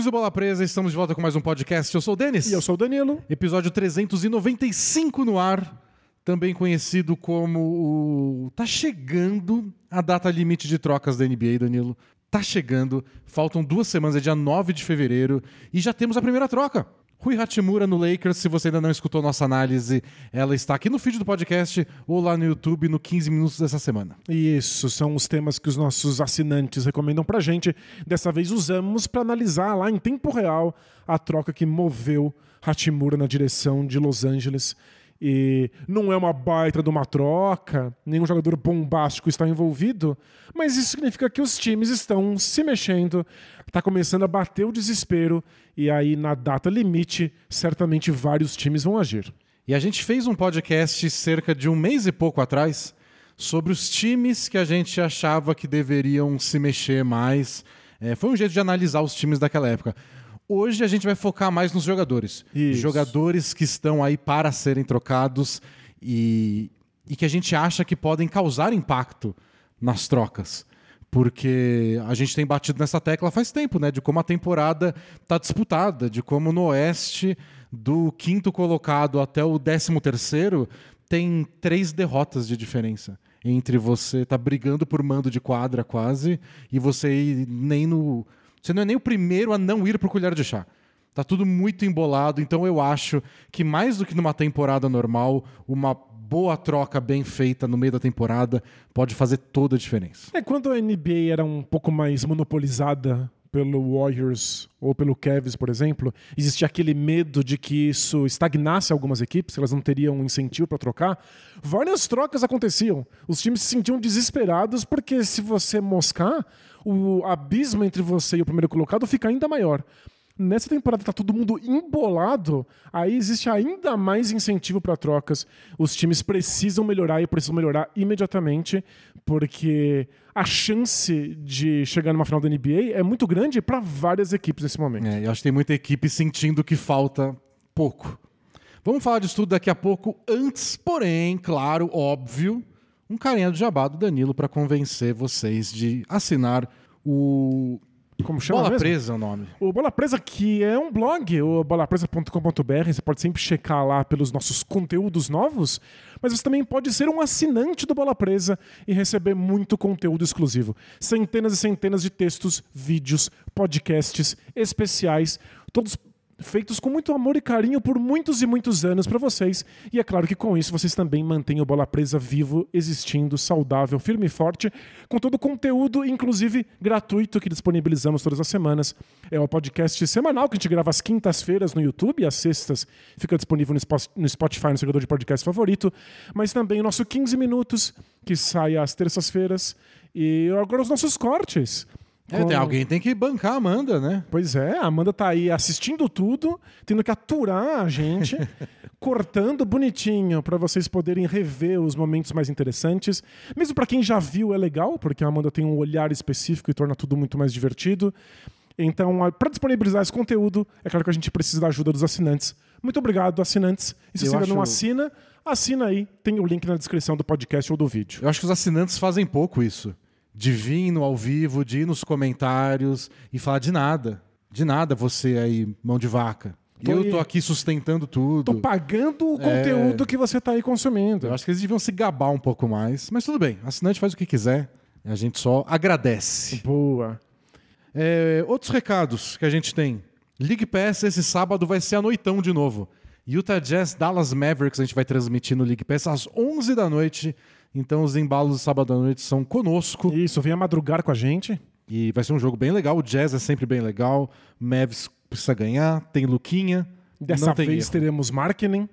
amigos do Bola Presa? Estamos de volta com mais um podcast. Eu sou o Denis. E eu sou o Danilo. Episódio 395 no ar, também conhecido como o... Tá chegando a data limite de trocas da NBA, Danilo. Tá chegando, faltam duas semanas, é dia 9 de fevereiro, e já temos a primeira troca. Rui Hachimura no Lakers, se você ainda não escutou nossa análise, ela está aqui no feed do podcast ou lá no YouTube no 15 minutos dessa semana. Isso, são os temas que os nossos assinantes recomendam pra gente. Dessa vez usamos para analisar lá em tempo real a troca que moveu Hachimura na direção de Los Angeles. E não é uma baita de uma troca, nenhum jogador bombástico está envolvido, mas isso significa que os times estão se mexendo, está começando a bater o desespero, e aí na data limite, certamente vários times vão agir. E a gente fez um podcast cerca de um mês e pouco atrás sobre os times que a gente achava que deveriam se mexer mais. É, foi um jeito de analisar os times daquela época. Hoje a gente vai focar mais nos jogadores. Isso. Jogadores que estão aí para serem trocados e, e que a gente acha que podem causar impacto nas trocas. Porque a gente tem batido nessa tecla faz tempo, né? De como a temporada está disputada, de como no Oeste, do quinto colocado até o décimo terceiro, tem três derrotas de diferença entre você tá brigando por mando de quadra quase e você nem no você não é nem o primeiro a não ir pro colher de chá. Tá tudo muito embolado, então eu acho que mais do que numa temporada normal, uma boa troca bem feita no meio da temporada pode fazer toda a diferença. É, quando a NBA era um pouco mais monopolizada pelo Warriors ou pelo Cavs, por exemplo, existia aquele medo de que isso estagnasse algumas equipes, elas não teriam um incentivo para trocar. Várias trocas aconteciam. Os times se sentiam desesperados porque se você moscar, o abismo entre você e o primeiro colocado fica ainda maior. Nessa temporada tá todo mundo embolado, aí existe ainda mais incentivo para trocas. Os times precisam melhorar e precisam melhorar imediatamente, porque a chance de chegar numa final da NBA é muito grande para várias equipes nesse momento. É, eu acho que tem muita equipe sentindo que falta pouco. Vamos falar disso tudo daqui a pouco. Antes, porém, claro, óbvio, um carinha do jabá do Danilo para convencer vocês de assinar o Como chama Bola mesmo? Presa é o nome. O Bola Presa, que é um blog, o bolapresa.com.br, você pode sempre checar lá pelos nossos conteúdos novos, mas você também pode ser um assinante do Bola Presa e receber muito conteúdo exclusivo. Centenas e centenas de textos, vídeos, podcasts especiais, todos feitos com muito amor e carinho por muitos e muitos anos para vocês. E é claro que com isso vocês também mantêm o Bola Presa vivo, existindo, saudável, firme e forte, com todo o conteúdo, inclusive gratuito, que disponibilizamos todas as semanas. É o podcast semanal que a gente grava às quintas-feiras no YouTube e às sextas fica disponível no Spo- no Spotify, no seguidor de podcast favorito. Mas também o nosso 15 Minutos, que sai às terças-feiras. E agora os nossos cortes. É, tem, alguém tem que bancar a Amanda, né? Pois é, a Amanda tá aí assistindo tudo, tendo que aturar a gente, cortando bonitinho para vocês poderem rever os momentos mais interessantes. Mesmo para quem já viu é legal, porque a Amanda tem um olhar específico e torna tudo muito mais divertido. Então, para disponibilizar esse conteúdo, é claro que a gente precisa da ajuda dos assinantes. Muito obrigado, assinantes. E se Eu você ainda não assina, assina aí. Tem o link na descrição do podcast ou do vídeo. Eu acho que os assinantes fazem pouco isso. De vir no ao vivo, de ir nos comentários e falar de nada. De nada você aí, mão de vaca. Tô eu tô aqui sustentando tudo. Tô pagando o É. conteúdo que você tá aí consumindo. Eu acho que eles deviam se gabar um pouco mais. Mas tudo bem, assinante faz o que quiser. A gente só agradece. Boa. É, outros recados que a gente tem. League Pass esse sábado vai ser a noitão de novo. Utah Jazz, Dallas Mavericks a gente vai transmitir no League Pass às 11 da noite. Então os embalos do sábado à noite são conosco. Isso, venha madrugar com a gente. E vai ser um jogo bem legal. O Jazz é sempre bem legal. Mavs precisa ganhar. Tem Luquinha. Dessa tem vez erro. teremos marketing.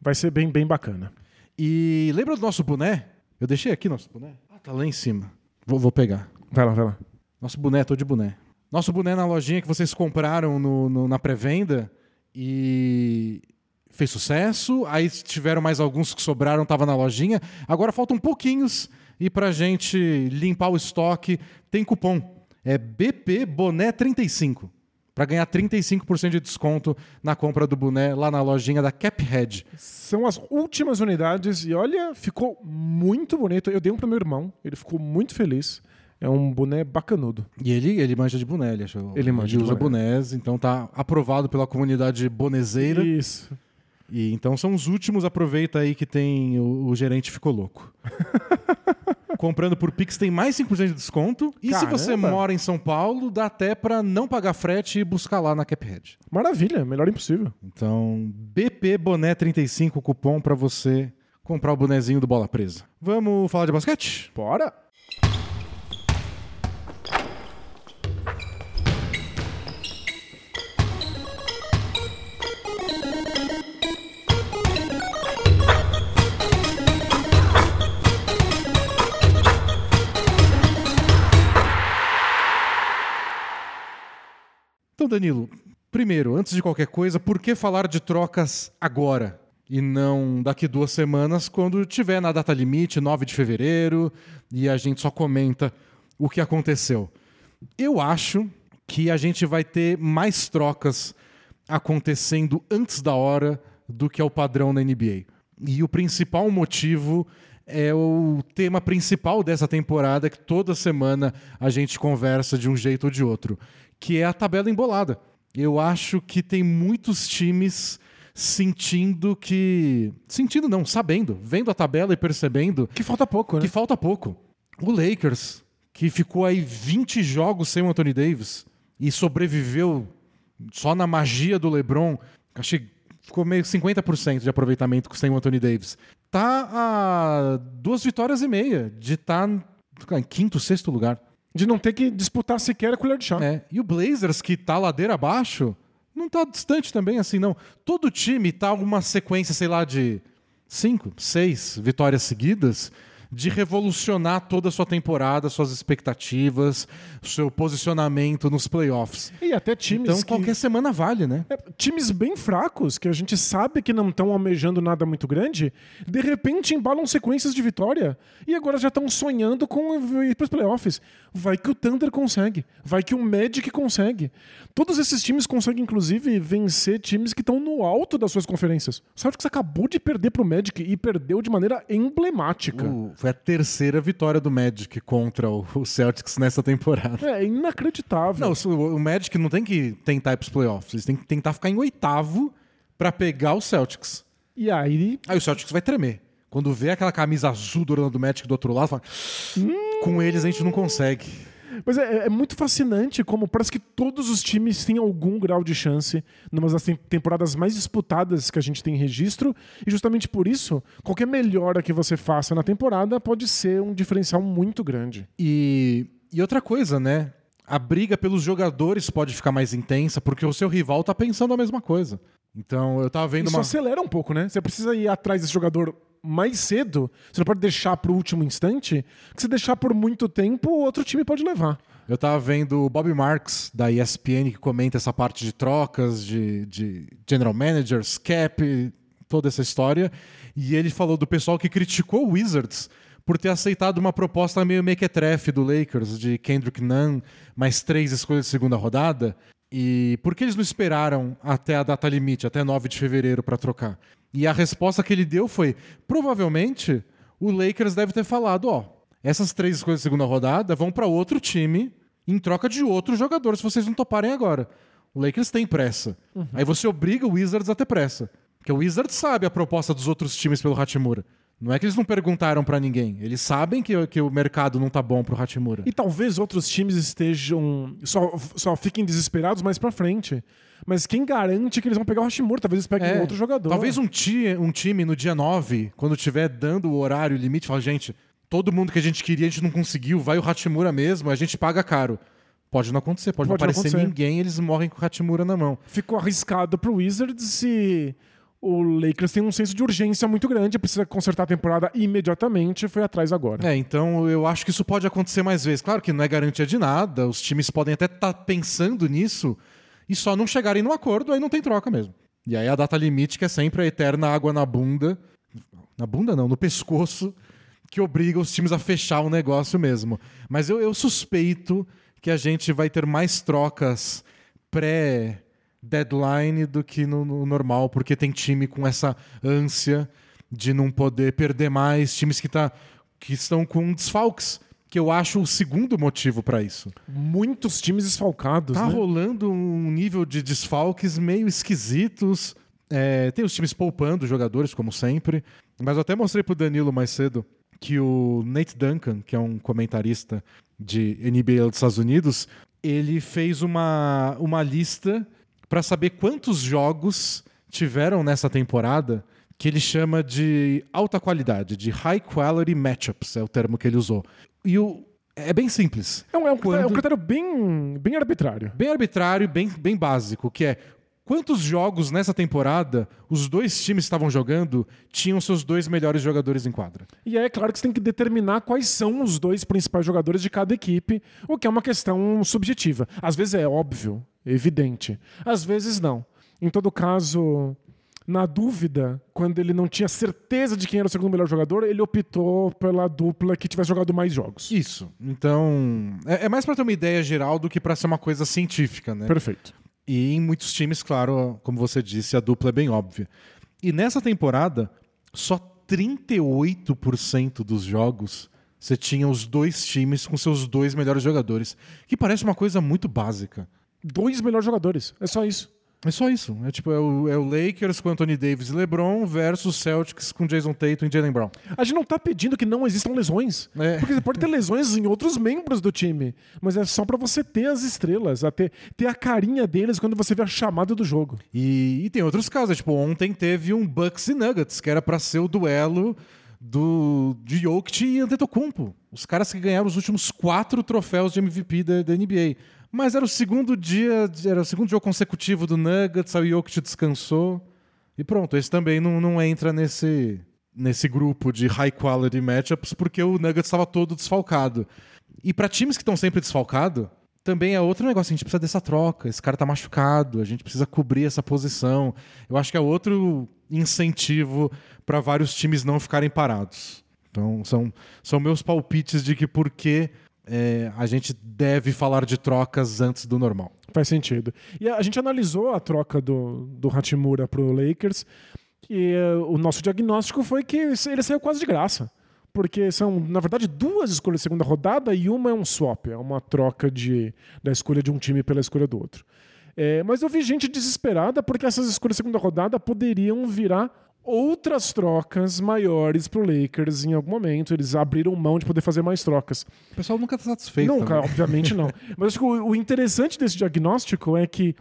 Vai ser bem, bem bacana. E lembra do nosso boné? Eu deixei aqui nosso boné. Ah, tá lá em cima. Vou, vou pegar. Vai lá, vai lá. Nosso boné, tô de boné. Nosso boné na lojinha que vocês compraram no- no- na pré-venda e fez sucesso. Aí tiveram mais alguns que sobraram, tava na lojinha. Agora faltam pouquinhos e pra gente limpar o estoque, tem cupom. É BP Boné 35. Pra ganhar 35% de desconto na compra do boné lá na lojinha da Caphead. São as últimas unidades e olha, ficou muito bonito. Eu dei um pro meu irmão, ele ficou muito feliz. É um boné bacanudo. E ele, ele manja de boné, ele, achou, Ele manja de usa boné. bonés, então tá aprovado pela comunidade bonezeira. Isso. E então são os últimos, aproveita aí que tem o, o gerente ficou louco. Comprando por Pix tem mais 5% de desconto. E se você Caramba! mora em São Paulo, dá até pra não pagar frete e buscar lá na Caphead. Maravilha, melhor impossível. Então, BP Boné 35 cupom pra você comprar o bonezinho do Bola Presa. Vamos falar de basquete? Bora! Então, Danilo, primeiro, antes de qualquer coisa, por que falar de trocas agora? E não daqui duas semanas, quando tiver na data limite, 9 de fevereiro, e a gente só comenta o que aconteceu. Eu acho que a gente vai ter mais trocas acontecendo antes da hora do que é o padrão na NBA. E o principal motivo é o tema principal dessa temporada, que toda semana a gente conversa de um jeito ou de outro, que é a tabela embolada. Eu acho que tem muitos times sentindo que. Sentindo não, sabendo, vendo a tabela e percebendo Que falta pouco, né? que falta pouco. O Lakers, que ficou aí 20 jogos sem o Anthony Davis e sobreviveu só na magia do LeBron, achei que ficou meio 50% de aproveitamento sem o Anthony Davis. Tá a duas vitórias e meia de estar em quinto, sexto lugar. De não ter que disputar sequer a colher de chá. É, e o Blazers, que tá ladeira abaixo, não tá distante também assim, não. Todo time tá uma sequência, sei lá, de cinco, seis vitórias seguidas de revolucionar toda a sua temporada, suas expectativas, seu posicionamento nos playoffs. E até times Então que... qualquer semana vale, né? É, times bem fracos, que a gente sabe que não estão almejando nada muito grande, de repente embalam sequências de vitória e agora já estão sonhando com ir para os playoffs. Vai que o Thunder consegue, vai que o Magic consegue. Todos esses times conseguem, inclusive, vencer times que estão no alto das suas conferências. O Celtics acabou de perder para o Magic e perdeu de maneira emblemática. O- foi a terceira vitória do Magic contra o Celtics nessa temporada. É inacreditável. Não, o o Magic não tem que tentar ir pros playoffs, eles têm que tentar ficar em oitavo pra pegar o Celtics. E aí, Aí o Celtics vai tremer. Quando vê aquela camisa azul do Magic do outro lado, fala, com eles a gente não consegue. Mas é, é muito fascinante como parece que todos os times têm algum grau de chance numa das tem- temporadas mais disputadas que a gente tem registro, e justamente por isso, qualquer melhora que você faça na temporada pode ser um diferencial muito grande. E, e outra coisa, né? A briga pelos jogadores pode ficar mais intensa porque o seu rival tá pensando a mesma coisa. Então eu tava vendo Isso uma. acelera um pouco, né? Você precisa ir atrás desse jogador mais cedo, você não pode deixar pro último instante, que se deixar por muito tempo, o outro time pode levar. Eu tava vendo o Bobby Marks, da ESPN, que comenta essa parte de trocas, de, de general managers, cap, toda essa história. E ele falou do pessoal que criticou o Wizards por ter aceitado uma proposta meio mequetrefe do Lakers, de Kendrick Nunn, mais três escolhas de segunda rodada. E por que eles não esperaram até a data limite, até 9 de fevereiro, para trocar? E a resposta que ele deu foi: provavelmente o Lakers deve ter falado, ó, essas três escolhas de segunda rodada vão para outro time em troca de outro jogador, se vocês não toparem agora. O Lakers tem pressa. Aí você obriga o Wizards a ter pressa. Porque o Wizards sabe a proposta dos outros times pelo Hachimura. Não é que eles não perguntaram para ninguém. Eles sabem que, que o mercado não tá bom pro Hachimura. E talvez outros times estejam. só, só fiquem desesperados mais pra frente. Mas quem garante que eles vão pegar o Hashimura? Talvez eles peguem É, outro jogador. Talvez um, ti- um time no dia 9, quando estiver dando o horário limite, fala, gente, todo mundo que a gente queria, a gente não conseguiu, vai o Hachimura mesmo, a gente paga caro. Pode não acontecer, pode, Pode não não aparecer acontecer. ninguém, eles morrem com o Hachimura na mão. Ficou arriscado pro Wizards e o Lakers tem um senso de urgência muito grande, precisa consertar a temporada imediatamente foi atrás agora. É, então eu acho que isso pode acontecer mais vezes. Claro que não é garantia de nada, os times podem até estar pensando nisso e só não chegarem no acordo, aí não tem troca mesmo. E aí a data limite, que é sempre a eterna água na bunda. Na bunda não, no pescoço, que obriga os times a fechar o negócio mesmo. Mas eu, eu suspeito que a gente vai ter mais trocas pré-deadline do que no, no normal, porque tem time com essa ânsia de não poder perder mais, times que, tá, que estão com desfalques. que eu acho o segundo motivo para isso. Muitos times desfalcados. Tá né? rolando um nível de desfalques meio esquisitos. É, tem os times poupando jogadores, como sempre. Mas eu até mostrei pro Danilo mais cedo que o Nate Duncan, que é um comentarista de NBA dos Estados Unidos, ele fez uma, uma lista para saber quantos jogos tiveram nessa temporada que ele chama de alta qualidade, de high quality matchups, é o termo que ele usou. E o, é bem simples. É um, é um critério- é um Quando- critério bem, bem arbitrário. Bem arbitrário, bem, bem básico, que é quantos jogos nessa temporada os dois times estavam jogando tinham seus dois melhores jogadores em quadra. E aí é claro que você tem que determinar quais são os dois principais jogadores de cada equipe, o que é uma questão subjetiva. Às vezes é óbvio, evidente. Às vezes não. Em todo caso, na dúvida, quando ele não tinha certeza de quem era o segundo melhor jogador, ele optou pela dupla que tivesse jogado mais jogos. Isso. Então, é, é mais para ter uma ideia geral do que para ser uma coisa científica, né? Perfeito. E em muitos times, claro, como você disse, a dupla é bem óbvia. E nessa temporada, só 38% dos jogos você tinha os dois times com seus dois melhores jogadores, que parece uma coisa muito básica. Dois melhores jogadores. É só isso. É só isso. É tipo, é o, é o Lakers com Anthony Davis e LeBron versus Celtics com Jason Tatum e Jalen Brown. A gente não tá pedindo que não existam lesões. É. Porque você pode ter lesões em outros membros do time. Mas é só pra você ter as estrelas, a ter, ter a carinha deles quando você vê a chamada do jogo. E, e tem outros casos, tipo, ontem teve um Bucks e Nuggets, que era pra ser o duelo do de Jokic e Antetokounmpo. Os caras que ganharam os últimos quatro troféus de MVP da, da NBA. Mas era o segundo dia, era o segundo jogo consecutivo do Nuggets, o Jokic descansou. E pronto, esse também não, não entra nesse, nesse grupo de high quality matchups, porque o Nuggets estava todo desfalcado. E para times que estão sempre desfalcados, também é outro negócio, a gente precisa dessa troca, esse cara tá machucado, a gente precisa cobrir essa posição. Eu acho que é outro incentivo para vários times não ficarem parados. Então, são, são meus palpites de que por que é, a gente deve falar de trocas antes do normal. Faz sentido. E a, gente analisou a troca do, do Hachimura pro Lakers e eh, o nosso diagnóstico foi que ele saiu quase de graça. Porque são, na verdade, duas escolhas de segunda rodada e uma é um swap, é uma troca de, da escolha de um time pela escolha do outro. É, mas eu vi gente desesperada porque essas escolhas de segunda rodada poderiam virar outras trocas maiores pro Lakers em algum momento. Eles abriram mão de poder fazer mais trocas. O pessoal nunca tá satisfeito. Nunca, também. obviamente não. Mas acho que o, o interessante desse diagnóstico é que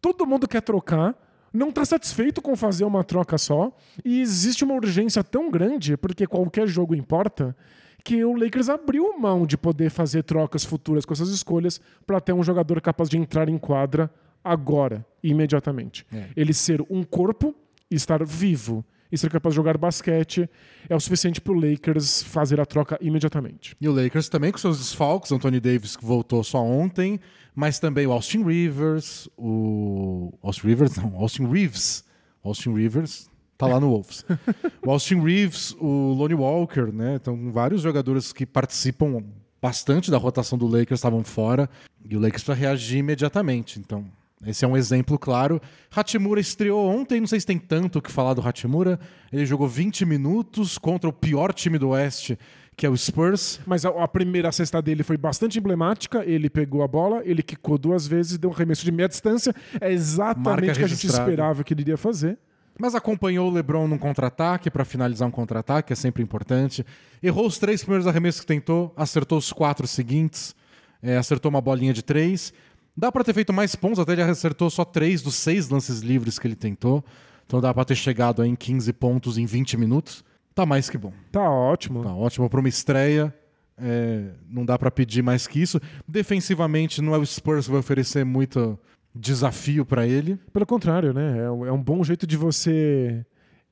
todo mundo quer trocar, não está satisfeito com fazer uma troca só, e existe uma urgência tão grande, porque qualquer jogo importa, que o Lakers abriu mão de poder fazer trocas futuras com essas escolhas para ter um jogador capaz de entrar em quadra agora, imediatamente. É. Ele ser um corpo e estar vivo e ser capaz de jogar basquete é o suficiente para o Lakers fazer a troca imediatamente. E o Lakers também com seus desfalques, Anthony Davis que voltou só ontem, mas também o Austin Rivers, o Austin Rivers não, Austin Reeves, Austin Rivers tá lá no Wolves. o Austin Reeves, o Lonnie Walker, né? Então vários jogadores que participam bastante da rotação do Lakers estavam fora e o Lakers para reagir imediatamente. Então esse é um exemplo claro. Hachimura estreou ontem, não sei se tem tanto o que falar do Hachimura. Ele jogou 20 minutos contra o pior time do Oeste, que é o Spurs. Mas a, primeira cesta dele foi bastante emblemática. Ele pegou a bola, ele quicou duas vezes, deu um arremesso de meia distância. É exatamente o que a gente esperava que ele iria fazer. Mas acompanhou o LeBron num contra-ataque para finalizar um contra-ataque, é sempre importante. Errou os três primeiros arremessos que tentou, acertou os quatro seguintes, é, acertou uma bolinha de três. Dá para ter feito mais pontos, até ele acertou só três dos seis lances livres que ele tentou. Então dá para ter chegado em 15 pontos em 20 minutos. Tá mais que bom. Tá ótimo. Tá ótimo para uma estreia. é, não dá para pedir mais que isso. Defensivamente, não é o Spurs que vai oferecer muito desafio para ele. Pelo contrário, né? É um, é um bom jeito de você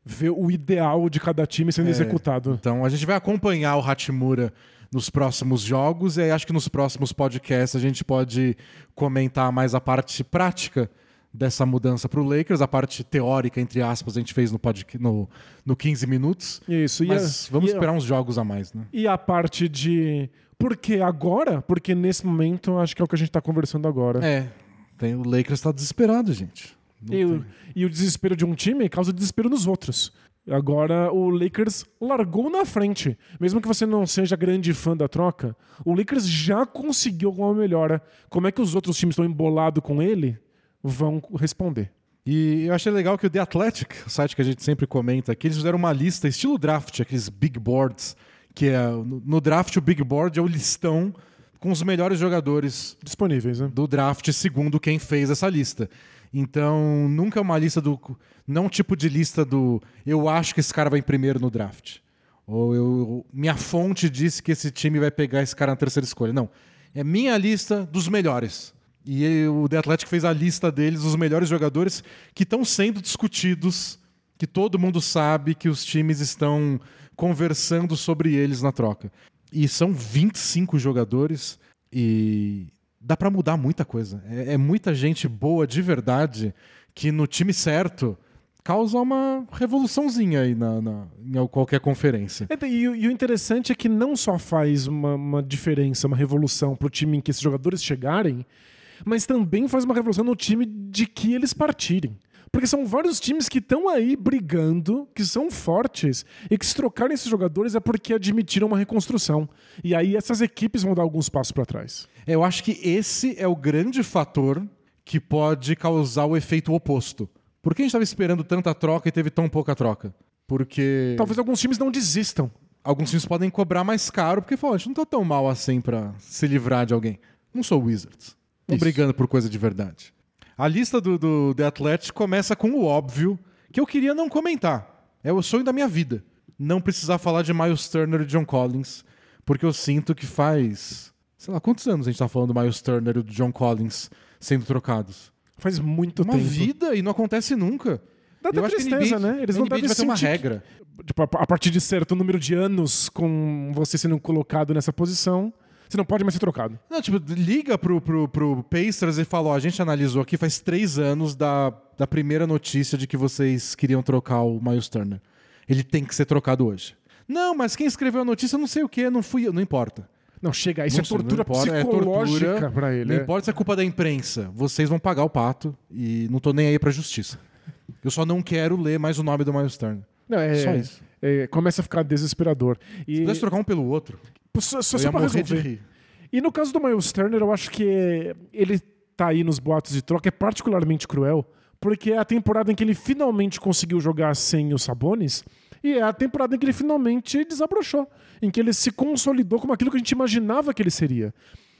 ver o ideal de cada time sendo É. executado. Então a gente vai acompanhar o Hachimura nos próximos jogos e aí acho que nos próximos podcasts a gente pode comentar mais a parte prática dessa mudança para o Lakers, a parte teórica, entre aspas, a gente fez no, podca- no, no 15 minutos. Isso. E Mas a- vamos e a- esperar uns jogos a mais, né? E a parte de. Por que agora? Porque nesse momento acho que é o que a gente tá conversando agora. É, tem, o Lakers está desesperado, gente. E, o, e o desespero de um time causa desespero nos outros. Agora o Lakers largou na frente. Mesmo que você não seja grande fã da troca, o Lakers já conseguiu alguma melhora. Como é que os outros times estão embolados com ele? Vão responder. E eu achei legal que o The Athletic, o site que a gente sempre comenta aqui, eles fizeram uma lista estilo draft, aqueles big boards, que é no draft o big board é o listão com os melhores jogadores disponíveis né? do draft, segundo quem fez essa lista. Então, nunca é uma lista do. Não tipo de lista do. Eu acho que esse cara vai em primeiro no draft. Ou eu, minha fonte disse que esse time vai pegar esse cara na terceira escolha. Não. É minha lista dos melhores. E o The Athletic fez a lista deles, os melhores jogadores que estão sendo discutidos, que todo mundo sabe que os times estão conversando sobre eles na troca. E são 25 jogadores e dá para mudar muita coisa. É, é, muita gente boa de verdade que no time certo causa uma revoluçãozinha aí na, na em qualquer conferência. É, e, e, o interessante é que não só faz uma, uma diferença, uma revolução para o time em que esses jogadores chegarem, mas também faz uma revolução no time de que eles partirem. Porque são vários times que estão aí brigando, que são fortes, e que se trocarem esses jogadores é porque admitiram uma reconstrução. E aí essas equipes vão dar alguns passos para trás. Eu acho que esse é o grande fator que pode causar o efeito oposto. Por que a gente estava esperando tanta troca e teve tão pouca troca? Porque. Talvez alguns times não desistam. Alguns times podem cobrar mais caro, porque falam, a gente não tá tão mal assim para se livrar de alguém. Não sou Wizards. Estão brigando por coisa de verdade. A lista do, do The Athletic começa com o óbvio, que eu queria não comentar. É o sonho da minha vida. Não precisar falar de Miles Turner e John Collins, porque eu sinto que faz. Sei lá, quantos anos a gente tá falando do Miles Turner e do John Collins sendo trocados? Faz muito uma tempo. Uma vida e não acontece nunca. Dá até tristeza, NBA, né? Eles não devem vai ter uma regra. Que, tipo, a partir de certo número de anos com você sendo colocado nessa posição, você não pode mais ser trocado. Não, tipo, liga pro, pro, pro Pacers e fala: ó, a gente analisou aqui faz três anos da, da primeira notícia de que vocês queriam trocar o Miles Turner. Ele tem que ser trocado hoje. Não, mas quem escreveu a notícia não sei o que, não fui eu. Não importa. Não, chega, isso não, é tortura importa, psicológica é tortura, pra ele. Não é. importa se é culpa da imprensa. Vocês vão pagar o pato e não tô nem aí pra justiça. Eu só não quero ler mais o nome do Miles Turner. Não, é, só isso. É, começa a ficar desesperador. E... Se pudesse trocar um pelo outro. Só, só, só pra resolver. E no caso do Miles Turner, eu acho que ele tá aí nos boatos de troca é particularmente cruel, porque é a temporada em que ele finalmente conseguiu jogar sem os Sabonis e é a temporada em que ele finalmente desabrochou, em que ele se consolidou como aquilo que a gente imaginava que ele seria.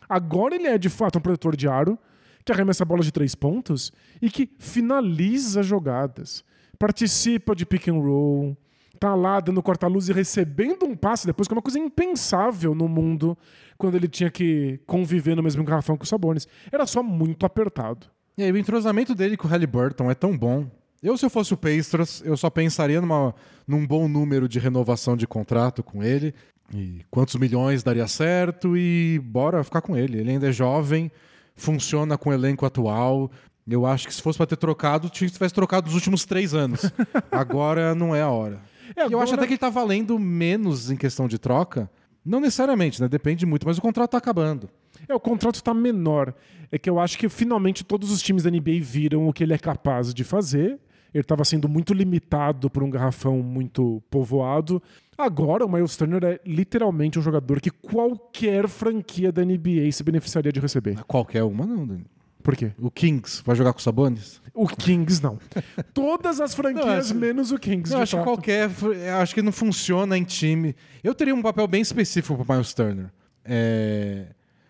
Agora ele é de fato um protetor de aro, que arremessa bolas de três pontos e que finaliza jogadas, participa de pick and roll, tá lá dando corta-luz e recebendo um passe depois, que é uma coisa impensável no mundo quando ele tinha que conviver no mesmo garrafão que o Sabonis. Era só muito apertado. E aí, o entrosamento dele com o Halliburton é tão bom. Eu, se eu fosse o Pastras, eu só pensaria numa, num bom número de renovação de contrato com ele. E quantos milhões daria certo e bora ficar com ele. Ele ainda é jovem, funciona com o elenco atual. Eu acho que se fosse para ter trocado, tinha que tivesse trocado nos últimos três anos. Agora não é a hora. É, agora... Eu acho até que ele tá valendo menos em questão de troca. Não necessariamente, né? Depende muito, mas o contrato tá acabando. É, o contrato está menor. É que eu acho que finalmente todos os times da NBA viram o que ele é capaz de fazer. Ele estava sendo muito limitado por um garrafão muito povoado. Agora, o Miles Turner é literalmente um jogador que qualquer franquia da NBA se beneficiaria de receber. Qualquer uma, não, Dani. Por quê? O Kings vai jogar com o Sabonis? O Kings não. Todas as franquias, não, acho, menos o Kings. Eu acho que qualquer. Acho que não funciona em time. Eu teria um papel bem específico para Miles Turner. É...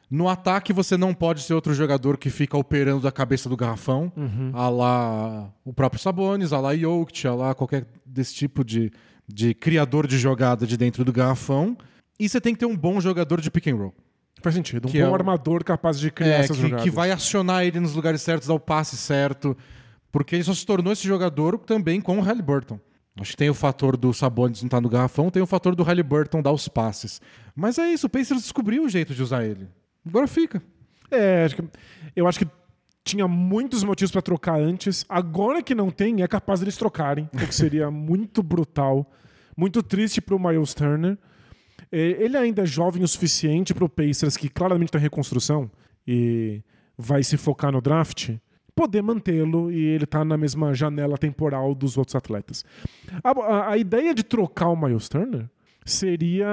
No ataque, você não pode ser outro jogador que fica operando da cabeça do garrafão, uhum. a lá o próprio Sabonis, a lá Jokic, a lá qualquer desse tipo de, de criador de jogada de dentro do garrafão. E você tem que ter um bom jogador de pick and roll. Faz sentido. Um que bom é armador capaz de criar é, essas que, jogadas. Que vai acionar ele nos lugares certos, dar o passe certo. Porque ele só se tornou esse jogador também com o Halliburton. Acho que tem o fator do Sabonis não estar tá no garrafão, tem o fator do Halliburton dar os passes. Mas é isso, o Pacers descobriu o jeito de usar ele. Agora fica. É, acho que, eu acho que tinha muitos motivos para trocar antes. Agora que não tem, é capaz deles trocarem, o que seria muito brutal. Muito triste para o Miles Turner. É, ele ainda é jovem o suficiente para o Pacers, que claramente está em reconstrução e vai se focar no draft, poder mantê-lo e ele tá na mesma janela temporal dos outros atletas. A, a, a ideia de trocar o Miles Turner seria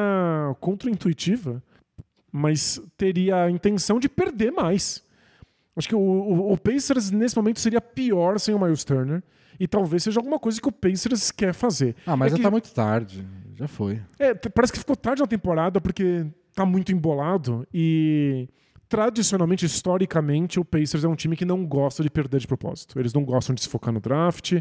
contra-intuitiva, mas teria a intenção de perder mais. Acho que o, o, o, Pacers nesse momento seria pior sem o Miles Turner. E talvez seja alguma coisa que o Pacers quer fazer. Ah, mas é já que, tá muito tarde. Já foi. É, parece que ficou tarde na temporada porque tá muito embolado. E tradicionalmente, historicamente, o Pacers é um time que não gosta de perder de propósito. Eles não gostam de se focar no draft.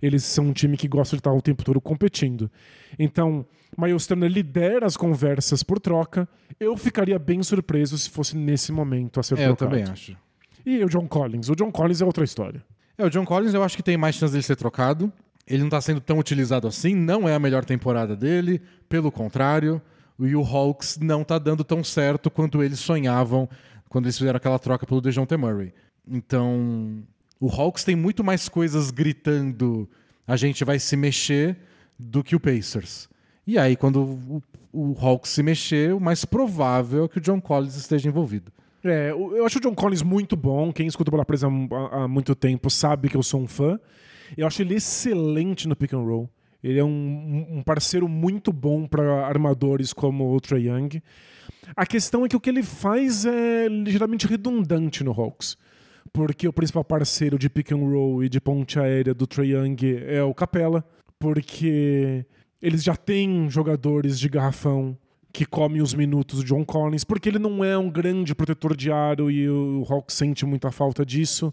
Eles são um time que gosta de estar o tempo todo competindo. Então, Miles Turner lidera as conversas por troca. Eu ficaria bem surpreso se fosse nesse momento a ser É, eu trocado. também acho. E o John Collins? O John Collins é outra história. É, o John Collins eu acho que tem mais chance dele ser trocado. Ele não tá sendo tão utilizado assim, não é a melhor temporada dele, pelo contrário. E o Hawks não tá dando tão certo quanto eles sonhavam quando eles fizeram aquela troca pelo DeJounte Murray. Então, o Hawks tem muito mais coisas gritando a gente vai se mexer do que o Pacers. E aí, quando o, o Hawks se mexer, o mais provável é que o John Collins esteja envolvido. É, eu acho o John Collins muito bom. Quem escuta Bola Presa há, há muito tempo sabe que eu sou um fã. Eu acho ele excelente no pick and roll. Ele é um, um parceiro muito bom para armadores como o Trae Young. A questão é que o que ele faz é ligeiramente redundante no Hawks. Porque o principal parceiro de pick and roll e de ponte aérea do Trae Young é o Capela. Porque eles já têm jogadores de garrafão que comem os minutos do John Collins, porque ele não é um grande protetor de aro e o Hawks sente muita falta disso.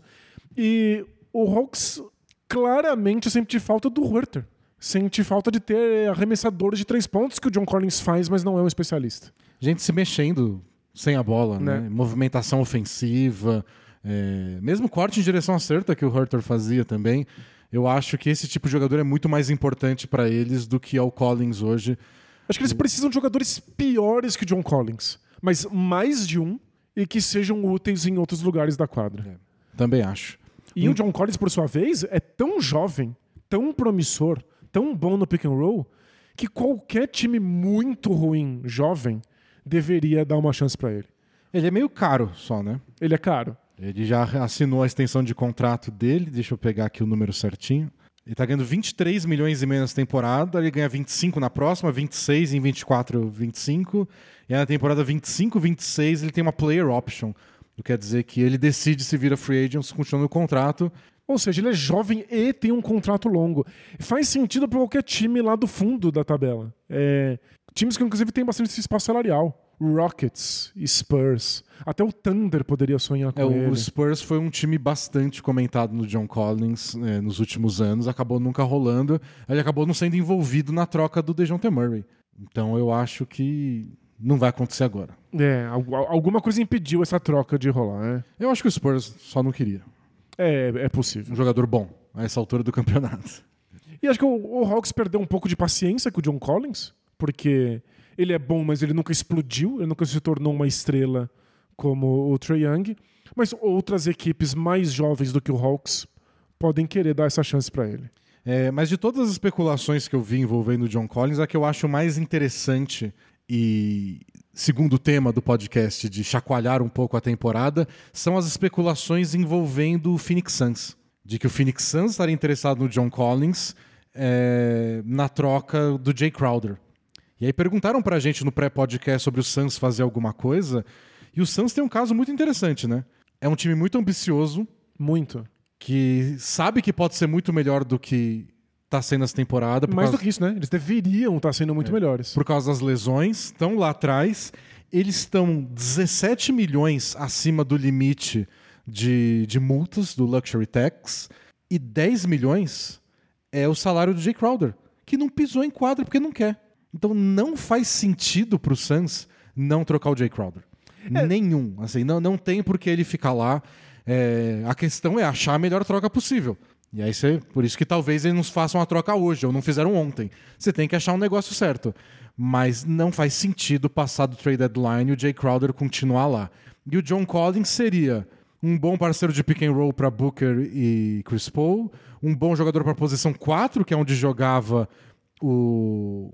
E o Hawks claramente sente falta do Huerter. Sente falta de ter arremessadores de três pontos que o John Collins faz, mas não é um especialista. gente se mexendo sem a bola, né? Né? Movimentação ofensiva, é, mesmo corte em direção à certa que o Herter fazia também. Eu acho que esse tipo de jogador é muito mais importante para eles do que é o Collins hoje. Acho que eles precisam de jogadores piores que o John Collins, mas mais de um e que sejam úteis em outros lugares da quadra. Também acho. E o John Collins, por sua vez, é tão jovem, tão promissor, tão bom no pick and roll, que qualquer time muito ruim, jovem, deveria dar uma chance pra ele. Ele é meio caro só, né? Ele é caro. Ele já assinou a extensão de contrato dele, deixa eu pegar aqui o número certinho. Ele tá ganhando 23 milhões e meio nessa temporada, ele ganha 25 na próxima, 26 em 24, 25. E na temporada 25, 26 ele tem uma player option. O que quer dizer que ele decide se vira free agent, continua no contrato. Ou seja, ele é jovem e tem um contrato longo. Faz sentido para qualquer time lá do fundo da tabela. É, times que, inclusive, têm bastante espaço salarial. Rockets, Spurs. Até o Thunder poderia sonhar com É, ele. o Spurs foi um time bastante comentado no John Collins é, nos últimos anos, acabou nunca rolando. Ele acabou não sendo envolvido na troca do DeJounte Murray. Então eu acho que não vai acontecer agora. É, al- alguma coisa impediu essa troca de rolar, né? Eu acho que o Spurs só não queria. É, é possível. Um jogador bom a essa altura do campeonato. E acho que o, o Hawks perdeu um pouco de paciência com o John Collins, porque ele é bom, mas ele nunca explodiu, ele nunca se tornou uma estrela como o Trae Young. Mas outras equipes mais jovens do que o Hawks podem querer dar essa chance pra ele. É, mas de todas as especulações que eu vi envolvendo o John Collins, a que eu acho mais interessante e segundo tema do podcast de chacoalhar um pouco a temporada são as especulações envolvendo o Phoenix Suns. De que o Phoenix Suns estaria interessado no John Collins é, na troca do Jay Crowder. E aí perguntaram pra gente no pré-podcast sobre o Suns fazer alguma coisa. E o Suns tem um caso muito interessante, né? É um time muito ambicioso, Muito. que sabe que pode ser muito melhor do que tá sendo essa temporada por, Mais causa, do que isso, né? Eles deveriam estar sendo muito melhores. por causa das lesões, estão lá atrás. Eles estão 17 milhões acima do limite de, de multas do Luxury Tax e 10 milhões é o salário do Jay Crowder, que não pisou em quadra porque não quer. Então não faz sentido pro Suns não trocar o Jay Crowder. Nenhum. Assim, não, não tem por que ele ficar lá. É, a questão é achar a melhor troca possível. E aí você, por isso que talvez eles nos façam a troca hoje, ou não fizeram ontem. Você tem que achar um negócio certo. Mas não faz sentido passar do trade deadline e o Jay Crowder continuar lá. E o John Collins seria um bom parceiro de pick and roll para Booker e Chris Paul, um bom jogador para posição 4, que é onde jogava o,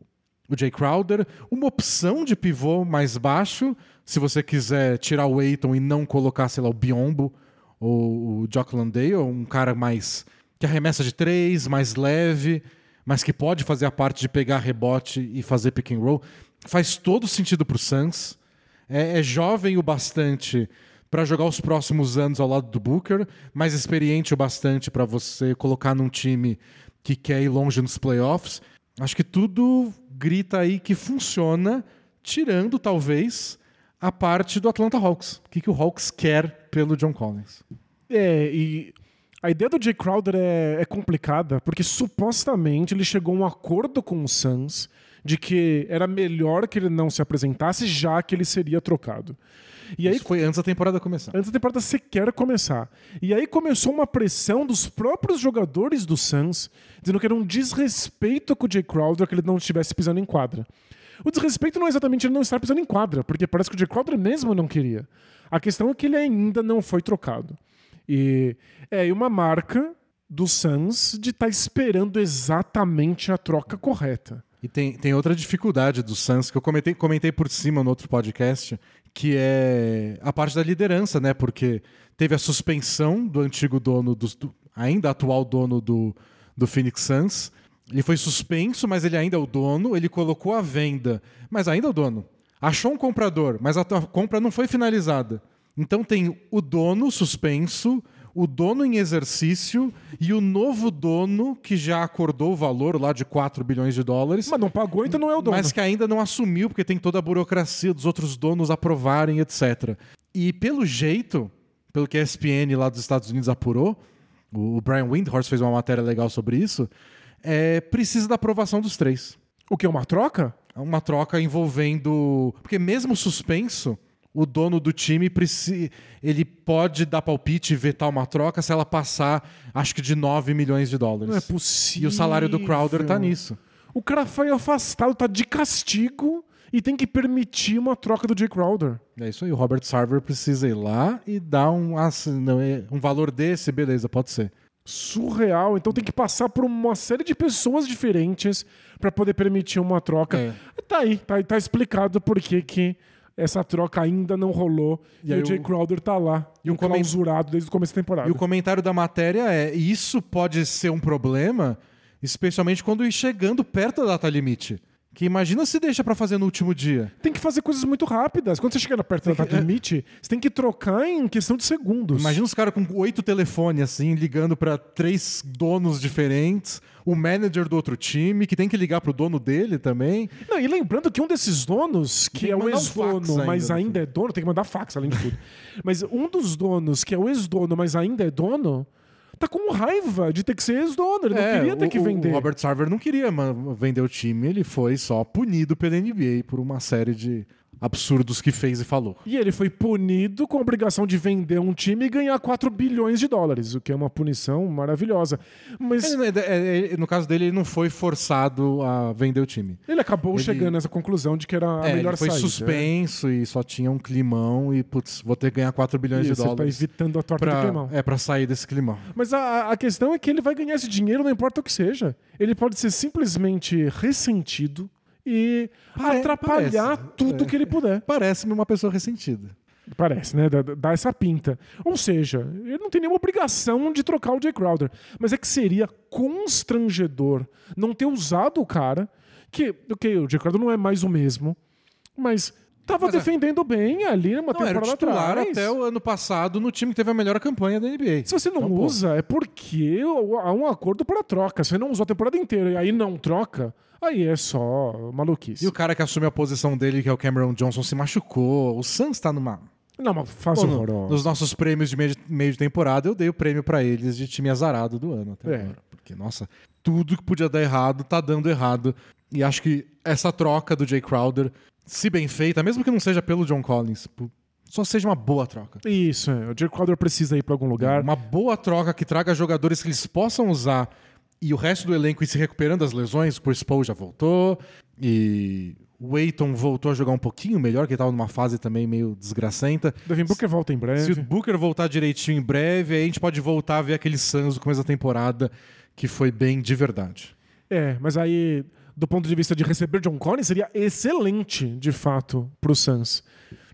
o Jay Crowder, uma opção de pivô mais baixo, se você quiser tirar o Aiton e não colocar, sei lá, o Biombo ou o Jock Landale, um cara mais que arremessa de três, mais leve, mas que pode fazer a parte de pegar rebote e fazer pick and roll. Faz todo sentido pro Suns. É, é jovem o bastante para jogar os próximos anos ao lado do Booker, mais experiente o bastante para você colocar num time que quer ir longe nos playoffs. Acho que tudo grita aí que funciona, tirando talvez a parte do Atlanta Hawks. O que, que o Hawks quer pelo John Collins? É, e a ideia do Jay Crowder é, é, complicada, porque supostamente ele chegou a um acordo com o Suns de que era melhor que ele não se apresentasse, já que ele seria trocado. E aí, Isso foi antes da temporada começar. Antes da temporada sequer começar. E aí começou uma pressão dos próprios jogadores do Suns, dizendo que era um desrespeito com o Jay Crowder que ele não estivesse pisando em quadra. O desrespeito não é exatamente ele não estar pisando em quadra, porque parece que o Jay Crowder mesmo não queria. A questão é que ele ainda não foi trocado. E é uma marca do Suns de estar tá esperando exatamente a troca correta. E tem, tem outra dificuldade do Suns que eu comentei, comentei por cima no outro podcast, que é a parte da liderança, né? Porque teve a suspensão do antigo dono, do, do ainda atual dono do, do Phoenix Suns. Ele foi suspenso, mas ele ainda é o dono. Ele colocou a venda, mas ainda é o dono. Achou um comprador, mas a compra não foi finalizada. Então tem o dono suspenso, o dono em exercício e o novo dono que já acordou o valor lá de 4 bilhões de dólares. Mas não pagou, então não é o dono. Mas que ainda não assumiu, porque tem toda a burocracia dos outros donos aprovarem, etc. E pelo jeito, pelo que a ESPN lá dos Estados Unidos apurou, o Brian Windhorst fez uma matéria legal sobre isso, é, precisa da aprovação dos três. O que é uma troca? É uma troca envolvendo. Porque mesmo suspenso o dono do time ele pode dar palpite e vetar uma troca se ela passar, acho que de 9 milhões de dólares. Não é possível. E o salário do Crowder tá nisso. O cara foi afastado, tá de castigo e tem que permitir uma troca do Jay Crowder. É isso aí, o Robert Sarver precisa ir lá e dar um, assim, não, é, um valor desse, beleza, pode ser. Surreal. Então tem que passar por uma série de pessoas diferentes para poder permitir uma troca. É. Tá aí, tá, tá explicado por que que essa troca ainda não rolou e, e o Jay Crowder tá lá, e um clausurado desde o começo da temporada. E o comentário da matéria é: isso pode ser um problema, especialmente quando ir chegando perto da data limite. Que imagina se deixa para fazer no último dia. Tem que fazer coisas muito rápidas. Quando você chega perto da data é. limite, você tem que trocar em questão de segundos. Imagina os caras com oito telefones, assim, ligando para três donos diferentes, o manager do outro time, que tem que ligar pro dono dele também. Não, e lembrando que um desses donos, que, que é o ex-dono, mas ainda é dono, tem que mandar fax além de tudo. mas um dos donos, que é o ex-dono, mas ainda é dono, tá com raiva de ter que ser ex-dono. Ele é, não queria ter o, que vender. O Robert Sarver não queria vender o time, ele foi só punido pela NBA por uma série de absurdos que fez e falou. E ele foi punido com a obrigação de vender um time e ganhar 4 bilhões de dólares, o que é uma punição maravilhosa. Mas é, é, é, no caso dele, ele não foi forçado a vender o time. Ele acabou ele... chegando nessa conclusão de que era a é, melhor ele foi saída. suspenso e só tinha um climão e putz, vou ter que ganhar 4 bilhões Isso, de dólares. Ele tá evitando a torta pra, do climão. É para sair desse climão. Mas a, a questão é que ele vai ganhar esse dinheiro não importa o que seja. Ele pode ser simplesmente ressentido e Pare atrapalhar parece. tudo é. que ele puder. Parece-me uma pessoa ressentida. Parece, né? Dá, dá, essa pinta. Ou seja, ele não tem nenhuma obrigação de trocar o Jay Crowder. Mas é que seria constrangedor não ter usado o cara. Que, ok, o Jay Crowder não é mais o mesmo, mas tava é- defendendo bem ali numa não, temporada era titular atrás. até o ano passado no time que teve a melhor campanha da NBA. Se você não então, usa, pô. é porque há um acordo para troca. Se você não usou a temporada inteira e aí não troca, Aí é só maluquice. E o cara que assume a posição dele, que é o Cameron Johnson, se machucou. O Suns tá numa. Não, mas faz Pô, no, Nos nossos prêmios de meio, de meio de temporada, eu dei o prêmio para eles de time azarado do ano até é. agora. Porque, nossa, tudo que podia dar errado tá dando errado. E acho que essa troca do Jay Crowder, se bem feita, mesmo que não seja pelo John Collins, só seja uma boa troca. Isso, é. o Jay Crowder precisa ir para algum lugar. Uma boa troca que traga jogadores que eles possam usar e o resto do elenco ir se recuperando das lesões, o Chris Paul já voltou e o Aiton voltou a jogar um pouquinho melhor, que estava numa fase também meio desgracenta. Devin Booker volta em breve. Se o Booker voltar direitinho em breve, aí a gente pode voltar a ver aquele Suns do começo da temporada que foi bem de verdade. É, mas aí, do ponto de vista de receber John Collins, seria excelente, de fato, para o Suns.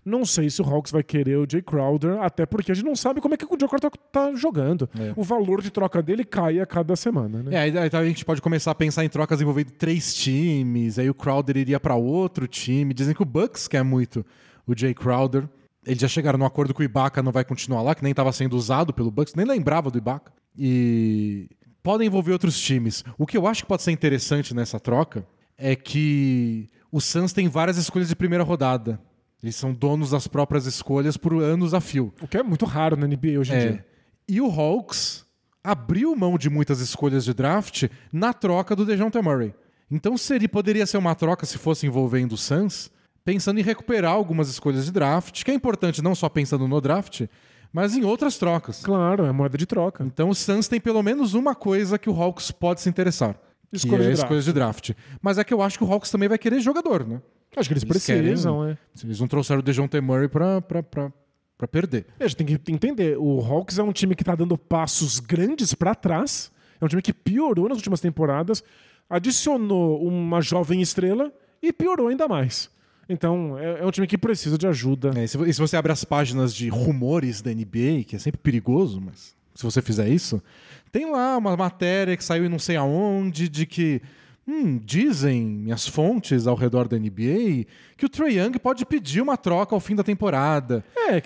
Não sei se o Hawks vai querer o Jay Crowder, até porque a gente não sabe como é que o Jay Crowder tá jogando. É. O valor de troca dele cai a cada semana, né? É, aí, aí a gente pode começar a pensar em trocas envolvendo três times, aí o Crowder iria pra outro time. Dizem que o Bucks quer muito o Jay Crowder. Eles já chegaram num acordo que o Ibaka não vai continuar lá, que nem estava sendo usado pelo Bucks, nem lembrava do Ibaka. E podem envolver outros times. O que eu acho que pode ser interessante nessa troca é que o Suns tem várias escolhas de primeira rodada. Eles são donos das próprias escolhas por anos a fio. O que é muito raro na NBA hoje em É. dia. E o Hawks abriu mão de muitas escolhas de draft na troca do DeJounte Murray. Então seria, poderia ser uma troca se fosse envolvendo o Suns, pensando em recuperar algumas escolhas de draft, que é importante não só pensando no draft, mas em outras trocas. Claro, é moeda de troca. Então o Suns tem pelo menos uma coisa que o Hawks pode se interessar. Escolha é de escolhas de draft. Mas é que eu acho que o Hawks também vai querer jogador, né? Acho que eles, Eles precisam, querem- é. Eles não trouxeram o DeJounte Murray pra, pra, pra, pra perder. E A gente tem que entender, o Hawks é um time que tá dando passos grandes pra trás. É um time que piorou nas últimas temporadas, adicionou uma jovem estrela e piorou ainda mais. Então, é, é um time que precisa de ajuda. É, e se e se você abre as páginas de rumores da NBA, que é sempre perigoso, mas se você fizer isso, tem lá uma matéria que saiu em não sei aonde de que hum, dizem minhas fontes ao redor da NBA que o Trae Young pode pedir uma troca ao fim da temporada. É,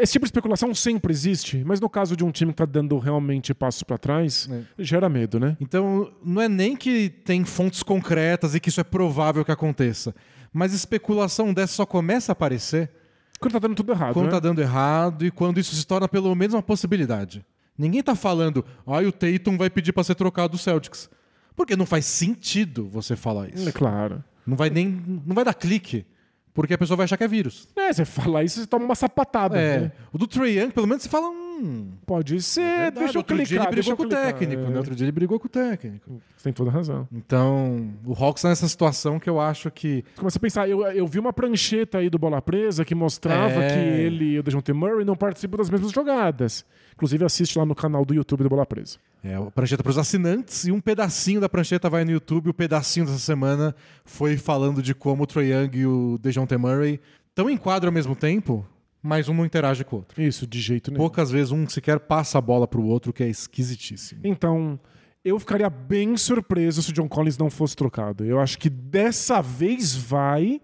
esse tipo de especulação sempre existe, mas no caso de um time que tá dando realmente passos pra trás, É. gera medo, né? Então, não é nem que tem fontes concretas e que isso é provável que aconteça, mas especulação dessa só começa a aparecer Quando tá dando tudo errado, quando né? tá dando errado e quando isso se torna pelo menos uma possibilidade. Ninguém tá falando, ai, o Tatum vai pedir pra ser trocado do Celtics. Porque não faz sentido você falar isso. É claro. Não vai nem. Não vai dar clique. Porque a pessoa vai achar que é vírus. É, você falar isso, você toma uma sapatada. É. né? O do Trae Young, pelo memenos você fala. Hum, Pode ser, verdade, deixa eu outro dia clicar, ele deixa brigou com o técnico, É. né? Outro dia ele brigou com o técnico. Você tem toda razão. Então, o Hawks tá nessa situação que eu acho que. Começa a pensar, eu, eu vi uma prancheta aí do Bola Presa que mostrava É. que ele e o DeJounte Murray não participam das mesmas jogadas. Inclusive assiste lá no canal do YouTube do Bola Presa. É, a prancheta para os assinantes e um pedacinho da prancheta vai no YouTube. O pedacinho dessa semana foi falando de como o Trae Young e o DeJounte Murray estão em quadro ao mesmo tempo, mas um não interage com o outro. Isso, de jeito nenhum. Poucas vezes um sequer passa a bola pro outro, o que é esquisitíssimo. Então, eu ficaria bem surpreso se o John Collins não fosse trocado. Eu acho que dessa vez vai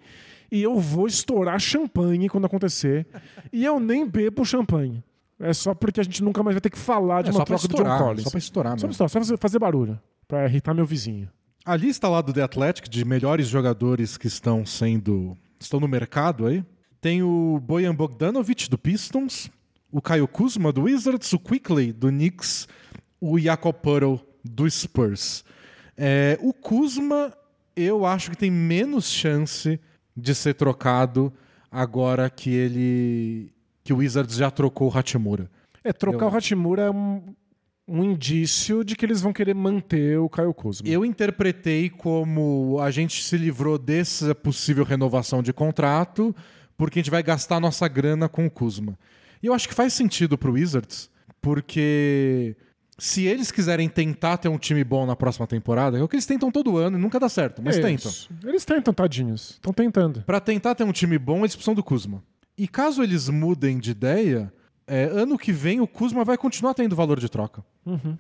e eu vou estourar champanhe quando acontecer. e eu nem bebo champanhe. É só porque a gente nunca mais vai ter que falar de É uma só pra troca do estourar, John Collins. só pra estourar Só pra mesmo. estourar, só fazer, fazer barulho. Pra irritar meu vizinho. A lista lá do The Athletic de melhores jogadores que estão sendo estão no mercado aí. Tem o Bojan Bogdanovic do Pistons, o Caio Kuzma do Wizards, o Quickly do Knicks, o Jakob Puddle do Spurs. É, o Kuzma eu acho que tem menos chance de ser trocado agora que ele que o Wizards já trocou o Hachimura. É, trocar Eu- o Hachimura é um, um indício de que eles vão querer manter o Caio Kuzma. Eu interpretei como a gente se livrou dessa possível renovação de contrato porque a gente vai gastar nossa grana com o Kuzma. E eu acho que faz sentido pro Wizards, porque se eles quiserem tentar ter um time bom na próxima temporada, é o que eles tentam todo ano e nunca dá certo, mas É tentam. Eles tentam, tadinhos. Estão tentando. Pra tentar ter um time bom, eles precisam do Kuzma. E caso eles mudem de ideia, é, ano que vem o Kuzma vai continuar tendo valor de troca.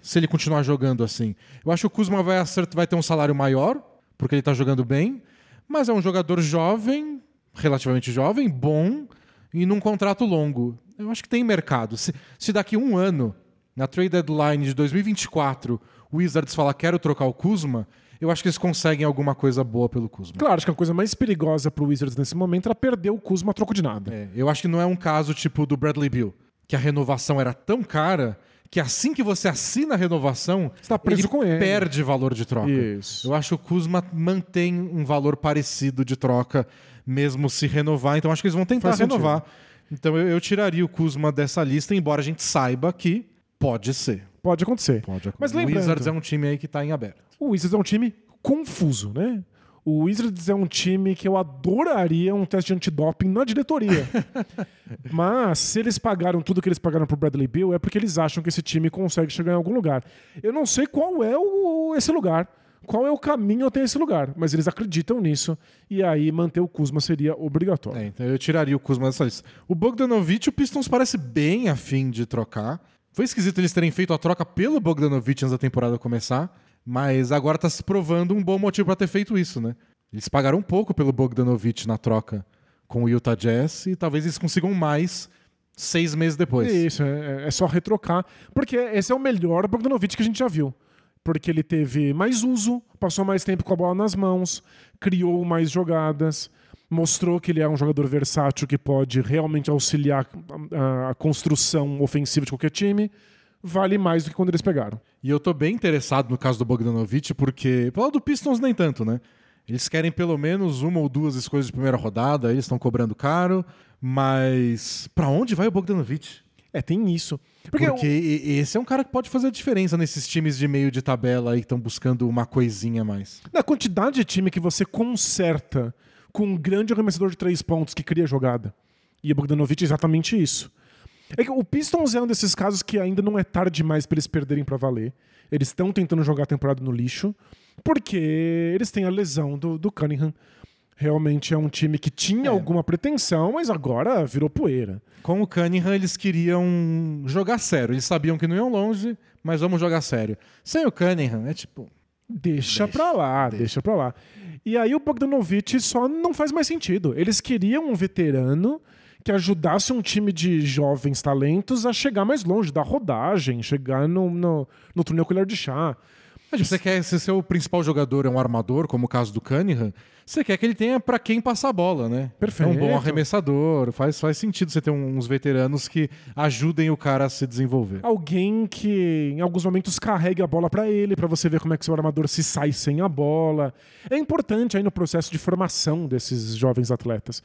Se ele continuar jogando assim. Eu acho que o Kuzma vai, acert- vai ter um salário maior, porque ele tá jogando bem, mas é um jogador jovem, relativamente jovem, bom, e num contrato longo. Eu acho que tem mercado. Se, se daqui um ano, na trade deadline de 2024, o Wizards falar quero trocar o Kuzma, eu acho que eles conseguem alguma coisa boa pelo Kuzma. Claro, acho que a coisa mais perigosa pro Wizards nesse momento era perder o Kuzma a troco de nada. É, eu acho que não é um caso tipo do Bradley Bill, que a renovação era tão cara que assim que você assina a renovação, Você tá preso ele com ele. perde valor de troca. Isso. Eu acho que o Kuzma mantém um valor parecido de troca, mesmo se renovar. Então acho que eles vão tentar Faz sentido. renovar. Então eu, eu tiraria o Kuzma dessa lista, embora a gente saiba que pode ser. Pode acontecer. Pode Mas o lembrando- Wizards é um time aí que está em aberto. O Wizards é um time confuso, né? O Wizards é um time que eu adoraria um teste de antidoping na diretoria. Mas se eles pagaram tudo que eles pagaram pro Bradley Bill, é porque eles acham que esse time consegue chegar em algum lugar. Eu não sei qual é o- esse lugar. Qual é o caminho até esse lugar. Mas eles acreditam nisso e aí manter o Kuzma seria obrigatório. É, então eu tiraria o Kuzma dessa lista. O Bogdanovich, o Pistons parece bem afim de trocar. Foi esquisito eles terem feito a troca pelo Bogdanovich antes da temporada começar, mas agora tá se provando um bom motivo para ter feito isso, né? Eles pagaram um pouco pelo Bogdanovich na troca com o Utah Jazz e talvez eles consigam mais seis meses depois. Isso, é, é só retrocar. Porque esse é o melhor Bogdanovich que a gente já viu. Porque ele teve mais uso, passou mais tempo com a bola nas mãos, criou mais jogadas, mostrou que ele é um jogador versátil que pode realmente auxiliar a, a construção ofensiva de qualquer time. Vale mais do que quando eles pegaram. E eu tô bem interessado no caso do Bogdanovich, porque, pelo do Pistons, nem tanto, né? Eles querem pelo menos uma ou duas escolhas de primeira rodada, eles estão cobrando caro, mas para onde vai o Bogdanovich? É, tem isso. Porque, Porque eu... esse é um cara que pode fazer a diferença nesses times de meio de tabela aí que estão buscando uma coisinha a mais. Na quantidade de time que você conserta com um grande arremessador de três pontos que cria jogada. E o Bogdanovich é exatamente isso. É que o Pistons é um desses casos que ainda não é tarde demais para eles perderem para valer. Eles estão tentando jogar a temporada no lixo, porque eles têm a lesão do, do Cunningham. Realmente é um time que tinha é. alguma pretensão, mas agora virou poeira. Com o Cunningham, eles queriam jogar sério. Eles sabiam que não iam longe, mas vamos jogar sério. Sem o Cunningham, é tipo. Deixa, deixa pra lá, deixa. deixa pra lá. E aí o Bogdanovich só não faz mais sentido. Eles queriam um veterano que ajudasse um time de jovens talentos a chegar mais longe, da rodagem, chegar no, no, no torneio colher de chá. Mas você quer, se seu principal jogador é um armador, como o caso do Cunningham, você quer que ele tenha para quem passar a bola, né? Perfeito. É um bom arremessador, faz, faz sentido você ter uns veteranos que ajudem o cara a se desenvolver. Alguém que em alguns momentos carregue a bola para ele, para você ver como é que seu armador se sai sem a bola. É importante aí no processo de formação desses jovens atletas.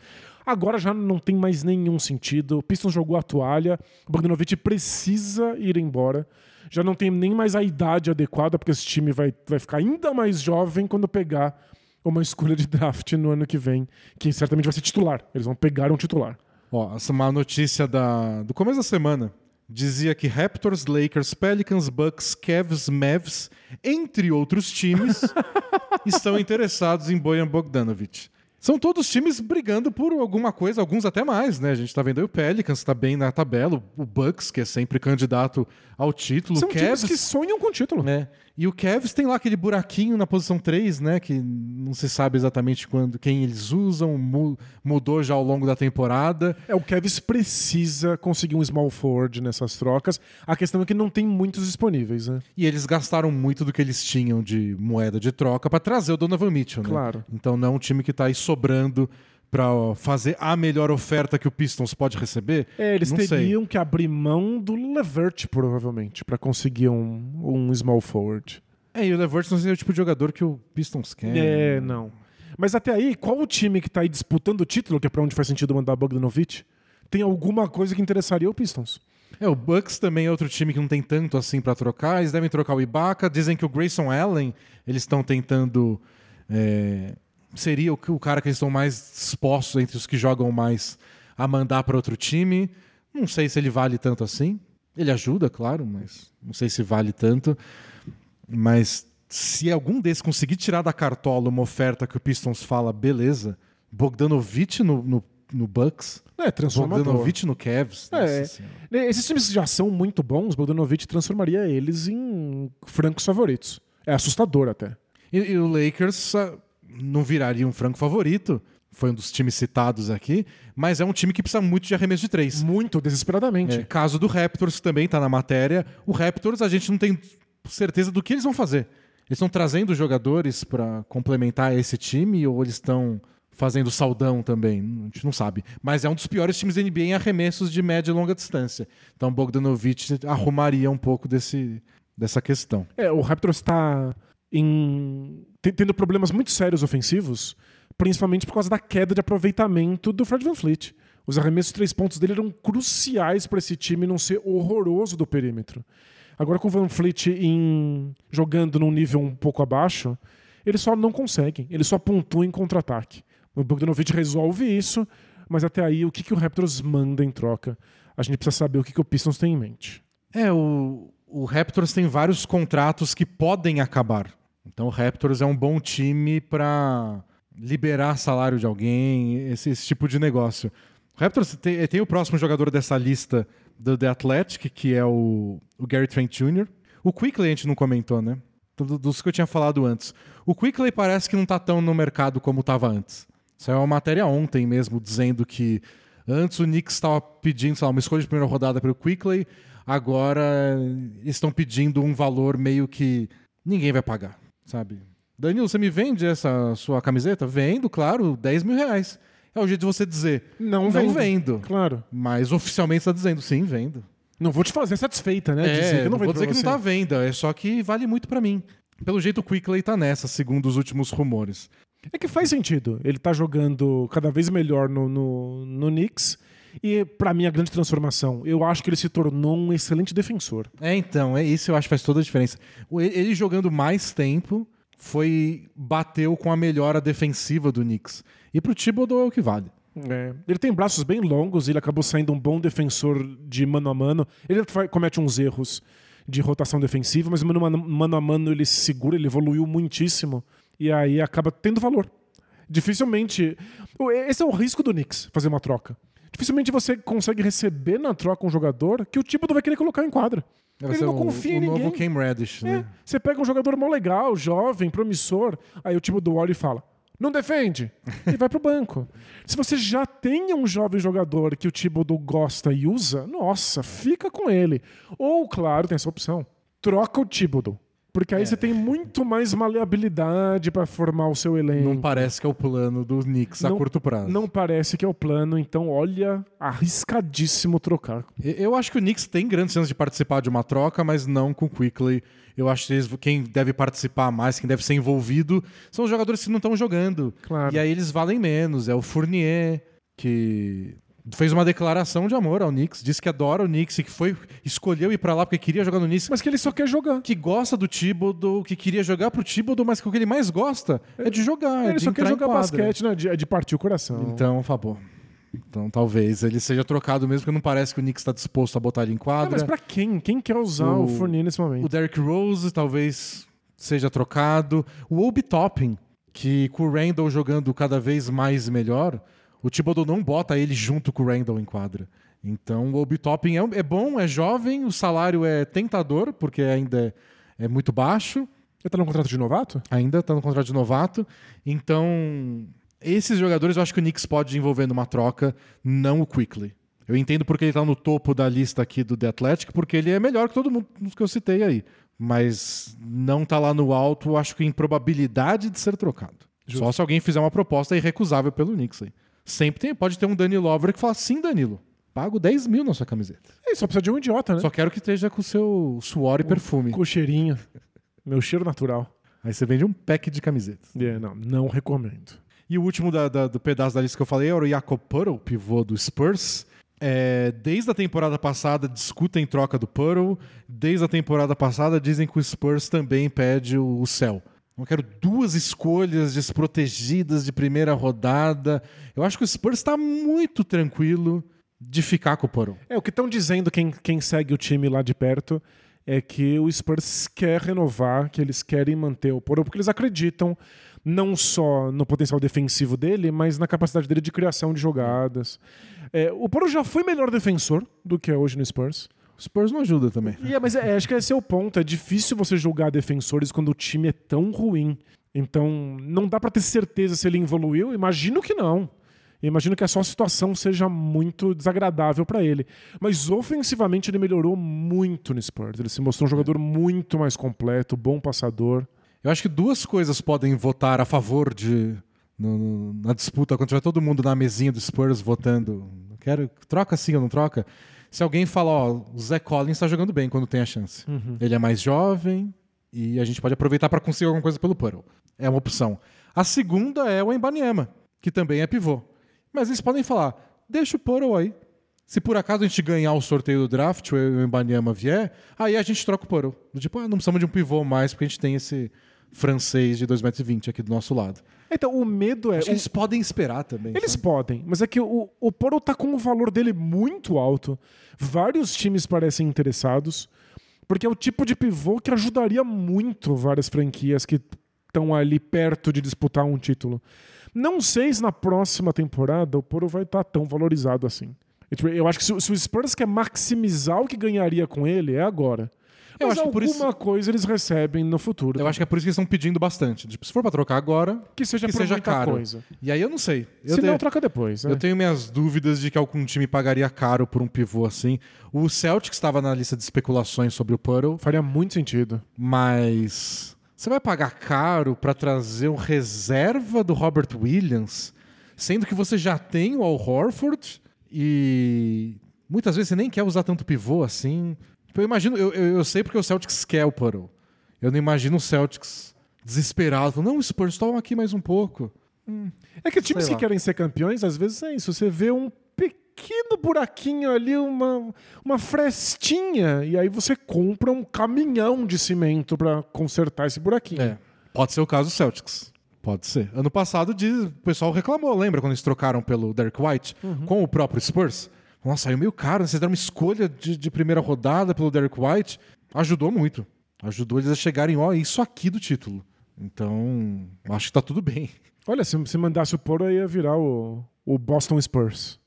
Agora já não tem mais nenhum sentido. O Pistons jogou a toalha, o Bogdanovich precisa ir embora já não tem nem mais a idade adequada, porque esse time vai, vai ficar ainda mais jovem quando pegar uma escolha de draft no ano que vem, que certamente vai ser titular. Eles vão pegar um titular. Ó, essa uma notícia da, do começo da semana. Dizia que Raptors, Lakers, Pelicans, Bucks, Cavs, Mavs, entre outros times, estão interessados em Bojan Bogdanovic. São todos times brigando por alguma coisa, alguns até mais, né? A gente tá vendo aí o Pelicans, tá bem na tabela, o Bucks, que é sempre candidato ao título. São Cavs, times que sonham com o título. Né? E o Cavs tem lá aquele buraquinho na posição 3, né? Que não se sabe exatamente quando, quem eles usam, mudou já ao longo da temporada. É, o Cavs precisa conseguir um small forward nessas trocas. A questão é que não tem muitos disponíveis, né? E eles gastaram muito do que eles tinham de moeda de troca para trazer o Donovan Mitchell, né? Claro. Então não é um time que está aí sobrando para fazer a melhor oferta que o Pistons pode receber? É, eles não teriam sei. que abrir mão do Levert, provavelmente, para conseguir um, um small forward. É, e o Levert não seria o tipo de jogador que o Pistons quer. É, não. Mas até aí, qual o time que está aí disputando o título, que é para onde faz sentido mandar Bogdanovich, tem alguma coisa que interessaria o Pistons? É, o Bucks também é outro time que não tem tanto assim para trocar. Eles devem trocar o Ibaka. Dizem que o Grayson Allen, eles estão tentando... É seria o, o cara que eles estão mais dispostos entre os que jogam mais a mandar para outro time. Não sei se ele vale tanto assim. Ele ajuda, claro, mas não sei se vale tanto. Mas se algum desses conseguir tirar da cartola uma oferta que o Pistons fala, beleza, Bogdanovich no, no, no Bucks. É, transformador. Bogdanovich no Cavs. É, esses times já são muito bons, Bogdanovich transformaria eles em francos favoritos. É assustador até. E, e o Lakers não viraria um franco favorito. Foi um dos times citados aqui, mas é um time que precisa muito de arremesso de três. Muito, desesperadamente. É, caso do Raptors, também está na matéria. O Raptors, a gente não tem certeza do que eles vão fazer. Eles estão trazendo jogadores para complementar esse time ou eles estão fazendo saldão também? A gente não sabe. Mas é um dos piores times da NBA em arremessos de média e longa distância. Então Bogdanovich arrumaria um pouco desse, dessa questão. É, o Raptors está em tendo problemas muito sérios ofensivos, principalmente por causa da queda de aproveitamento do Fred Van Fleet. Os arremessos de três pontos dele eram cruciais para esse time não ser horroroso do perímetro. Agora com o Van Fleet em... jogando num nível um pouco abaixo, eles só não conseguem, eles só pontuam em contra-ataque. O Bogdanovich resolve isso, mas até aí o que, que o Raptors manda em troca? A gente precisa saber o que, que o Pistons tem em mente. É, o, o Raptors tem vários contratos que podem acabar. Então o Raptors é um bom time para liberar salário de alguém, esse, esse, tipo de negócio. O Raptors tem, tem, o próximo jogador dessa lista do The Athletic, que é o, o Gary Trent Jr. O Quickly a gente não comentou, né? Dos que eu tinha falado antes. O Quickly parece que não está tão no mercado como estava antes. Saiu uma matéria ontem mesmo dizendo que antes o Knicks estava pedindo lá, uma escolha de primeira rodada para o Quickly, agora estão pedindo um valor meio que ninguém vai pagar, sabe? Danilo, você me vende essa sua camiseta? Vendo, claro, 10 mil reais. É o jeito de você dizer. Não, não vendo. vendo. Claro. Mas oficialmente está dizendo, sim, vendo. Não vou te fazer satisfeita, né? É, dizer que não, vou dizer que não está à venda, é só que vale muito para mim. Pelo jeito, o Quickley tá nessa, segundo os últimos rumores. É que faz sentido. Ele tá jogando cada vez melhor no, no, no Knicks. E, para mim, a grande transformação, eu acho que ele se tornou um excelente defensor. É, então, é isso eu acho que faz toda a diferença. Ele jogando mais tempo foi bateu com a melhora defensiva do Knicks. E pro Thibodeau é o que vale. É. Ele tem braços bem longos, ele acabou saindo um bom defensor de mano a mano. Ele comete uns erros de rotação defensiva, mas mano, mano a mano ele se segura, ele evoluiu muitíssimo e aí acaba tendo valor. Dificilmente. Esse é o risco do Knicks, fazer uma troca. Dificilmente você consegue receber na troca um jogador que o tipo não vai querer colocar em quadra. Vai ele não confia o, em ninguém. novo Cam Reddish, né? É, você pega um jogador mó legal, jovem, promissor, aí o tipo do olha e fala: não defende e vai pro banco. Se você já tem um jovem jogador que o Thibodeau gosta e usa, nossa, fica com ele. Ou, claro, tem essa opção. Troca o Thibodeau. Porque aí é. você tem muito mais maleabilidade para formar o seu elenco. Não parece que é o plano do Knicks não, a curto prazo. Não parece que é o plano, então olha, arriscadíssimo trocar. Eu acho que o Knicks tem grandes chances de participar de uma troca, mas não com o Quickly. Eu acho que quem deve participar mais, quem deve ser envolvido, são os jogadores que não estão jogando. Claro. E aí eles valem menos. É o Fournier, que fez uma declaração de amor ao Knicks, disse que adora o Knicks e que foi escolheu ir para lá porque queria jogar no Knicks. Mas que ele só quer jogar. Que gosta do Thibodeau, que queria jogar pro Thibodeau, mas que o que ele mais gosta é de jogar, ele é de só quer jogar basquete, né? De, de partir o coração. Então, favor. Então talvez ele seja trocado mesmo, porque não parece que o Knicks está disposto a botar ele em quadra. É, mas pra quem? Quem quer usar o, o Fournier nesse momento? O Derrick Rose talvez seja trocado. O Obi Toppin, que com o Randall jogando cada vez mais melhor, o Thibodeau não bota ele junto com o Randall em quadra. Então o Obi Toppin é, é bom, é jovem, o salário é tentador, porque ainda é, é muito baixo. Ele tá no contrato de novato? Ainda tá no contrato de novato. Então, esses jogadores eu acho que o Knicks pode envolver numa troca, não o Quickly. Eu entendo porque ele tá no topo da lista aqui do The Athletic, porque ele é melhor que todo mundo que eu citei aí. Mas não tá lá no alto, acho que em probabilidade de ser trocado. Justo. Só se alguém fizer uma proposta irrecusável pelo Knicks aí. Sempre tem, pode ter um Danilo Lover que fala, sim, Danilo, pago 10 mil na sua camiseta. É, só precisa de um idiota, né? Só quero que esteja com o seu suor e perfume. Com o cheirinho. Meu cheiro natural. Aí você vende um pack de camisetas. É, não, não recomendo. E o último da, da, do pedaço da lista que eu falei era o Jakob Puddle, pivô do Spurs. É, desde a temporada passada discutem troca do Puddle. Desde a temporada passada dizem que o Spurs também pede o, o céu. Eu quero duas escolhas desprotegidas de primeira rodada. Eu acho que o Spurs está muito tranquilo de ficar com o Porão. É, o que estão dizendo quem, quem segue o time lá de perto é que o Spurs quer renovar, que eles querem manter o Porão, porque eles acreditam não só no potencial defensivo dele, mas na capacidade dele de criação de jogadas. É, o Porão já foi melhor defensor do que é hoje no Spurs. O Spurs não ajuda também. Yeah, mas é, acho que esse é o ponto. É difícil você julgar defensores quando o time é tão ruim. Então, não dá para ter certeza se ele evoluiu. Imagino que não. Imagino que a sua situação seja muito desagradável para ele. Mas ofensivamente ele melhorou muito no Spurs. Ele se mostrou um jogador muito mais completo, bom passador. Eu acho que duas coisas podem votar a favor de no, na disputa quando tiver todo mundo na mesinha do Spurs votando. Quero troca sim ou não troca? Se alguém fala, ó, o Zé Collins está jogando bem quando tem a chance. Uhum. Ele é mais jovem e a gente pode aproveitar para conseguir alguma coisa pelo Puddle. É uma opção. A segunda é o Embanyama, que também é pivô. Mas eles podem falar, deixa o Puddle aí. Se por acaso a gente ganhar o sorteio do draft, o Embanyama vier, aí a gente troca o Puddle. Tipo, ah, não precisamos de um pivô mais, porque a gente tem esse francês de 2,20m aqui do nosso lado. Então, o medo é. Acho eles podem esperar também. Eles sabe? podem, mas é que o, o Poro tá com o valor dele muito alto. Vários times parecem interessados. Porque é o tipo de pivô que ajudaria muito várias franquias que estão ali perto de disputar um título. Não sei se na próxima temporada o Poro vai estar tão valorizado assim. Eu acho que se o Spurs quer maximizar o que ganharia com ele, é agora. Eu Mas acho que por alguma isso- coisa eles recebem no futuro. Eu acho que é por isso que eles estão pedindo bastante. Tipo, se for pra trocar agora, que seja, que seja caro. coisa. E aí eu não sei. Eu, Se tenho, não, troca depois. né? eu tenho minhas dúvidas de que algum time pagaria caro por um pivô assim. O Celtic estava na lista de especulações sobre o Puddle, Faria muito sentido. mas você vai pagar caro pra trazer um reserva do Robert Williams, sendo que você já tem o Al Horford e muitas vezes você nem quer usar tanto pivô assim. Tipo, Eu imagino, eu, eu, eu sei porque o Celtics quer o Puddle. Eu não imagino o Celtics desesperado, falando, não, Spurs, toma aqui mais um pouco. É que times que querem ser campeões, às vezes é isso. Você vê um pequeno buraquinho ali, uma, uma frestinha, e aí você compra um caminhão de cimento pra consertar esse buraquinho. É. Pode ser o caso do Celtics. Pode ser. Ano passado diz- o pessoal reclamou, lembra quando eles trocaram pelo Derek White com o próprio Spurs? Nossa, saiu meio caro, né? vocês deram uma escolha de, de primeira rodada pelo Derek White. Ajudou muito. Ajudou eles a chegarem, ó, isso aqui do título. Então, acho que tá tudo bem. Olha, se, se mandasse o Poro, aí ia virar o, o Boston Spurs.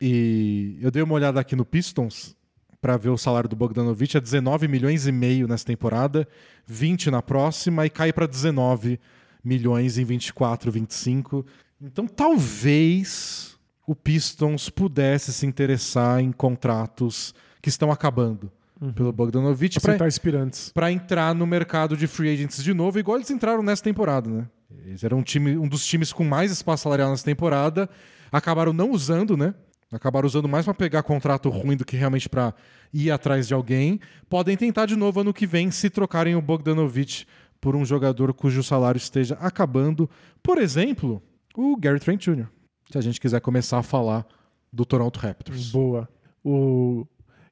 E eu dei uma olhada aqui no Pistons para ver o salário do Bogdanovich, é 19 milhões e meio nessa temporada, 20 na próxima e cai para 19 milhões em 24, 25. Então talvez o Pistons pudesse se interessar em contratos que estão acabando pelo Bogdanovich para Aceitar aspirantes. para entrar no mercado de free agents de novo, igual eles entraram nessa temporada, né? Eles eram um, time, um dos times com mais espaço salarial nessa temporada, acabaram não usando, né? Acabaram usando mais para pegar contrato ruim do que realmente para ir atrás de alguém. Podem tentar de novo ano que vem se trocarem o Bogdanovich por um jogador cujo salário esteja acabando. Por exemplo, o Gary Trent Jr. Se a gente quiser começar a falar do Toronto Raptors. Boa. O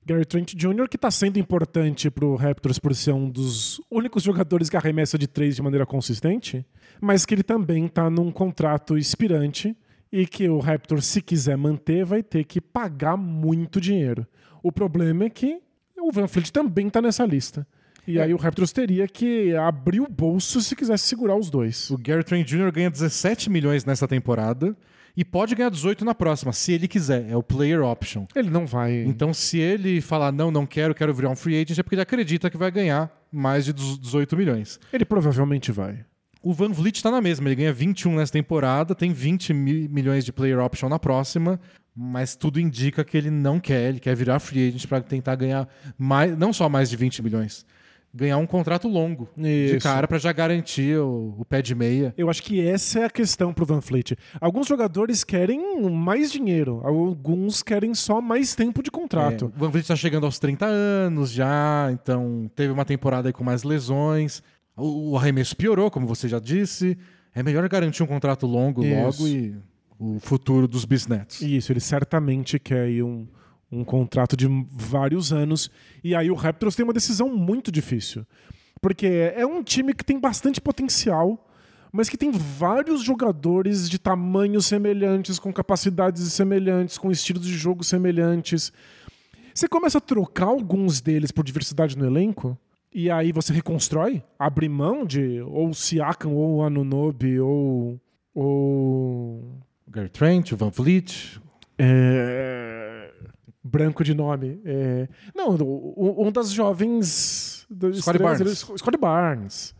Gary Trent Jr., que está sendo importante pro Raptors por ser um dos únicos jogadores que arremessa de três de maneira consistente, mas que ele também está num contrato expirante e que o Raptors, se quiser manter, vai ter que pagar muito dinheiro. O problema é que o Van Fleet também está nessa lista. E É. aí o Raptors teria que abrir o bolso se quisesse segurar os dois. O Gary Trent Jr. ganha 17 milhões nessa temporada e pode ganhar 18 na próxima, se ele quiser. É o player option. Ele não vai. Então, se ele falar, não, não quero, quero virar um free agent, é porque ele acredita que vai ganhar mais de 18 milhões. Ele provavelmente vai. O Van Vliet está na mesma, ele ganha 21 nessa temporada, tem 20 mi- milhões de player option na próxima, mas tudo indica que ele não quer, ele quer virar free agent para tentar ganhar mais, não só mais de 20 milhões, ganhar um contrato longo de Isso. cara para já garantir o, o pé de meia. Eu acho que essa é a questão pro Van Fleet. Alguns jogadores querem mais dinheiro, alguns querem só mais tempo de É, contrato. o Van Vliet está chegando aos 30 anos já, então teve uma temporada aí com mais lesões. O, o arremesso piorou, como você já disse. É melhor garantir um contrato longo Isso. logo e o futuro dos bisnetos. Isso, ele certamente quer aí um, um contrato de vários anos. E aí o Raptors tem uma decisão muito difícil. Porque é um time que tem bastante potencial, mas que tem vários jogadores de tamanhos semelhantes, com capacidades semelhantes, com estilos de jogo semelhantes. Você começa a trocar alguns deles por diversidade no elenco, e aí você reconstrói, abre mão de ou Siakam, ou Anunobi, ou. ou Gary Trent, o Van Vliet. é, Branco de nome. É, Não, um das jovens. Scottie estrelas, Barnes. Scottie Barnes.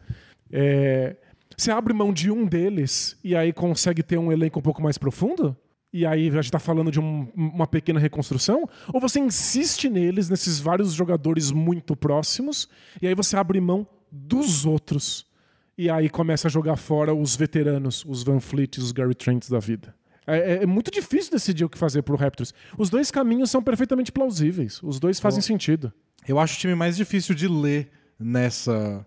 É, Você abre mão de um deles e aí consegue ter um elenco um pouco mais profundo? E aí a gente tá falando de um- uma pequena reconstrução? Ou você insiste neles, nesses vários jogadores muito próximos, e aí você abre mão dos outros? E aí começa a jogar fora os veteranos, os Van Fleet, os Gary Trents da vida. É, é- é muito difícil decidir o que fazer pro Raptors. Os dois caminhos são perfeitamente plausíveis. Os dois fazem sentido. Eu acho o time mais difícil de ler nessa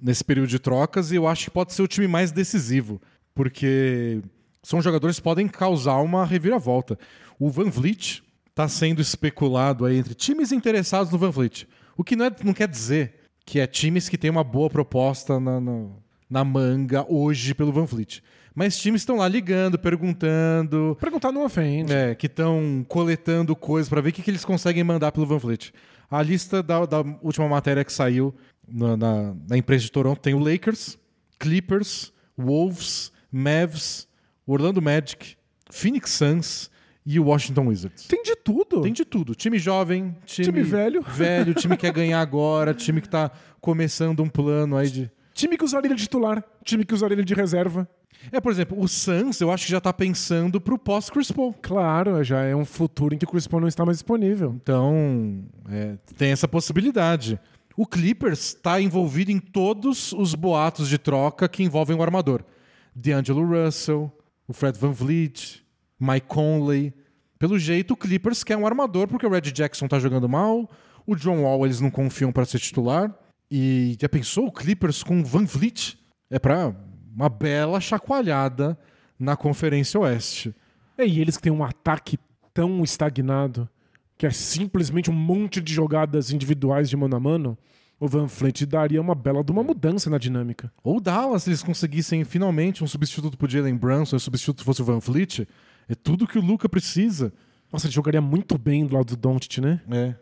nesse período de trocas e eu acho que pode ser o time mais decisivo, porque são jogadores que podem causar uma reviravolta. O Van Vliet está sendo especulado aí entre times interessados no Van Vliet, o que não, é- não quer dizer que é times que têm uma boa proposta na, na- na manga hoje pelo Van Fleet. Mas times estão lá ligando, perguntando, Perguntar não ofende. é, que estão coletando coisas para ver o que, que eles conseguem mandar pelo Van Fleet. A lista da, da última matéria que saiu na, na, na imprensa de Toronto tem o Lakers, Clippers, Wolves, Mavs, Orlando Magic, Phoenix Suns e o Washington Wizards. Tem de tudo. Tem de tudo. Time jovem, time, Time velho. velho, time que quer ganhar agora, time que tá começando um plano aí de. Time que usaria ele de titular, time que usaria ele de reserva. É, por exemplo, o Suns, eu acho que já tá pensando pro pós-Chris Paul. Claro, já é um futuro em que o Chris Paul não está mais disponível. Então, é, tem essa possibilidade. O Clippers está envolvido em todos os boatos de troca que envolvem o armador. D'Angelo Russell, o Fred Van Vliet, Mike Conley. Pelo jeito, o Clippers quer um armador porque o Red Jackson tá jogando mal, o John Wall eles não confiam para ser titular. E já pensou o Clippers com o Van Vliet? É para uma bela chacoalhada na Conferência Oeste. É, e eles que têm um ataque tão estagnado, que é simplesmente um monte de jogadas individuais de mano a mano, o Van Fleet daria uma bela de uma mudança na dinâmica. Ou Dallas, se eles conseguissem finalmente um substituto pro Jalen Brunson, e o substituto fosse o Van Fleet, é tudo que o Luca precisa. Nossa, ele jogaria muito bem do lado do Doncic, né? É.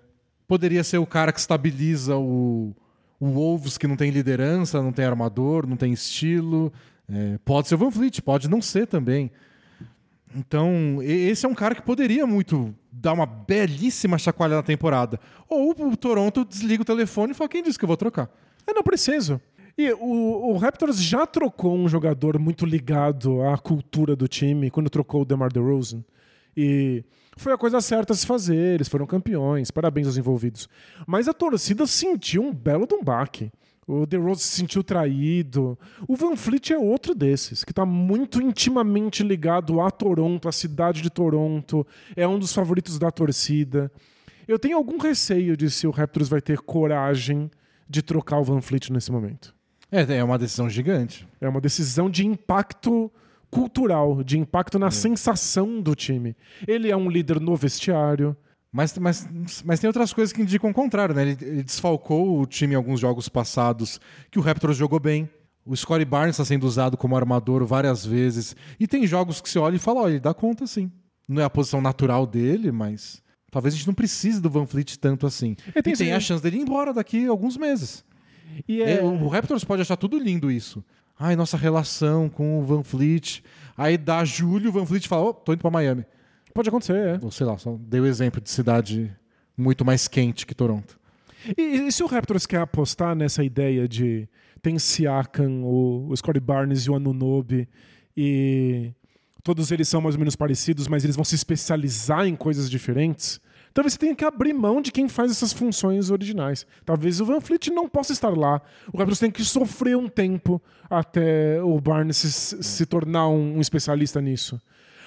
Poderia ser o cara que estabiliza o, o Wolves, que não tem liderança, não tem armador, não tem estilo. É, pode ser o Van Fleet, pode não ser também. Então, esse é um cara que poderia muito dar uma belíssima chacoalhada na temporada. Ou o Toronto desliga o telefone e fala: quem disse que eu vou trocar? É, não preciso. E o, o Raptors já trocou um jogador muito ligado à cultura do time quando trocou o DeMar DeRozan. E foi a coisa certa a se fazer, eles foram campeões, parabéns aos envolvidos. Mas a torcida sentiu um belo de um baque. O DeRozan se sentiu traído. O Van Fleet é outro desses, que está muito intimamente ligado a Toronto, à cidade de Toronto. É um dos favoritos da torcida. Eu tenho algum receio de se o Raptors vai ter coragem de trocar o Van Fleet nesse momento. É, é uma decisão gigante. É uma decisão de impacto cultural, de impacto na sensação do time. Ele é um líder no vestiário. Mas, mas, mas tem outras coisas que indicam o contrário, né? Ele, ele desfalcou o time em alguns jogos passados que o Raptors jogou bem. O Scottie Barnes está sendo usado como armador várias vezes. E tem jogos que você olha e fala, olha, ele dá conta sim. Não é a posição natural dele, mas talvez a gente não precise do Van Fleet tanto assim. É, E tem tem, esse- a chance dele ir embora daqui a alguns meses. E É, é, o Raptors pode achar tudo lindo isso. Ai, nossa relação com o Van Fleet. Aí dá julho, o Van Fleet fala, oh, tô indo pra Miami. pode acontecer, é. Ou sei lá, só dei o exemplo de cidade muito mais quente que Toronto. E, e se o Raptors quer apostar nessa ideia de tem Siakam, o, o Scottie Barnes e o Anunobi e todos eles são mais ou menos parecidos, mas eles vão se especializar em coisas diferentes, talvez você tenha que abrir mão de quem faz essas funções originais. Talvez o Van Fleet não possa estar lá. O Raptors tem que sofrer um tempo até o Barnes se, se tornar um, um especialista nisso.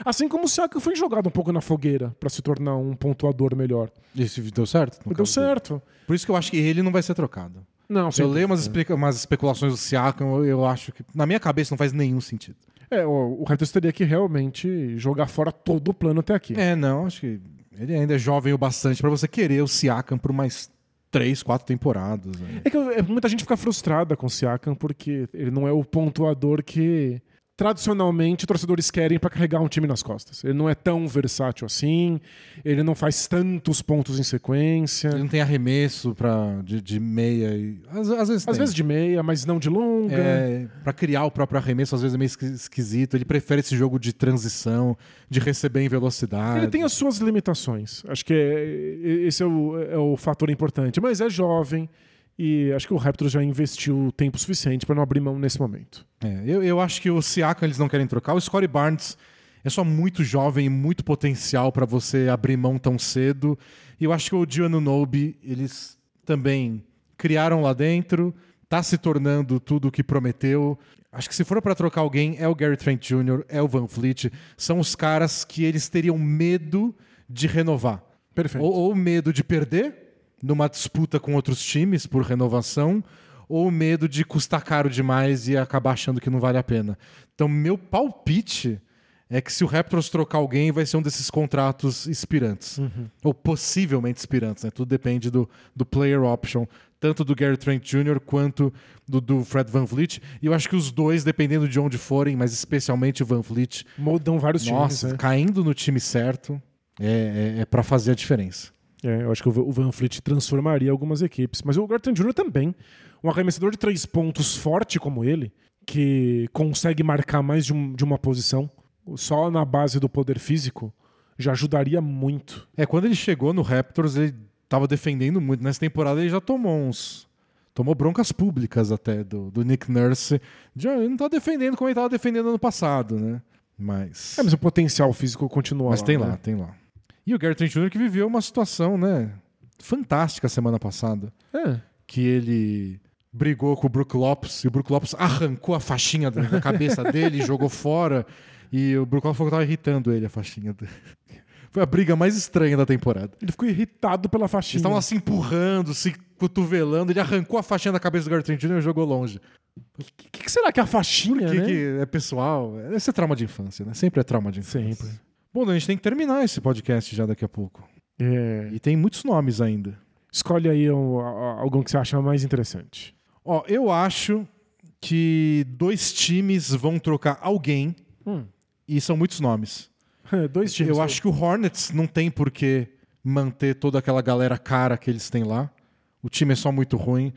Assim como o Siakam foi jogado um pouco na fogueira para se tornar um pontuador melhor. Isso deu certo? Deu dele? certo. Por isso que eu acho que ele não vai ser trocado. Não, eu sempre. leio umas, explica- umas especulações do Siakam, eu, eu acho que na minha cabeça não faz nenhum sentido. É, o, o Raptors teria que realmente jogar fora todo o plano até aqui. É, não, acho que ele ainda é jovem o bastante pra você querer o Siakam por mais três, quatro temporadas. né? É que é, muita gente fica frustrada com o Siakam porque ele não é o pontuador que tradicionalmente torcedores querem para carregar um time nas costas. Ele não é tão versátil assim, ele não faz tantos pontos em sequência. Ele não tem arremesso pra, de, de meia. E, às, às vezes Às tem. vezes de meia, mas não de longa. É, para criar o próprio arremesso, às vezes é meio esqui- esquisito. Ele prefere esse jogo de transição, de receber em velocidade. Ele tem as suas limitações. Acho que é- esse é o, é o fator importante. Mas é jovem e acho que o Raptors já investiu tempo suficiente para não abrir mão nesse momento. É, eu, eu acho que o Siakam eles não querem trocar. O Scottie Barnes é só muito jovem e muito potencial para você abrir mão tão cedo. E eu acho que o Dio Nobi eles também criaram lá dentro, tá se tornando tudo o que prometeu. Acho que se for para trocar alguém, é o Gary Trent Jr., é o Van Fleet. São os caras que eles teriam medo de renovar. Perfeito. Ou, ou medo de perder numa disputa com outros times por renovação, ou medo de custar caro demais e acabar achando que não vale a pena. Então, meu palpite é que se o Raptors trocar alguém, vai ser um desses contratos expirantes. Ou possivelmente expirantes, né? Tudo depende do, do player option, tanto do Gary Trent Jr. quanto do, do Fred Van Vliet. E eu acho que os dois, dependendo de onde forem, mas especialmente o Van Vliet, Mudam vários nossa, times, né? caindo no time certo, é, é, é para fazer a diferença. É, eu acho que o Van Fleet transformaria algumas equipes. Mas o Garton Jr. também. Um arremessador de três pontos forte como ele, que consegue marcar mais de, um- de uma posição, só na base do poder físico, já ajudaria muito. É, quando ele chegou no Raptors, ele tava defendendo muito. Nessa temporada ele já tomou uns. Tomou broncas públicas até do, do Nick Nurse. Já, ele não tá defendendo como ele tava defendendo ano passado, né? Mas. É, mas o potencial físico continua mas lá. tem né? lá, tem lá. E o Gary Trent Jr. que viveu uma situação, né? Fantástica semana passada. É. Que ele brigou com o Brook Lopes e o Brook Lopes arrancou a faixinha da cabeça dele jogou fora. E o Brook Lopes falou que tava irritando ele, a faixinha dele. Foi a briga mais estranha da temporada. Ele ficou irritado pela Eles faixinha. estavam se empurrando, se cotovelando. Ele arrancou a faixinha da cabeça do Gary Trent Jr. e jogou longe. O que, que será que é a faixinha, Que, né? que é pessoal. Esse é trauma de infância, né? Sempre é trauma de infância. Sempre. Bom, a gente tem que terminar esse podcast já daqui a pouco. É. E tem muitos nomes ainda. Escolhe aí um, algum que você acha mais interessante. Ó, eu acho que dois times vão trocar alguém Hum. e são muitos nomes. Dois times. Eu acho que o Hornets não tem por que manter toda aquela galera cara que eles têm lá. O time é só muito ruim.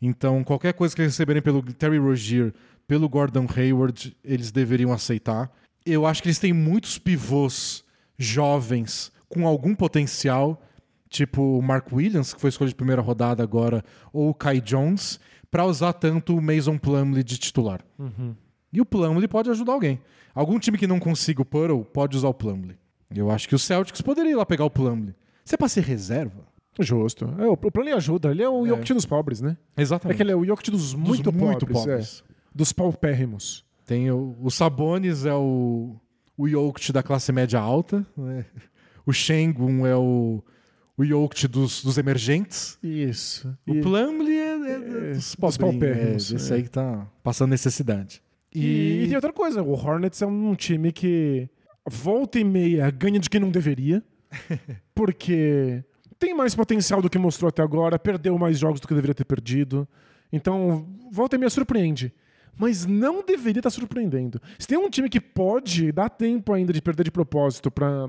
Então, qualquer coisa que eles receberem pelo Terry Rozier, pelo Gordon Hayward, eles deveriam aceitar. Eu acho que eles têm muitos pivôs jovens com algum potencial, tipo o Mark Williams, que foi escolha de primeira rodada agora, ou o Kai Jones, para usar tanto o Mason Plumlee de titular. E o Plumlee pode ajudar alguém. Algum time que não consiga o Puddle pode usar o Plumlee. Eu acho que o Celtics poderia ir lá pegar o Plumlee. Se é pra ser reserva? Justo. É, o plano ajuda. Ele é o É. Jokic dos pobres, né? É Exatamente. que ele é o Jokic dos Dos muito, pobres. é. Dos paupérrimos. Tem o, o Sabonis é o, o Jokic da classe média alta. né? O Shengun é o, o Jokic dos, dos emergentes. Isso. O E- Plumlee é, é- É, dos paupérrimos, É, esse é. aí que tá passando necessidade. E, e tem outra coisa, o Hornets é um time que volta e meia ganha de quem não deveria, porque tem mais potencial do que mostrou até agora, perdeu mais jogos do que deveria ter perdido. Então, volta e meia surpreende. Mas não deveria estar surpreendendo. Se tem um time que pode dar tempo ainda de perder de propósito pra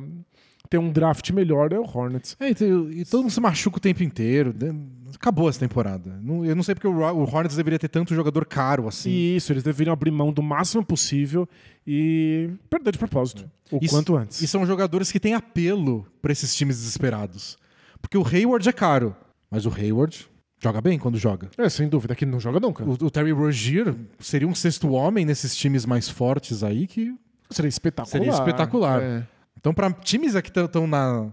ter um draft melhor, é o Hornets. É, então, e todo mundo se machuca o tempo inteiro. né? Acabou essa temporada. Eu não sei porque o Hornets deveria ter tanto jogador caro assim. E isso, eles deveriam abrir mão do máximo possível e perder de propósito. O Isso- quanto antes. E são jogadores que têm apelo pra esses times desesperados. Porque o Hayward é caro, mas o Hayward joga bem quando joga. É, sem dúvida, que não joga nunca. O, o Terry Rozier seria um sexto homem nesses times mais fortes aí que Seria espetacular. Seria espetacular. É. Então, para times que estão na,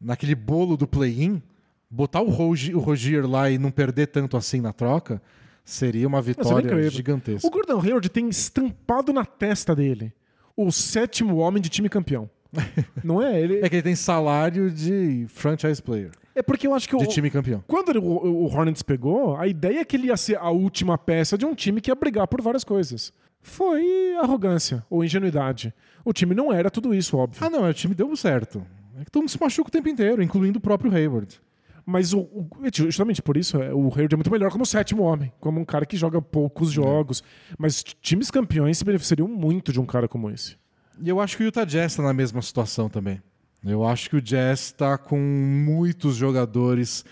naquele bolo do play-in, botar o, Rogi- o Rogier lá e não perder tanto assim na troca seria uma vitória incrível. gigantesca. O Gordon Hayward tem estampado na testa dele o sétimo homem de time campeão. Não é? Ele... É que ele tem salário de franchise player, É porque eu acho que de o, time campeão. quando o, o Hornets pegou, a ideia é que ele ia ser a última peça de um time que ia brigar por várias coisas. Foi arrogância ou ingenuidade. O time não era tudo isso, óbvio. Ah, não, o time deu certo. É que todo mundo se machuca o tempo inteiro, incluindo o próprio Hayward. Mas o, o- justamente por isso, é, o Hayward é muito melhor como sétimo homem, como um cara que joga poucos jogos. Mas t- times campeões se beneficiariam muito de um cara como esse. E eu acho que o Utah Jazz está na mesma situação também. Eu acho que o Jazz está com muitos jogadores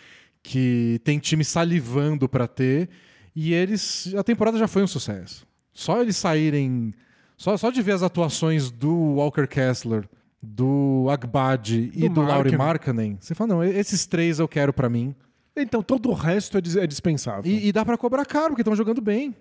que tem time salivando para ter e eles a temporada já foi um sucesso. Só eles saírem, só, só de ver as atuações do Walker Kessler, do Agbadi e Do do Lauri Markkanen. Você fala não, esses três eu quero para mim. Então todo o resto é, é dispensável. E, e dá para cobrar caro porque estão jogando bem.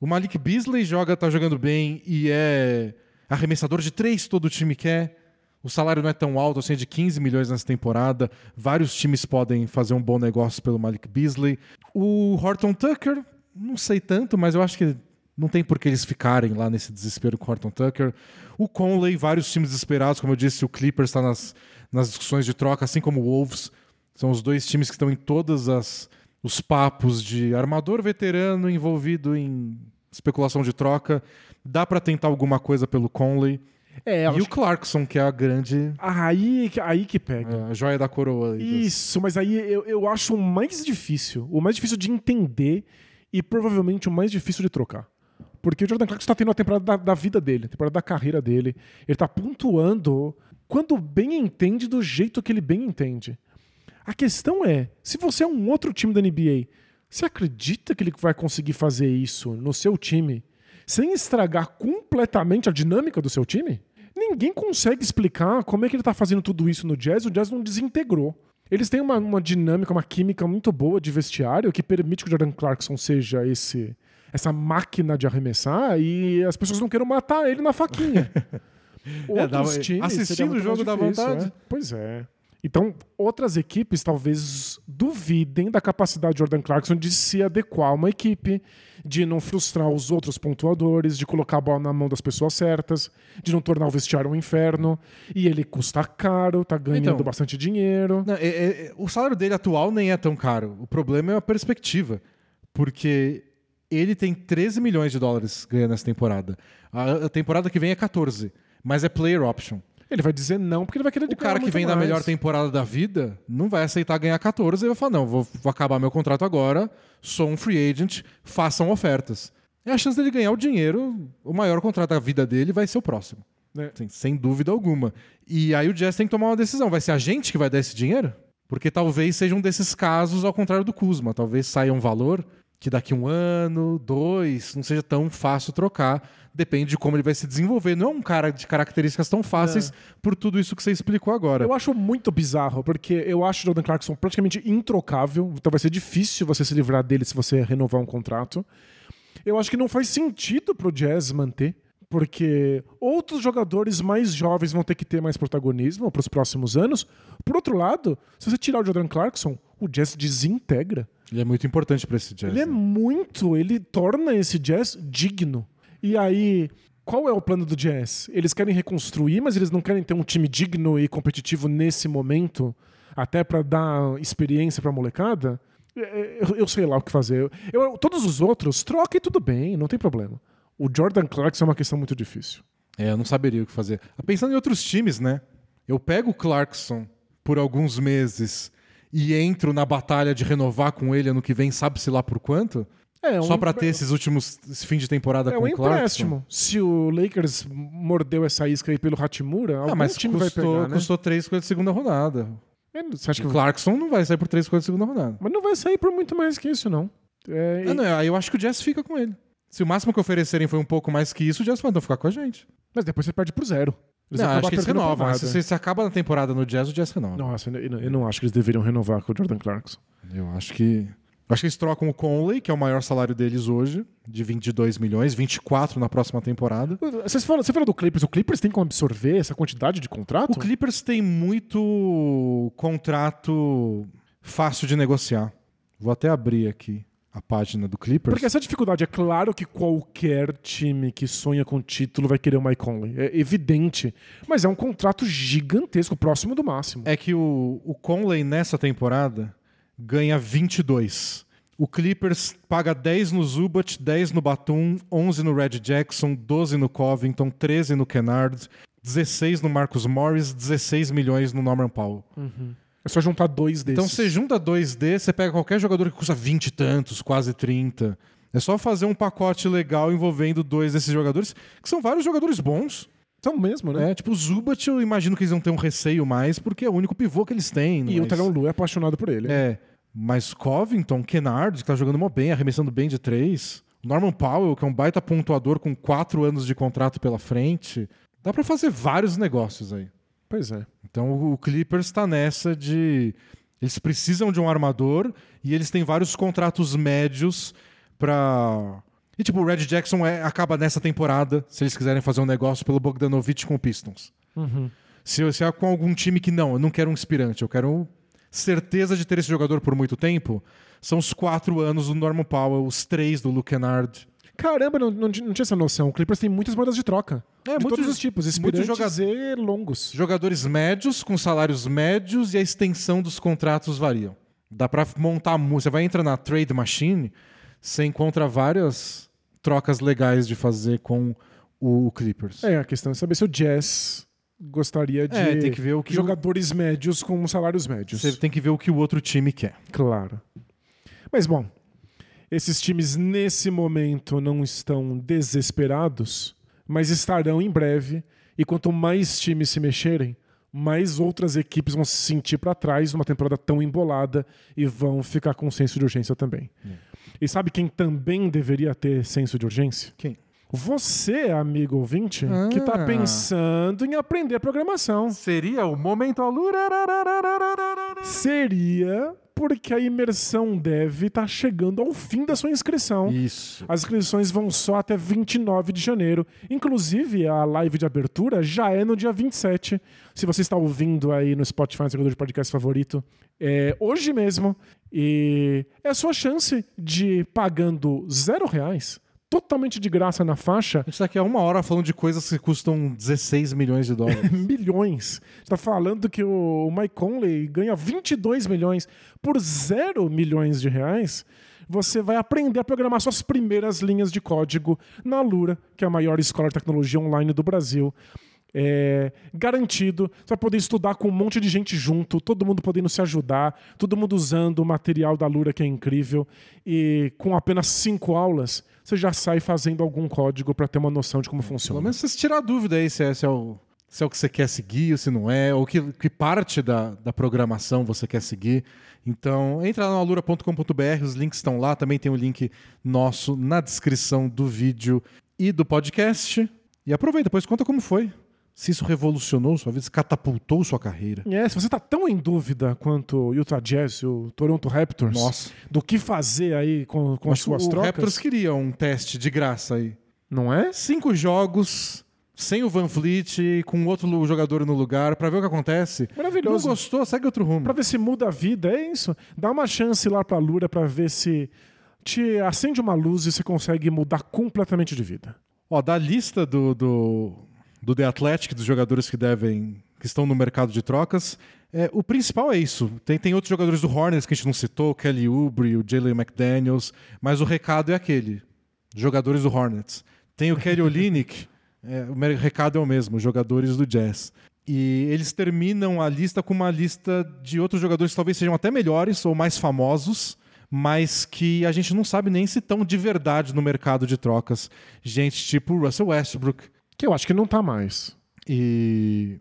O Malik Beasley joga, tá jogando bem e é arremessador de três, todo time quer. O salário não é tão alto assim, é de 15 milhões nessa temporada. Vários times podem fazer um bom negócio pelo Malik Beasley. O Horton Tucker, não sei tanto, mas eu acho que não tem por que eles ficarem lá nesse desespero com o Horton Tucker. O Conley, vários times desesperados, como eu disse, o Clippers está nas, nas discussões de troca, assim como o Wolves. São os dois times que estão em todas as os papos de armador veterano envolvido em especulação de troca. Dá para tentar alguma coisa pelo Conley. É, e o Clarkson, que é a grande aí, aí que pega. é, a joia da coroa. Isso, mas aí eu, eu acho o mais difícil, o mais difícil de entender e provavelmente o mais difícil de trocar. Porque o Jordan Clarkson está tendo a temporada da, da vida dele, a temporada da carreira dele. Ele está pontuando quando bem entende do jeito que ele bem entende. A questão é, se você é um outro time da NBA, você acredita que ele vai conseguir fazer isso no seu time sem estragar completamente a dinâmica do seu time? Ninguém consegue explicar como é que ele tá fazendo tudo isso no Jazz. O Jazz não desintegrou. Eles têm uma, uma dinâmica, uma química muito boa de vestiário que permite que o Jordan Clarkson seja esse essa máquina de arremessar e as pessoas não queiram matar ele na faquinha. Outros dá- times assistindo o jogo difícil, vontade. é. Pois é. Então, outras equipes talvez duvidem da capacidade de Jordan Clarkson de se adequar a uma equipe, de não frustrar os outros pontuadores, de colocar a bola na mão das pessoas certas, de não tornar o vestiário um inferno. E ele custa caro, tá ganhando Então. bastante dinheiro. Não, é- é- o salário dele atual nem é tão caro. O problema é a perspectiva. Porque ele tem 13 milhões de dólares ganhando essa temporada. A, a temporada que vem é 14. Mas é player option. Ele vai dizer não porque ele vai querer O cara que vem da mais. melhor temporada da vida não vai aceitar ganhar 14 e vai falar: não, vou, vou acabar meu contrato agora, sou um free agent, façam ofertas. E a chance dele ganhar o dinheiro, o maior contrato da vida dele vai ser o próximo. né? Assim, sem dúvida alguma. E aí o Jazz tem que tomar uma decisão. Vai ser a gente que vai dar esse dinheiro? Porque talvez seja um desses casos ao contrário do Kuzma. Talvez saia um valor que daqui um ano, dois, não seja tão fácil trocar. Depende de como ele vai se desenvolver. Não é um cara de características tão fáceis por tudo isso que você explicou agora. Eu acho muito bizarro, porque eu acho o Jordan Clarkson praticamente introcável. Então vai ser difícil você se livrar dele se você renovar um contrato. Eu acho que não faz sentido pro Jazz manter, porque outros jogadores mais jovens vão ter que ter mais protagonismo para os próximos anos. Por outro lado, se você tirar o Jordan Clarkson, o Jazz desintegra. Ele é muito importante para esse Jazz. Ele é né? muito, ele torna esse jazz digno. E aí, qual é o plano do jazz? Eles querem reconstruir, mas eles não querem ter um time digno e competitivo nesse momento, até pra dar experiência pra molecada? É, Eu, eu sei lá o que fazer. Eu- todos os outros, troca e tudo bem, não tem problema. O Jordan Clarkson é uma questão muito difícil. É, eu não saberia o que fazer. Pensando em outros times, né? Eu pego o Clarkson por alguns meses e entro na batalha de renovar com ele ano que vem, sabe-se lá por quanto? É, Só um- pra ter esses últimos esse fim de temporada É com um o Clarkson. empréstimo. Se o Lakers mordeu essa isca aí pelo Hachimura, algum Ah, mas time vai custou, pegar, né? custou três coisas de segunda rodada. É, Você acha que O Clarkson não vai sair por três coisas de segunda rodada. Mas não vai sair por muito mais que isso, não. É, Ah, não, aí eu acho que o Jazz fica com ele. Se o máximo que oferecerem foi um pouco mais que isso, o Jazz vai então ficar com a gente. Mas depois você perde pro zero. Eles não, acho que eles renovam. Se, se, se acaba na temporada no Jazz, o Jazz renova. Nossa, eu não, eu não acho que eles deveriam renovar com o Jordan Clarkson. Eu acho que. eu Acho que eles trocam o Conley, que é o maior salário deles hoje, de 22 milhões, 24 na próxima temporada. Você falou, você falou do Clippers. O Clippers tem como absorver essa quantidade de contrato? O Clippers tem muito contrato fácil de negociar. Vou até abrir aqui a página do Clippers. Porque essa dificuldade, é claro que qualquer time que sonha com título vai querer o Mike Conley. É evidente. Mas é um contrato gigantesco, próximo do máximo. É que o, o Conley nessa temporada ganha 22. O Clippers paga 10 no Zubat, 10 no Batum, 11 no Red Jackson, 12 no Covington, 13 no Kennard, 16 no Marcus Morris, 16 milhões no Norman Powell. É só juntar dois desses. Então você junta dois desses, você pega qualquer jogador que custa 20 e tantos, quase 30. É só fazer um pacote legal envolvendo dois desses jogadores, que são vários jogadores bons. São mesmo, né? É, tipo, o Zubat, eu imagino que eles vão ter um receio mais, porque é o único pivô que eles têm. E o mas- Tyronn Lu é apaixonado por ele. É, mas Covington, Kennard, que tá jogando mó bem, arremessando bem de três. Norman Powell, que é um baita pontuador com quatro anos de contrato pela frente. Dá pra fazer vários negócios aí. Pois é. Então o Clippers tá nessa de. Eles precisam de um armador e eles têm vários contratos médios pra. E tipo, o Red Jackson é- acaba nessa temporada, se eles quiserem fazer um negócio pelo Bogdanovich com o Pistons. Se, se é com algum time que não, eu não quero um inspirante, eu quero certeza de ter esse jogador por muito tempo, são os quatro anos do Norman Powell, os três do Luke Kennard. Caramba, não, não, não tinha essa noção. O Clippers tem muitas moedas de troca. É, de muitos- todos os tipos, muitos inspirantes joga- e longos. Jogadores médios, com salários médios e a extensão dos contratos variam. Dá pra montar. Você vai entrar na Trade Machine, você encontra várias trocas legais de fazer com o Clippers. É, a questão é saber se o Jazz gostaria de É, tem que ver o que o- jogadores médios com salários médios. Você tem que ver o que o outro time quer. Claro. Mas bom, esses times nesse momento não estão desesperados, mas estarão em breve. E quanto mais times se mexerem, mais outras equipes vão se sentir para trás numa temporada tão embolada e vão ficar com senso de urgência também. E sabe quem também deveria ter senso de urgência? Quem? Você, amigo ouvinte, que está Ah. pensando em aprender programação. Seria o momento alura. Seria porque a imersão dev está chegando ao fim da sua inscrição. Isso. As inscrições vão só até 29 de janeiro. Inclusive, a live de abertura já é no dia 27. Se você está ouvindo aí no Spotify, no seguidor de podcast favorito, é hoje mesmo. E é a sua chance de, pagando zero reais, totalmente de graça na faixa, A gente tá aqui há uma hora falando de coisas que custam 16 milhões de dólares. milhões. Está falando que o Mike Conley ganha 22 milhões por zero milhões de reais. Você vai aprender a programar suas primeiras linhas de código na Lura, que é a maior escola de tecnologia online do Brasil. É garantido, você vai poder estudar com um monte de gente junto, todo mundo podendo se ajudar, todo mundo usando o material da Lura que é incrível. E com apenas cinco aulas, você já sai fazendo algum código para ter uma noção de como funciona. Pelo menos você tirar a dúvida aí se é, se é o, se é o que você quer seguir ou se não é, ou que, que parte da, da programação você quer seguir. Então, entra lá no alura.com.br, os links estão lá. Também tem o link nosso na descrição do vídeo e do podcast. E aproveita, depois conta como foi. Se isso revolucionou sua vida, se catapultou sua carreira. É, se você tá tão em dúvida quanto o Utah Jazz e o Toronto Raptors Nossa. do que fazer aí com, com as suas o trocas, Raptors queria um teste de graça aí. não é? Cinco jogos, sem o Van Fleet, com outro jogador no lugar, pra ver o que acontece. Maravilhoso. Não gostou, segue outro rumo. Pra ver se muda a vida, é isso. Dá uma chance lá pra Lura pra ver se te acende uma luz e você consegue mudar completamente de vida. Ó, da lista do, do, do The Athletic, dos jogadores que devem. que estão no mercado de trocas, é, o principal é isso. Tem, tem outros jogadores do Hornets que a gente não citou, Kelly Oubre, o Jalen McDaniels, mas o recado é aquele: jogadores do Hornets. Tem o Kelly Olynyk, é, o recado é o mesmo, jogadores do Jazz. E eles terminam a lista com uma lista de outros jogadores que talvez sejam até melhores ou mais famosos, mas que a gente não sabe nem se estão de verdade no mercado de trocas. Gente tipo Russell Westbrook. Que eu acho que não tá mais. E,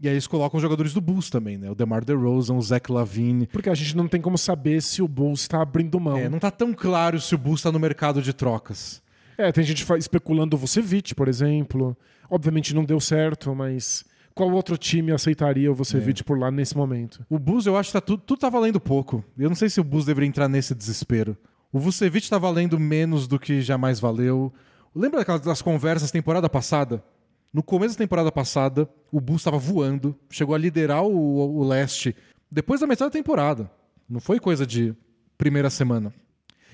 e aí eles colocam os jogadores do Bulls também, né? O DeMar DeRozan, o Zach Lavine. Porque a gente não tem como saber se o Bulls tá abrindo mão. É, não tá tão claro se o Bulls está no mercado de trocas. É, tem gente especulando o Vucevic, por exemplo. Obviamente não deu certo, mas qual outro time aceitaria o Vucevic por lá nesse momento? O Bulls, eu acho que tá tudo, tudo tá valendo pouco. Eu não sei se o Bulls deveria entrar nesse desespero. O Vucevic tá valendo menos do que jamais valeu. Lembra das conversas temporada passada? No começo da temporada passada, o Bulls estava voando, chegou a liderar o, o leste depois da metade da temporada. Não foi coisa de primeira semana.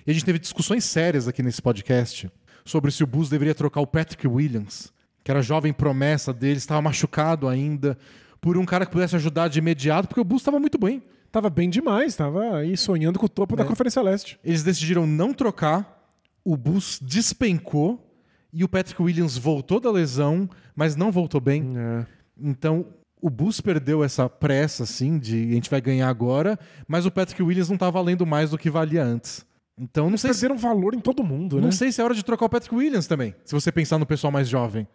E a gente teve discussões sérias aqui nesse podcast sobre se o Bulls deveria trocar o Patrick Williams, que era jovem promessa dele, estava machucado ainda, por um cara que pudesse ajudar de imediato, porque o Bulls estava muito bem. Tava bem demais, tava aí sonhando com o topo É. da Conferência Leste. Eles decidiram não trocar, o Bulls despencou e o Patrick Williams voltou da lesão, mas não voltou bem. É. Então, o Bulls perdeu essa pressa, assim, de a gente vai ganhar agora, mas o Patrick Williams não tá valendo mais do que valia antes. Então, não sei, se, Perderam valor em todo mundo, né? não sei se é hora de trocar o Patrick Williams também, se você pensar no pessoal mais jovem.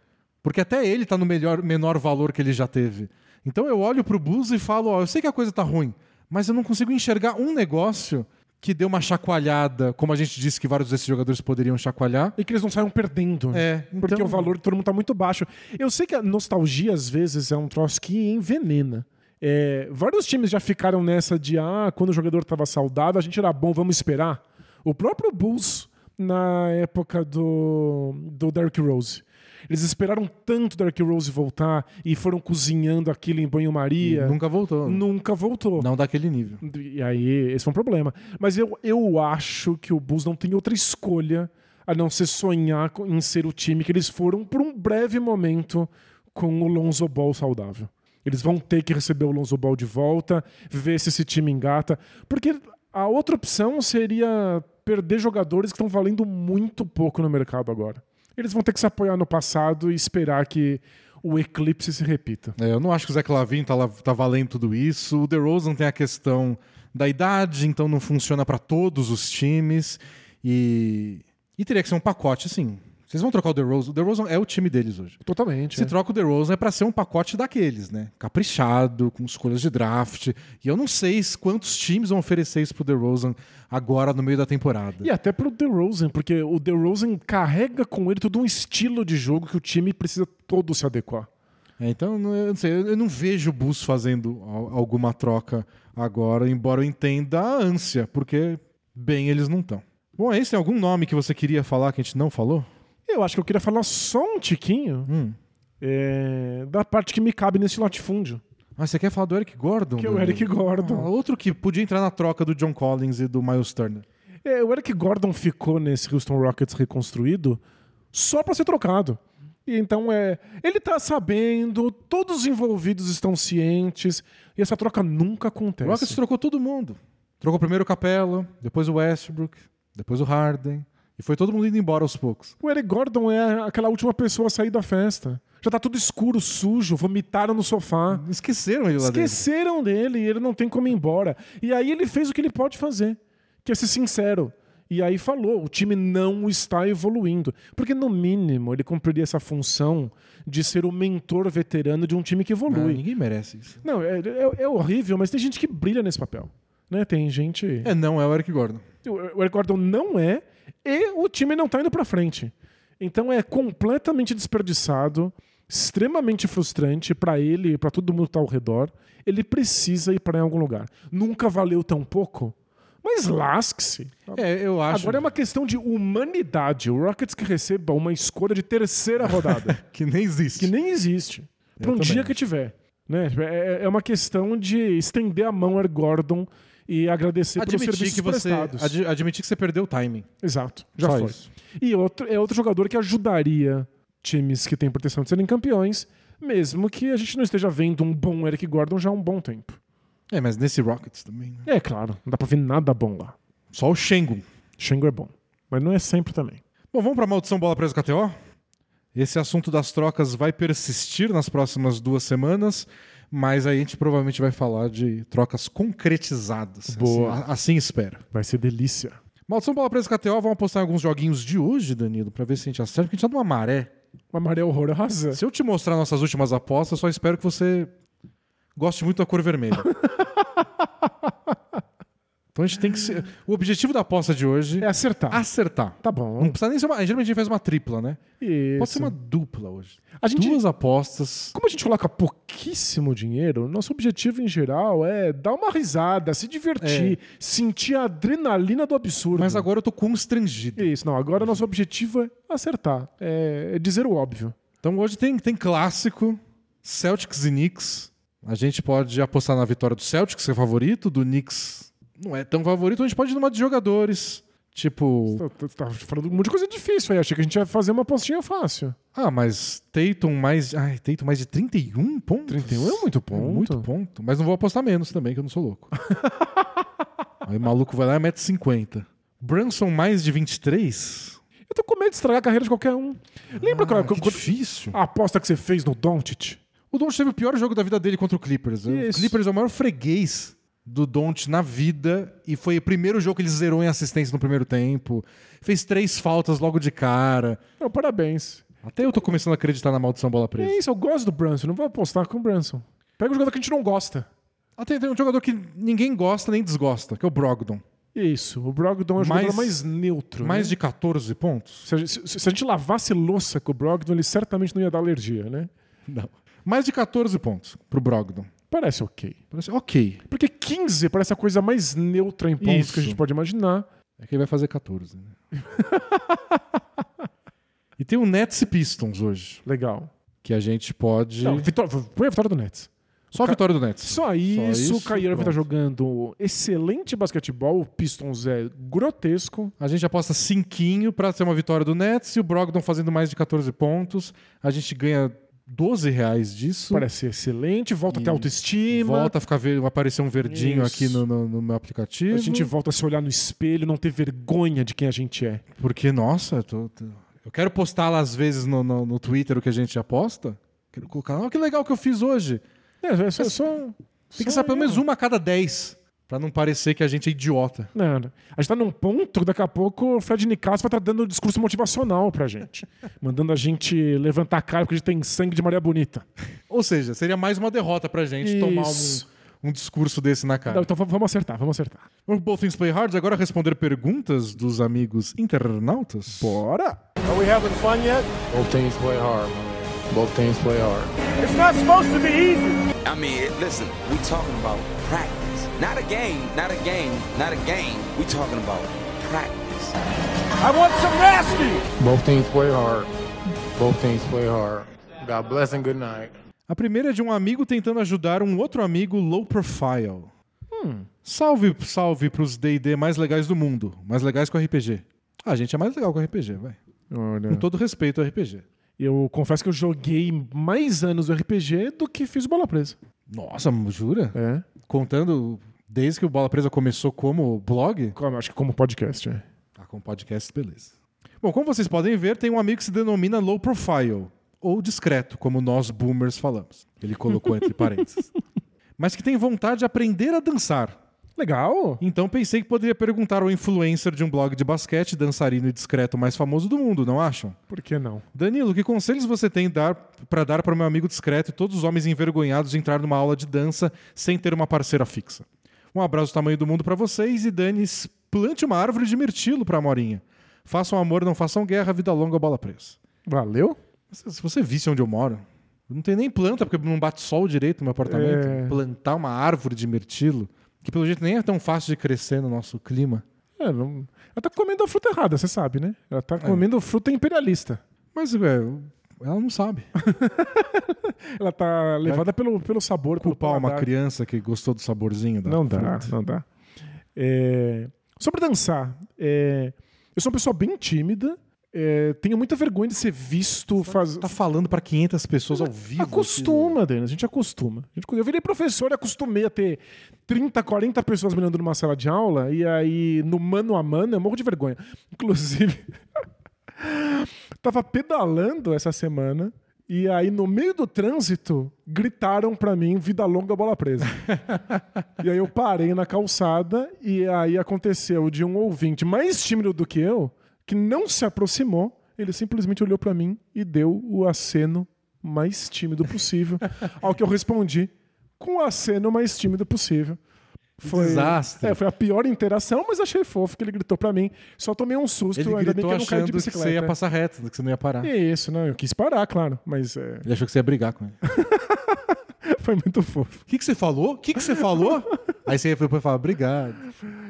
Porque até ele tá no melhor, menor valor que ele já teve. Então, eu olho pro Bulls e falo, ó, eu sei que a coisa tá ruim, mas eu não consigo enxergar um negócio que deu uma chacoalhada, como a gente disse que vários desses jogadores poderiam chacoalhar. E que eles não saiam perdendo. É, Porque então- o valor de todo mundo tá muito baixo. Eu sei que a nostalgia, às vezes, é um troço que envenena. É, vários times já ficaram nessa de ah, quando o jogador estava saudável, a gente era bom, vamos esperar. O próprio Bulls, na época do, do Derrick Rose. Eles esperaram tanto Derrick Rose voltar e foram cozinhando aquilo em banho-maria. Nunca voltou. Nunca voltou. Não daquele nível. E aí, esse foi um problema. Mas eu, eu acho que o Bulls não tem outra escolha a não ser sonhar em ser o time que eles foram por um breve momento com o Lonzo Ball saudável. Eles vão ter que receber o Lonzo Ball de volta, ver se esse time engata. Porque a outra opção seria perder jogadores que estão valendo muito pouco no mercado agora. Eles vão ter que se apoiar no passado e esperar que o eclipse se repita. É, eu não acho que o Zé Clavin tá, tá valendo tudo isso. O DeRozan tem a questão da idade, então não funciona para todos os times. E, e teria que ser um pacote, assim. Vocês vão trocar o DeRozan. O DeRozan é o time deles hoje. Totalmente. Se é. troca o DeRozan é para ser um pacote daqueles, né? Caprichado, com escolhas de draft. E eu não sei quantos times vão oferecer isso pro DeRozan agora no meio da temporada. E até pro DeRozan, porque o DeRozan carrega com ele todo um estilo de jogo que o time precisa todo se adequar. É, então, eu não sei, eu não vejo o Bulls fazendo al- alguma troca agora, embora eu entenda a ânsia, porque bem eles não estão. Bom, é isso. Tem algum nome que você queria falar que a gente não falou? Eu acho que eu queria falar só um tiquinho Hum. é, da parte que me cabe nesse latifúndio, Ah, você quer falar do Eric Gordon? que é o? Eric Gordon. Ah, outro que podia entrar na troca do John Collins e do Miles Turner. É, o Eric Gordon ficou nesse Houston Rockets reconstruído só para ser trocado. E então é, ele tá sabendo, todos os envolvidos estão cientes e essa troca nunca O acontece. Rockets trocou todo mundo. Trocou primeiro o Capella, depois o Westbrook, depois o Harden. E foi todo mundo indo embora aos poucos. O Eric Gordon é aquela última pessoa a sair da festa. Já tá tudo escuro, sujo, vomitaram no sofá. Esqueceram ele lá dentro. Esqueceram dele e ele não tem como ir embora. E aí ele fez o que ele pode fazer, que é ser sincero. E aí falou, o time não está evoluindo. Porque, no mínimo, ele cumpriria essa função de ser o mentor veterano de um time que Ah, evolui. ninguém merece isso. Não, é, é- é horrível, mas tem gente que brilha nesse papel. Né? Tem gente... É, não é o Eric Gordon. O Eric Gordon não é e o time não tá indo pra frente. Então é completamente desperdiçado, extremamente frustrante pra ele e pra todo mundo que tá ao redor. Ele precisa ir pra algum lugar. Nunca valeu tão pouco, mas lasque-se. É, eu acho Agora é uma questão de humanidade. O Rockets que receba uma escolha de terceira rodada, que nem existe. que nem existe, Eu um também dia que tiver. Né? É, é uma questão de estender a mão Eric Gordon e agradecer pelos Admitir serviços que, você, prestados. ad- admitir que você perdeu o timing. Exato, já Só foi. isso. E outro, é outro jogador que ajudaria times que têm pretensão de serem campeões, mesmo que a gente não esteja vendo um bom Eric Gordon já há um bom tempo. É, mas nesse Rockets também. né? É claro, não dá pra ver nada bom lá. Só o Shengun. Shengo é bom, mas não é sempre também. Bom, vamos para maldição bola presa KTO? Esse assunto das trocas vai persistir nas próximas duas semanas, mas aí a gente provavelmente vai falar de trocas concretizadas. Boa. Assim, assim espero. Vai ser delícia. Maldição bola presa KTO, vamos apostar em alguns joguinhos de hoje, Danilo, para ver se a gente acerta, porque a gente tá numa maré. Uma maré horrorosa. Se eu te mostrar nossas últimas apostas, só espero que você goste muito da cor vermelha. então a gente tem que ser... O objetivo da aposta de hoje É acertar. acertar. Tá Não bom. precisa nem ser uma. Geralmente a gente faz uma tripla, né? Isso. Pode ser uma dupla hoje. A gente- Duas apostas. Como a gente coloca pouquíssimo dinheiro, nosso objetivo em geral é dar uma risada, se divertir, sentir a adrenalina do absurdo. Mas agora eu tô constrangido. Isso, não. Agora nosso objetivo é acertar. É, é dizer o óbvio. Então hoje tem, tem clássico: Celtics e Knicks. A gente pode apostar na vitória do Celtics, que é favorito, do Knicks não é tão favorito. A gente pode ir numa de jogadores. Tipo, Tá, tá- tá falando um monte de coisa difícil aí. Achei que a gente ia fazer uma postinha fácil. ah, mas Tatum mais. Ai, Tatum mais de 31 pontos. 31 é muito ponto. muito ponto. Mas não vou apostar menos também, que eu não sou louco. Aí o maluco vai lá e mete 50. Brunson mais de 23? Eu tô com medo de estragar a carreira de qualquer um. Lembra Ah, quando- que quando- difícil. a aposta que você fez no Doncic? O Doncic teve o pior jogo da vida dele contra o Clippers. O Isso. Clippers é o maior freguês do Doncic na vida e foi o primeiro jogo que ele zerou em assistência no primeiro tempo. Fez três faltas logo de cara. Não, parabéns. Até eu tô começando a acreditar na maldição bola presa. É isso, eu gosto do Brunson. Não vou apostar com o Brunson. Pega um jogador que a gente não gosta. Até tem um jogador que ninguém gosta nem desgosta, que é o Brogdon. Isso, o Brogdon é o Mais- jogador mais neutro. Mais né? de 14 pontos? Se a, gente, se- se a gente lavasse louça com o Brogdon, ele certamente não ia dar alergia, né? Não. Mais de 14 pontos pro Brogdon. Parece ok. Parece ok. Porque 15 parece a coisa mais neutra em pontos Isso. que a gente pode imaginar. É que ele vai fazer 14. Né? e tem o Nets e Pistons hoje, Legal. que a gente pode... Não, vitória, põe a vitória do Nets. Só a vitória do Nets. Só isso, isso, o Kyrie tá jogando excelente basquetebol, o Pistons é grotesco. A gente aposta cinquinho pra ser uma vitória do Nets e o Brogdon fazendo mais de 14 pontos. A gente ganha 12 reais disso. Parece excelente, volta a ter E autoestima. Volta a ficar ver, aparecer um verdinho Isso. aqui no, no- no meu aplicativo. A gente volta a se olhar no espelho, não ter vergonha de quem a gente é. Porque, nossa, eu, tô- tô- Eu quero postar lá às vezes no, no, no Twitter o que a gente já posta. Quero colocar, oh, que legal que eu fiz hoje. É, é só, só, Tem que ser pelo menos uma a cada dez. Pra não parecer que a gente é idiota. Não, não. A gente tá num ponto que daqui a pouco o Fred Nicasso vai estar dando um discurso motivacional pra gente. mandando a gente levantar a cara porque a gente tem sangue de Maria Bonita. Ou seja, seria mais uma derrota pra gente Isso. tomar um, um discurso desse na cara. Não, então vamos acertar, vamos acertar. Vamos Both Things Play Hard agora responder perguntas dos amigos internautas. Bora! Are we having fun yet? Both teams play hard, man. Both teams play hard. It's not supposed to be easy. I mean, listen, we talking about practice. Not a game, not a game, not a game. We talking about practice. I want some nasty. Both teams play hard. Both teams play hard. God bless and good night. A primeira é de um amigo tentando ajudar um outro amigo low profile. Salve, salve pros D&D mais legais do mundo. Mais legais que o RPG. Ah, a gente é mais legal o RPG, vai. Olha, Com todo respeito ao RPG. eu confesso que eu joguei mais anos do RPG do que fiz bola presa. Nossa, jura? É. Contando desde que o Bola Presa começou como blog? Como- Acho que como podcast, é. Ah, com podcast, beleza. Bom, como vocês podem ver, tem um amigo que se denomina low profile, ou discreto, como nós boomers falamos. Ele colocou entre parênteses. Mas que tem vontade de aprender a dançar. Legal! Então pensei que poderia perguntar ao influencer de um blog de basquete, dançarino e discreto mais famoso do mundo, não acham? Por que não? Danilo, que conselhos você tem dar para dar para o meu amigo discreto e todos os homens envergonhados de entrar numa aula de dança sem ter uma parceira fixa? Um abraço do tamanho do mundo para vocês e Danis, plante uma árvore de mirtilo para a Morinha. Façam amor, não façam guerra, vida longa, bola presa. Valeu? Se você visse onde eu moro, não tem nem planta, porque não bate sol direito no meu apartamento. É. Plantar uma árvore de mirtilo, que pelo jeito nem é tão fácil de crescer no nosso clima. É, não... Ela tá comendo a fruta errada, você sabe, né? Ela É. tá comendo fruta imperialista. Mas, é, ela não sabe. Ela tá levada pelo, pelo sabor, pelo Culpar uma paladar. criança que gostou do saborzinho da Não dá, fruta. não dá. É, Sobre dançar, é, eu sou uma pessoa bem tímida, é, tenho muita vergonha de ser visto faz... Tá falando pra 500 pessoas ao vivo. Acostuma, Denis, a gente acostuma. Eu virei professor e acostumei a ter 30, 40 pessoas me olhando numa sala de aula e aí no mano a mano eu morro de vergonha. Inclusive, tava pedalando essa semana e aí no meio do trânsito gritaram pra mim vida longa bola presa. e aí eu parei na calçada e aí aconteceu de um ouvinte mais tímido do que eu que não se aproximou, ele simplesmente olhou pra mim e deu o aceno mais tímido possível, ao que eu respondi com o aceno mais tímido possível. Foi, desastre. É, foi a pior interação, mas achei fofo que ele gritou pra mim. Só tomei um susto, Ele ainda bem que eu não caí de que bicicleta. você ia passar reto, que você não ia parar. Isso, não, eu quis parar, claro, mas é, Ele achou que você ia brigar com ele. foi muito fofo. O que, que você falou? O que, que você falou? Aí você foi pra falar, obrigado.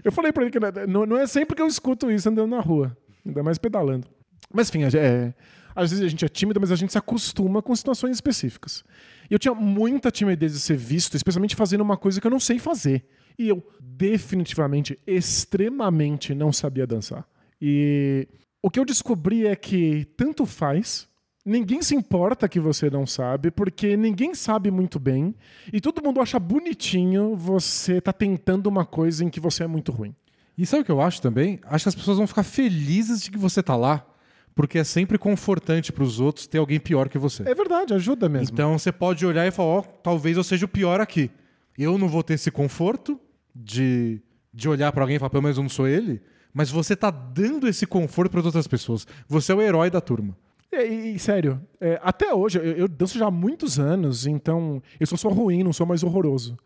Eu falei pra ele que não, não é sempre que eu escuto isso andando na rua, ainda mais pedalando. Mas enfim, é, às vezes a gente é tímido, mas a gente se acostuma com situações específicas. E eu tinha muita timidez de ser visto, especialmente fazendo uma coisa que eu não sei fazer. E eu definitivamente, extremamente não sabia dançar. E o que eu descobri é que tanto faz, ninguém se importa que você não sabe, porque ninguém sabe muito bem, e todo mundo acha bonitinho você tá tentando uma coisa em que você é muito ruim. E sabe o que eu acho também? Acho que as pessoas vão ficar felizes de que você tá lá, porque é sempre confortante pros outros ter alguém pior que você. É verdade, ajuda mesmo. Então você pode olhar e falar, ó, talvez eu seja o pior aqui. Eu não vou ter esse conforto de, de olhar pra alguém e falar, pelo menos eu não sou ele, mas você tá dando esse conforto para outras pessoas. Você é o herói da turma. E, e- sério, é, até hoje, eu, eu danço já há muitos anos, então eu sou só ruim, não sou mais horroroso.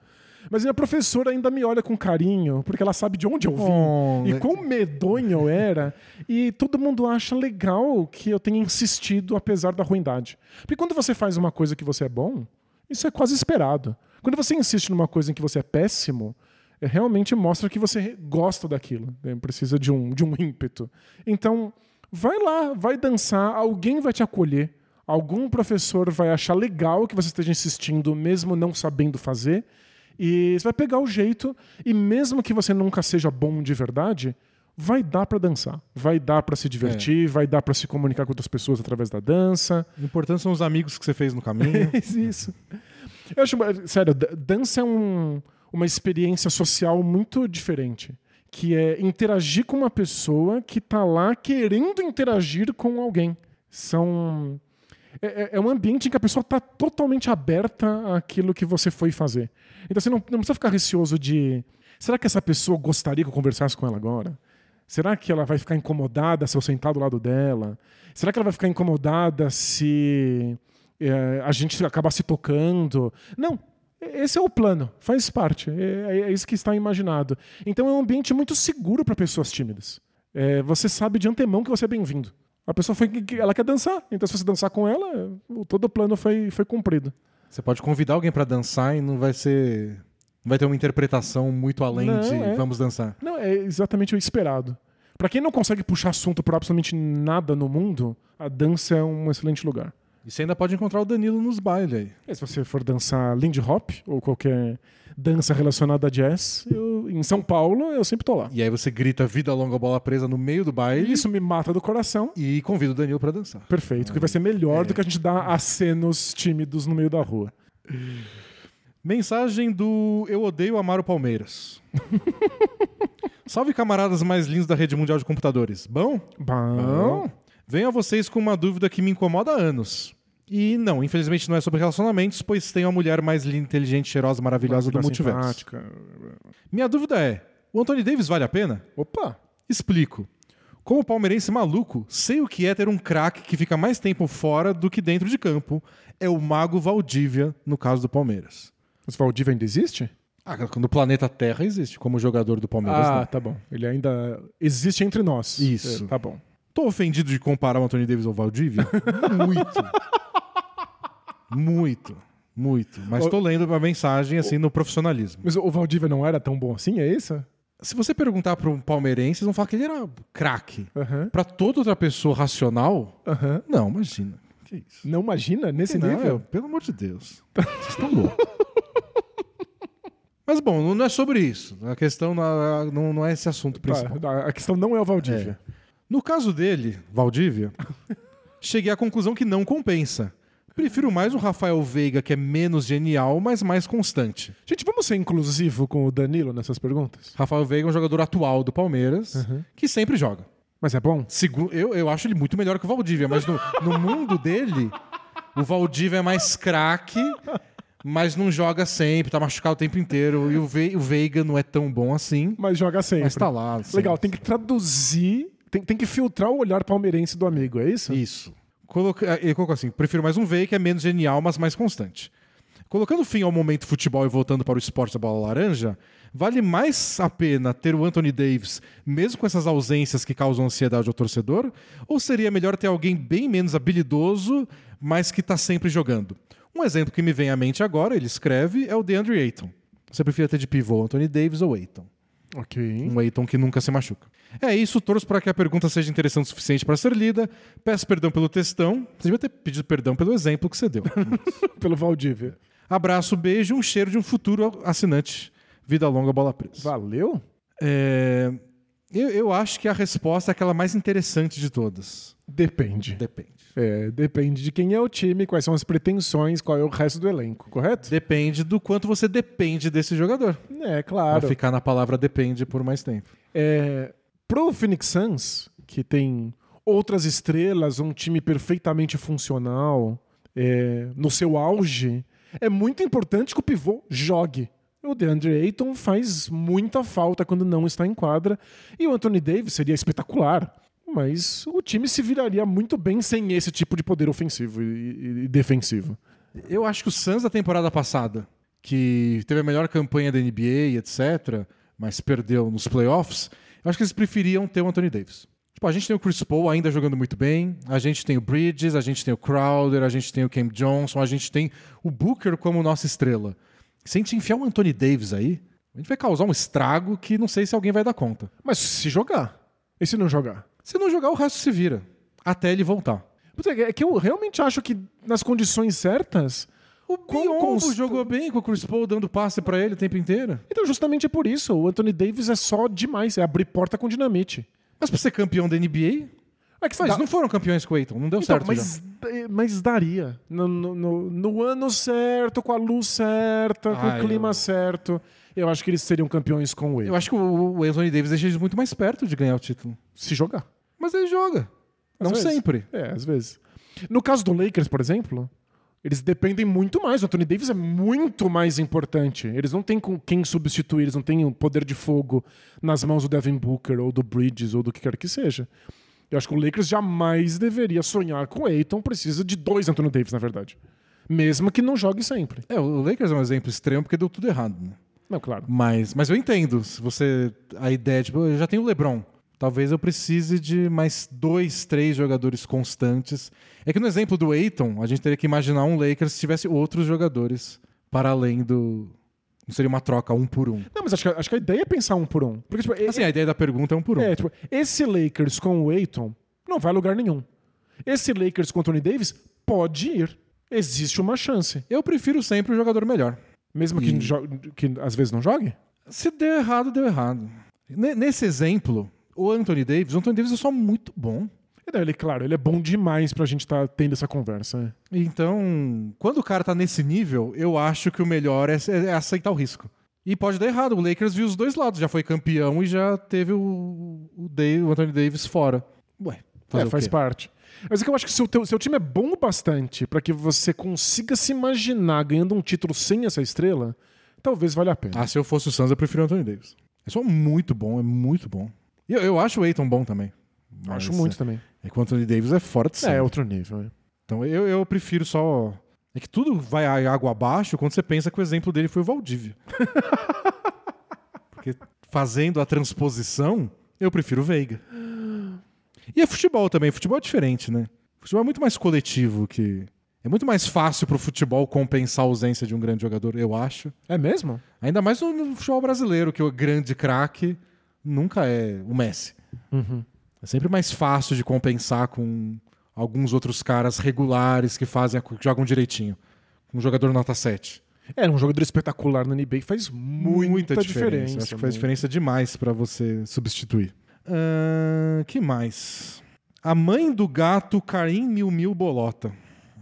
Mas minha professora ainda me olha com carinho, porque ela sabe de onde eu vim Oh, e né? quão medonho eu era. e todo mundo acha legal que eu tenha insistido apesar da ruindade. Porque quando você faz uma coisa que você é bom, isso é quase esperado. Quando você insiste numa coisa em que você é péssimo, realmente mostra que você gosta daquilo. né? Precisa de um, de um ímpeto. Então, vai lá, vai dançar, alguém vai te acolher. Algum professor vai achar legal que você esteja insistindo, mesmo não sabendo fazer. E você vai pegar o jeito, e mesmo que você nunca seja bom de verdade, vai dar pra dançar. Vai dar pra se divertir, vai dar pra se comunicar com outras pessoas através da dança. O importante são os amigos que você fez no caminho. Isso. Eu acho, sério, da- dança é um- uma experiência social muito diferente. que é interagir com uma pessoa que tá lá querendo interagir com alguém. São. É, é- é um ambiente em que a pessoa tá totalmente aberta àquilo que você foi fazer. Então você não, não precisa ficar receoso de. Será que essa pessoa gostaria que eu conversasse com ela agora? Será que ela vai ficar incomodada se eu sentar do lado dela? Será que ela vai ficar incomodada se é, a gente acabar se tocando? Não. Esse é o plano, faz parte. É, é isso que está imaginado. Então é um ambiente muito seguro para pessoas tímidas. É, você sabe de antemão que você é bem-vindo. A pessoa foi, ela quer dançar, então se você dançar com ela, todo o plano foi, foi cumprido. Você pode convidar alguém pra dançar e não vai ser. Não vai ter uma interpretação muito além Não, de é. vamos dançar. Não, é exatamente o esperado. Para quem não consegue puxar assunto por absolutamente nada no mundo, a dança é um excelente lugar. E você ainda pode encontrar o Danilo nos bailes aí. E se você for dançar Lindy Hop ou qualquer dança relacionada a jazz, eu- em São Paulo eu sempre tô lá. E aí você grita vida longa bola presa no meio do baile Isso me mata do coração. e convida o Danilo pra dançar. Perfeito, que vai ser melhor do que a gente dar acenos tímidos no meio da rua. Mensagem do Eu Odeio Amar o Palmeiras. Salve camaradas mais lindos da rede mundial de computadores. Bom? Bom, Venho a vocês com uma dúvida que me incomoda há anos. E não, infelizmente não é sobre relacionamentos, pois tem a mulher mais linda, inteligente, cheirosa, maravilhosa do multiverso. simpática. Minha dúvida é: o Anthony Davis vale a pena? Opa! Explico. Como palmeirense maluco, sei o que é ter um craque que fica mais tempo fora do que dentro de campo. É o Mago Valdívia, no caso do Palmeiras. Mas Valdívia ainda existe? Ah, no planeta Terra existe como jogador do Palmeiras. Ah, não. tá bom. Ele ainda existe entre nós. Isso. É, tá bom. Tô ofendido de comparar o Anthony Davis ao Valdívia? muito. Muito. Muito. Mas tô lendo uma mensagem assim no profissionalismo. Mas o Valdívia não era tão bom assim, é isso? Se você perguntar para um palmeirense, eles vão falar que ele era craque. Aham. Pra toda outra pessoa racional, Aham. não, imagina. Que isso? Não imagina nesse Não, nível? Pelo amor de Deus. Vocês estão loucos. Mas bom, não é sobre isso. A questão não, é esse assunto principal. Tá, a questão não é o Valdívia. No caso dele, Valdívia, cheguei à conclusão que não compensa. Prefiro mais um Rafael Veiga que é menos genial, mas mais constante. Gente, vamos ser inclusivo com o Danilo nessas perguntas? Rafael Veiga é um jogador atual do Palmeiras que sempre joga. Mas é bom? Segu- eu, eu acho ele muito melhor que o Valdívia, mas no, no mundo dele, o Valdívia é mais craque, mas não joga sempre, tá machucado o tempo inteiro. E o, Ve- o Veiga não é tão bom assim, Mas joga sempre. mas tá lá. sempre. Legal, tem que traduzir, tem, tem que filtrar o olhar palmeirense do amigo, é isso? Isso. Coloca- Ele colocou assim: prefiro mais um Veiga que é menos genial, mas mais constante. Colocando fim ao momento futebol e voltando para o esporte da bola laranja, vale mais a pena ter o Anthony Davis, mesmo com essas ausências que causam ansiedade ao torcedor? Ou seria melhor ter alguém bem menos habilidoso, mas que está sempre jogando? Um exemplo que me vem à mente agora, ele escreve, é o DeAndre Ayton. Você preferia ter de pivô Anthony Davis ou Ayton? Ok. Um Ayton que nunca se machuca. É isso, torço para que a pergunta seja interessante o suficiente para ser lida. Peço perdão pelo textão. Você devia ter pedido perdão pelo exemplo que você deu. Pelo Valdívia. Abraço, beijo, um cheiro de um futuro assinante. Vida longa, bola presa. Valeu? É, eu, eu acho que a resposta é aquela mais interessante de todas. Depende. Depende. É, depende de quem é o time, quais são as pretensões, qual é o resto do elenco, correto? Depende do quanto você depende desse jogador. É, Vai claro. ficar na palavra depende por mais tempo. É, pro Phoenix Suns, que tem outras estrelas, um time perfeitamente funcional, é, no seu auge, é muito importante que o pivô jogue. O DeAndre Ayton faz muita falta quando não está em quadra. E o Anthony Davis seria espetacular. Mas o time se viraria muito bem sem esse tipo de poder ofensivo e, e- defensivo. Eu acho que o Suns da temporada passada, que teve a melhor campanha da NBA, etc., mas perdeu nos playoffs, eu acho que eles preferiam ter o Anthony Davis. Tipo, a gente tem o Chris Paul ainda jogando muito bem, a gente tem o Bridges, a gente tem o Crowder, a gente tem o Cam Johnson, a gente tem o Booker como nossa estrela. Se a gente enfiar o Anthony Davis aí, a gente vai causar um estrago que não sei se alguém vai dar conta. Mas se jogar. E se não jogar? Se não jogar, o resto se vira. Até ele voltar. Putz, É que eu realmente acho que nas condições certas. O Biombo jogou bem com o Chris Paul dando passe pra ele o tempo inteiro. Então, justamente é por isso. O Anthony Davis é só demais. É abrir porta com dinamite. Mas pra ser campeão da NBA, É que mas dá- não foram campeões com o Aiton, não deu Então, certo mas, já. mas daria. No, no- no- no ano certo, com a luz certa, com Ah, o clima eu- certo. Eu acho que eles seriam campeões com o Wade. Eu acho que o o Anthony Davis deixa eles muito mais perto de ganhar o título. Se jogar. Mas ele joga. Às Não vezes. sempre. É, às vezes. No caso do Lakers, por exemplo, eles dependem muito mais. O Anthony Davis é muito mais importante. Eles não têm com quem substituir, eles não têm o poder de fogo nas mãos do Devin Booker ou do Bridges ou do que quer que seja. Eu acho que o Lakers jamais deveria sonhar com o Aiton. Precisa de dois Anthony Davis, na verdade. Mesmo que não jogue sempre. É, o Lakers é um exemplo extremo porque deu tudo errado, né? Não, claro. Mas, mas eu entendo. Se você. A ideia, tipo, eu já tenho o LeBron. Talvez eu precise de mais dois, três jogadores constantes. É que no exemplo do Aiton, a gente teria que imaginar um Lakers se tivesse outros jogadores para além do. Não seria uma troca um por um. Não, mas acho que, acho que a ideia é pensar um por um. Porque, tipo, Assim, a ideia da pergunta é um por um. É, tipo, esse Lakers com o Aiton não vai a lugar nenhum. Esse Lakers com o Anthony Davis pode ir. Existe uma chance. Eu prefiro sempre o jogador melhor. Mesmo que, E- que às vezes não jogue? Se deu errado, deu errado. Ne- Nesse exemplo, o Anthony Davis, o Anthony Davis é só muito bom. Não, ele, claro, ele é bom demais pra gente estar tendo essa conversa. né? Então, quando o cara tá nesse nível, eu acho que o melhor é, é aceitar o risco. E pode dar errado. O Lakers viu os dois lados. Já foi campeão e já teve o, o, Dave- o Anthony Davis fora. Ué, É, faz parte. Mas é que eu acho que se o teu, seu time é bom o bastante pra que você consiga se imaginar ganhando um título sem essa estrela, talvez valha a pena. Ah, se eu fosse o Suns, eu prefiro o Anthony Davis. É só muito bom, é muito bom. E eu, eu acho o Aiton bom também. acho muito também. É que o Anthony Davis é fora de série. É, outro nível. é. Então eu, eu prefiro só. É que tudo vai água abaixo quando você pensa que o exemplo dele foi o Valdívia. Porque fazendo a transposição, eu prefiro o Veiga. E é futebol também. Futebol é diferente, né? Futebol é muito mais coletivo que. É muito mais fácil pro futebol compensar a ausência de um grande jogador, eu acho. É mesmo? Ainda mais no, futebol brasileiro, que o grande craque nunca é o Messi. É sempre mais fácil de compensar com alguns outros caras regulares que fazem que jogam direitinho. Um jogador nota 7. É, um jogador espetacular na NBA faz muita, diferença. Acho que faz diferença demais pra você substituir. Que mais? A mãe do gato Karim Mil Mil Bolota.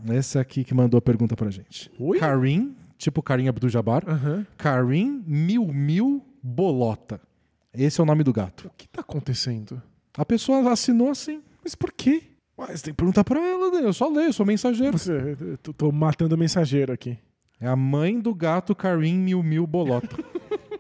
Essa aqui que mandou a pergunta pra gente. Oi? Karim, tipo Karim Abdul-Jabbar. Aham. Karim Mil Mil Bolota. Esse é o nome do gato. O que tá acontecendo? A pessoa assinou assim. Mas por quê? Ué, você tem que perguntar pra ela, né? Eu só leio, eu sou mensageiro. Você, eu tô, tô matando o mensageiro aqui. É a mãe do gato Karim Mil Mil Bolota.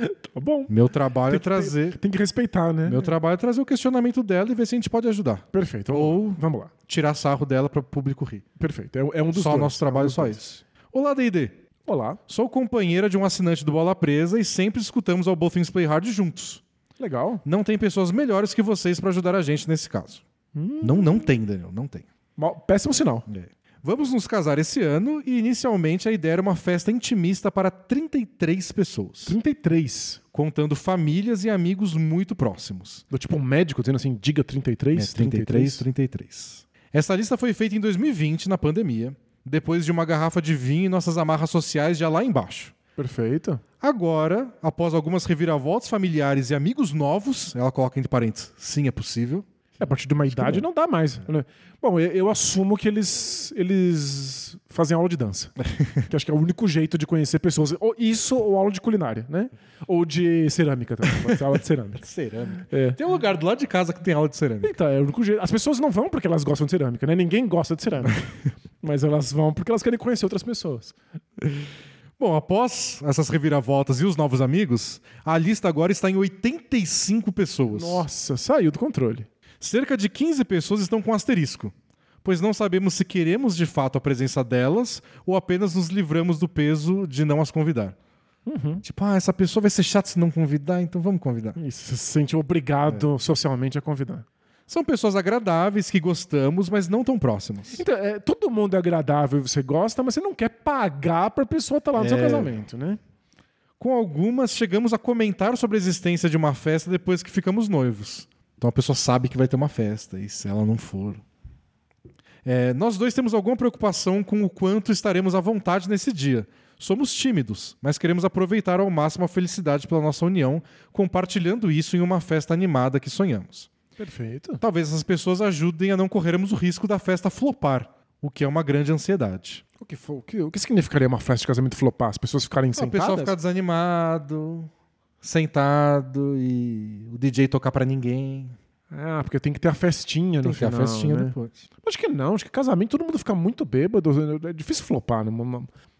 Tá bom. Meu trabalho é que- trazer. Tem que respeitar, né? Meu trabalho é trazer o questionamento dela e ver se a gente pode ajudar. Perfeito. Ou- Vamos lá. Tirar sarro dela para o público rir. Perfeito. É, é um dos só dois. nosso trabalho é um é só dois. isso. Olá, D&D. Olá. Sou companheira de um assinante do Bola Presa e sempre escutamos ao Both Things Play Hard juntos. Legal. Não tem pessoas melhores que vocês para ajudar a gente nesse caso. Não, não tem, Daniel, não tem. Péssimo sinal. É. Vamos nos casar esse ano e inicialmente a ideia era uma festa intimista para 33 pessoas, 33. contando famílias e amigos muito próximos. Do tipo um médico dizendo assim, diga 33. É, 33, 33. Essa lista foi feita em 2020, na pandemia, depois de uma garrafa de vinho e nossas amarras sociais já lá embaixo. Perfeito. Agora, após algumas reviravoltas familiares e amigos novos, ela coloca entre parênteses, sim, é possível. A partir de uma idade não dá mais. né? Bom, eu, eu assumo que eles, eles fazem aula de dança. que acho que é o único jeito de conhecer pessoas. Ou isso ou aula de culinária, né? Ou de cerâmica também. Pode ser aula de cerâmica. Cerâmica. É. Tem um lugar do lado de casa que tem aula de cerâmica. Então, é o único jeito. As pessoas não vão porque elas gostam de cerâmica, né? Ninguém gosta de cerâmica. Mas elas vão porque elas querem conhecer outras pessoas. Bom, após essas reviravoltas e os novos amigos, a lista agora está em 85 pessoas. Nossa, saiu do controle. Cerca de 15 pessoas estão com asterisco, pois não sabemos se queremos de fato a presença delas ou apenas nos livramos do peso de não as convidar. Tipo, ah, essa pessoa vai ser chata se não convidar, então vamos convidar. Isso, você se sente obrigado socialmente a convidar. São pessoas agradáveis que gostamos, mas não tão próximas. Então, é, todo mundo é agradável e você gosta, mas você não quer pagar pra pessoa estar lá no seu É. casamento, né? Com algumas, chegamos a comentar sobre a existência de uma festa depois que ficamos noivos. Então a pessoa sabe que vai ter uma festa, e se ela não for. É, nós dois temos alguma preocupação com o quanto estaremos à vontade nesse dia. Somos tímidos, mas queremos aproveitar ao máximo a felicidade pela nossa união, compartilhando isso em uma festa animada que sonhamos. Perfeito. Talvez essas pessoas ajudem a não corrermos o risco da festa flopar, o que é uma grande ansiedade. O que, for, o, que, o que significaria uma festa de casamento flopar? As pessoas ficarem O sentadas? pessoal ficar desanimado, sentado e o DJ tocar pra ninguém. Ah, porque tem que ter a festinha Tem no que ter a final, festinha né? depois. Acho que não, acho que casamento todo mundo fica muito bêbado. É difícil flopar. Né?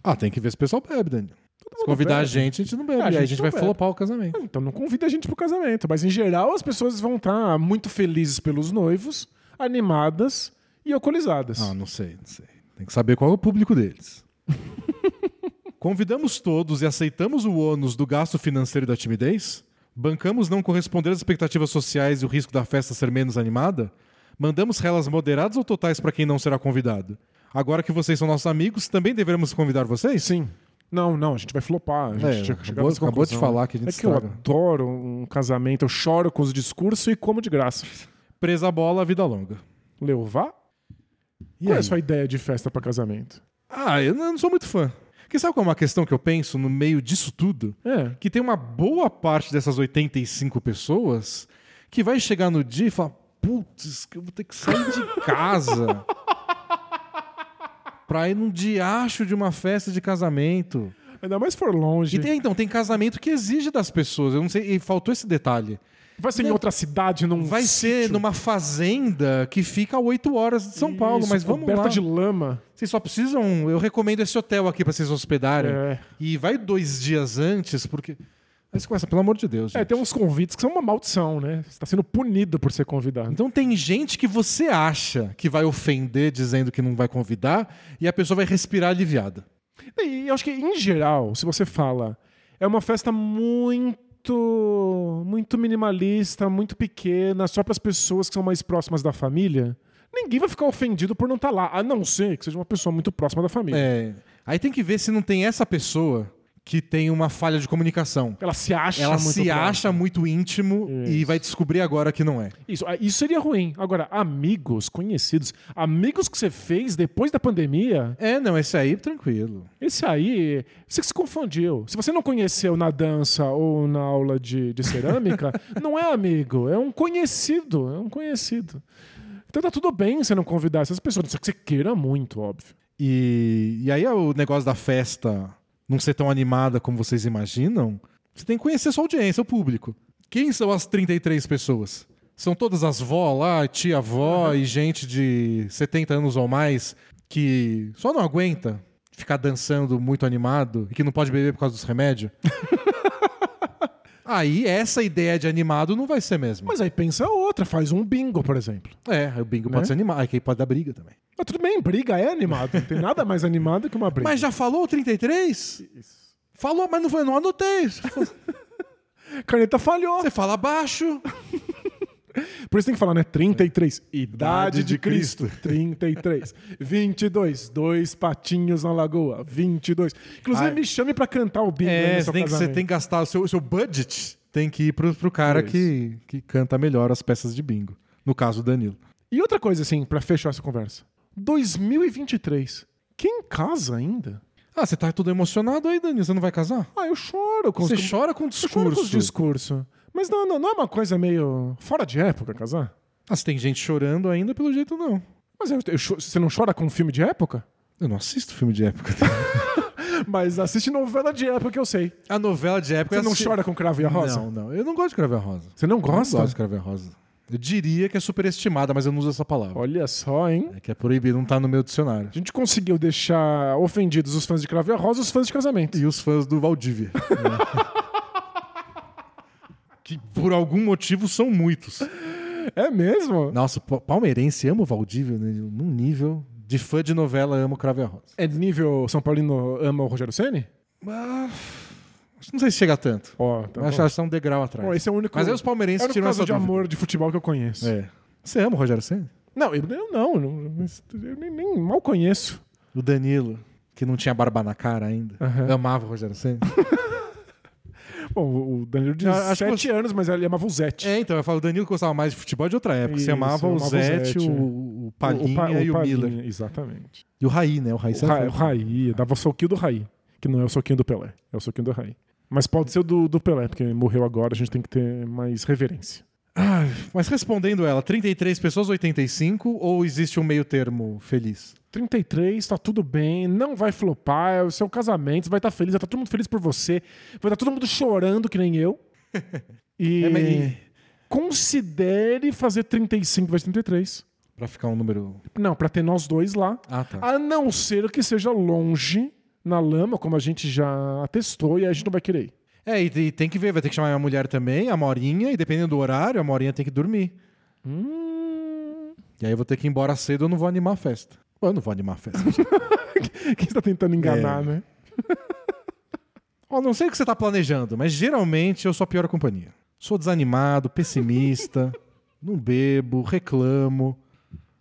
Ah, tem que ver se o pessoal bebe, Daniel. Se convidar a bebe. gente, a gente não bebe. É, a e aí a gente gente vai bebe. flopar o casamento. Então não convida a gente pro casamento. Mas em geral as pessoas vão estar muito felizes pelos noivos, animadas e alcoolizadas. Ah, não sei, não sei. Tem que saber qual é o público deles. Convidamos todos e aceitamos o ônus do gasto financeiro e da timidez? Bancamos não corresponder às expectativas sociais e o risco da festa ser menos animada? Mandamos relas moderadas ou totais para quem não será convidado? Agora que vocês são nossos amigos, também devemos convidar vocês? Sim. Não, não, a gente vai flopar. A gente É, acabou- acabou de falar que a gente É que eu estraga. adoro um casamento, eu choro com os discursos e como de graça. Presa a bola, vida longa. Levar? E Qual é aí? a sua ideia de festa pra casamento? Ah, eu eu não sou muito fã. Porque sabe qual é uma questão que eu penso no meio disso tudo? É. que tem uma boa parte dessas 85 pessoas que vai chegar no dia e falar: putz, que eu vou ter que sair de casa pra ir num diacho de uma festa de casamento. Ainda mais for longe. E tem, então, tem casamento que exige das pessoas. Eu não sei, e faltou esse detalhe. Vai ser em Não. outra cidade, num Vai ser sítio. numa fazenda que fica a 8 horas de São Paulo, Isso, mas vamos lá. de lama. Vocês só precisam. Eu recomendo esse hotel aqui pra vocês hospedarem. É. E vai dois dias antes, porque. Aí você começa, pelo amor de Deus. É, gente. tem uns convites que são uma maldição, né? Você tá sendo punido por ser convidado. Então tem gente que você acha que vai ofender dizendo que não vai convidar e a pessoa vai respirar aliviada. E eu acho que, em geral, se você fala, é uma festa muito, muito minimalista, muito pequena, só para as pessoas que são mais próximas da família, ninguém vai ficar ofendido por não estar lá, a não ser que seja uma pessoa muito próxima da família. É, aí tem que ver se não tem essa pessoa que tem uma falha de comunicação. Ela se acha Ela muito se próxima. acha muito íntimo e Isso. vai descobrir agora que não é. Isso, ah, isso seria ruim. Agora, amigos, conhecidos, amigos que você fez depois da pandemia, É, não, esse aí tranquilo. esse aí, você que se confundiu. Se você não conheceu na dança ou na aula de, de cerâmica, não é amigo, é um conhecido, é um conhecido. Então tá tudo bem você não convidar essas pessoas, só que você queira muito, óbvio. E, e aí o negócio da festa não ser tão animada como vocês imaginam, você tem que conhecer sua audiência, o público. Quem são as 33 pessoas? São todas as vó lá, tia-avó e gente de 70 anos ou mais que só não aguenta ficar dançando muito animado e que não pode beber por causa dos remédios? aí essa ideia de animado não vai ser mesmo. Mas aí pensa outra, faz um bingo, por exemplo. É, o bingo Né? pode ser animado, aí pode dar briga também. Mas tudo bem, briga é animado. Não tem nada mais animado que uma briga. Mas já falou 33? Falou, mas não, foi- não anotei. Caneta falhou. Você fala baixo. Por isso tem que falar, né? 33. Idade Idade de Cristo. 33. 22. Dois patinhos na lagoa. 22. Inclusive, Ai. me chame pra cantar o bingo aí É, você tem, que, você tem que gastar o seu, o seu budget. Tem que ir pro, pro cara Isso. que, que canta melhor as peças de bingo. No caso, o Danilo. E outra coisa, assim, pra fechar essa conversa. 2023. Quem casa ainda? Ah, você tá tudo emocionado aí, Danilo. Você não vai casar? Ah, eu choro com Você os... chora com Eu choro com discurso. Mas não, não, não é uma coisa meio fora de época casar? Ah, se tem gente chorando ainda, pelo jeito não. Mas eu- eu você não chora com um filme de época? Eu não assisto filme de época. Mas assiste novela de época que eu sei. A novela de época... Você eu não assisti- chora com Cravo e a Rosa? Não, não. Eu não gosto de Crave a Rosa. Você não Eu gosta? não gosto de Crave a Rosa. Eu diria que é superestimada, mas eu não uso essa palavra. Olha só, hein? É que é proibido, não tá no meu dicionário. A gente conseguiu deixar ofendidos os fãs de Cravo e a Rosa e os fãs de casamento. E os fãs do Valdívia. né? que por algum motivo são muitos. É mesmo? Nossa, palmeirense ama o Valdívia né? num nível de fã de novela ama o Crave a Rosa. É de nível São Paulino ama o Rogério Ceni? Ah, não sei se chega tanto. Ó, tá Eu acho que é um degrau atrás. Ó, esse é o único, Mas aí os palmeirenses é o único tiram essa de amor de futebol que eu conheço. É. Você ama o Rogério Senna? Não, eu, eu não, eu, nem, nem mal conheço. O Danilo, que não tinha barba na cara ainda, amava o Rogério Senna. Bom, o Danilo de acho que 7 você- anos, mas ele amava o Zete. é, então, eu falo, o Danilo gostava mais de futebol de outra época. Você Isso, amava o amava o Zete, Zete. o, o Palhinha Pa- e o Palinha, Miller. Exatamente. E o Raí, né? O Raí O, Ra, o Raí, dava o soquinho do Raí, que não é o soquinho do Pelé, é o soquinho do Raí. Mas pode ser o do, do Pelé, porque morreu agora, a gente tem que ter mais reverência. Ai, mas respondendo ela, 33 pessoas, 85, ou existe um meio termo feliz? 33, tá tudo bem, não vai flopar, é o seu casamento, você vai estar feliz, vai estar todo mundo feliz por você, vai estar todo mundo chorando que nem eu. E É, considere fazer 35 vezes 33. Pra ficar um número. Não, pra ter nós dois lá. Ah, tá. A não ser que seja longe na lama, como a gente já testou, e aí a gente não vai querer ir. É, e, e tem que ver, vai ter que chamar a mulher também, a Morinha, e dependendo do horário, a Morinha tem que dormir. Hum... E aí eu vou ter que ir embora cedo, eu não vou animar a festa. Eu não vou animar a festa. Quem está tentando enganar, É. né? Ó, não sei o que você tá planejando, mas geralmente eu sou a pior companhia. Sou desanimado, pessimista, não bebo, reclamo,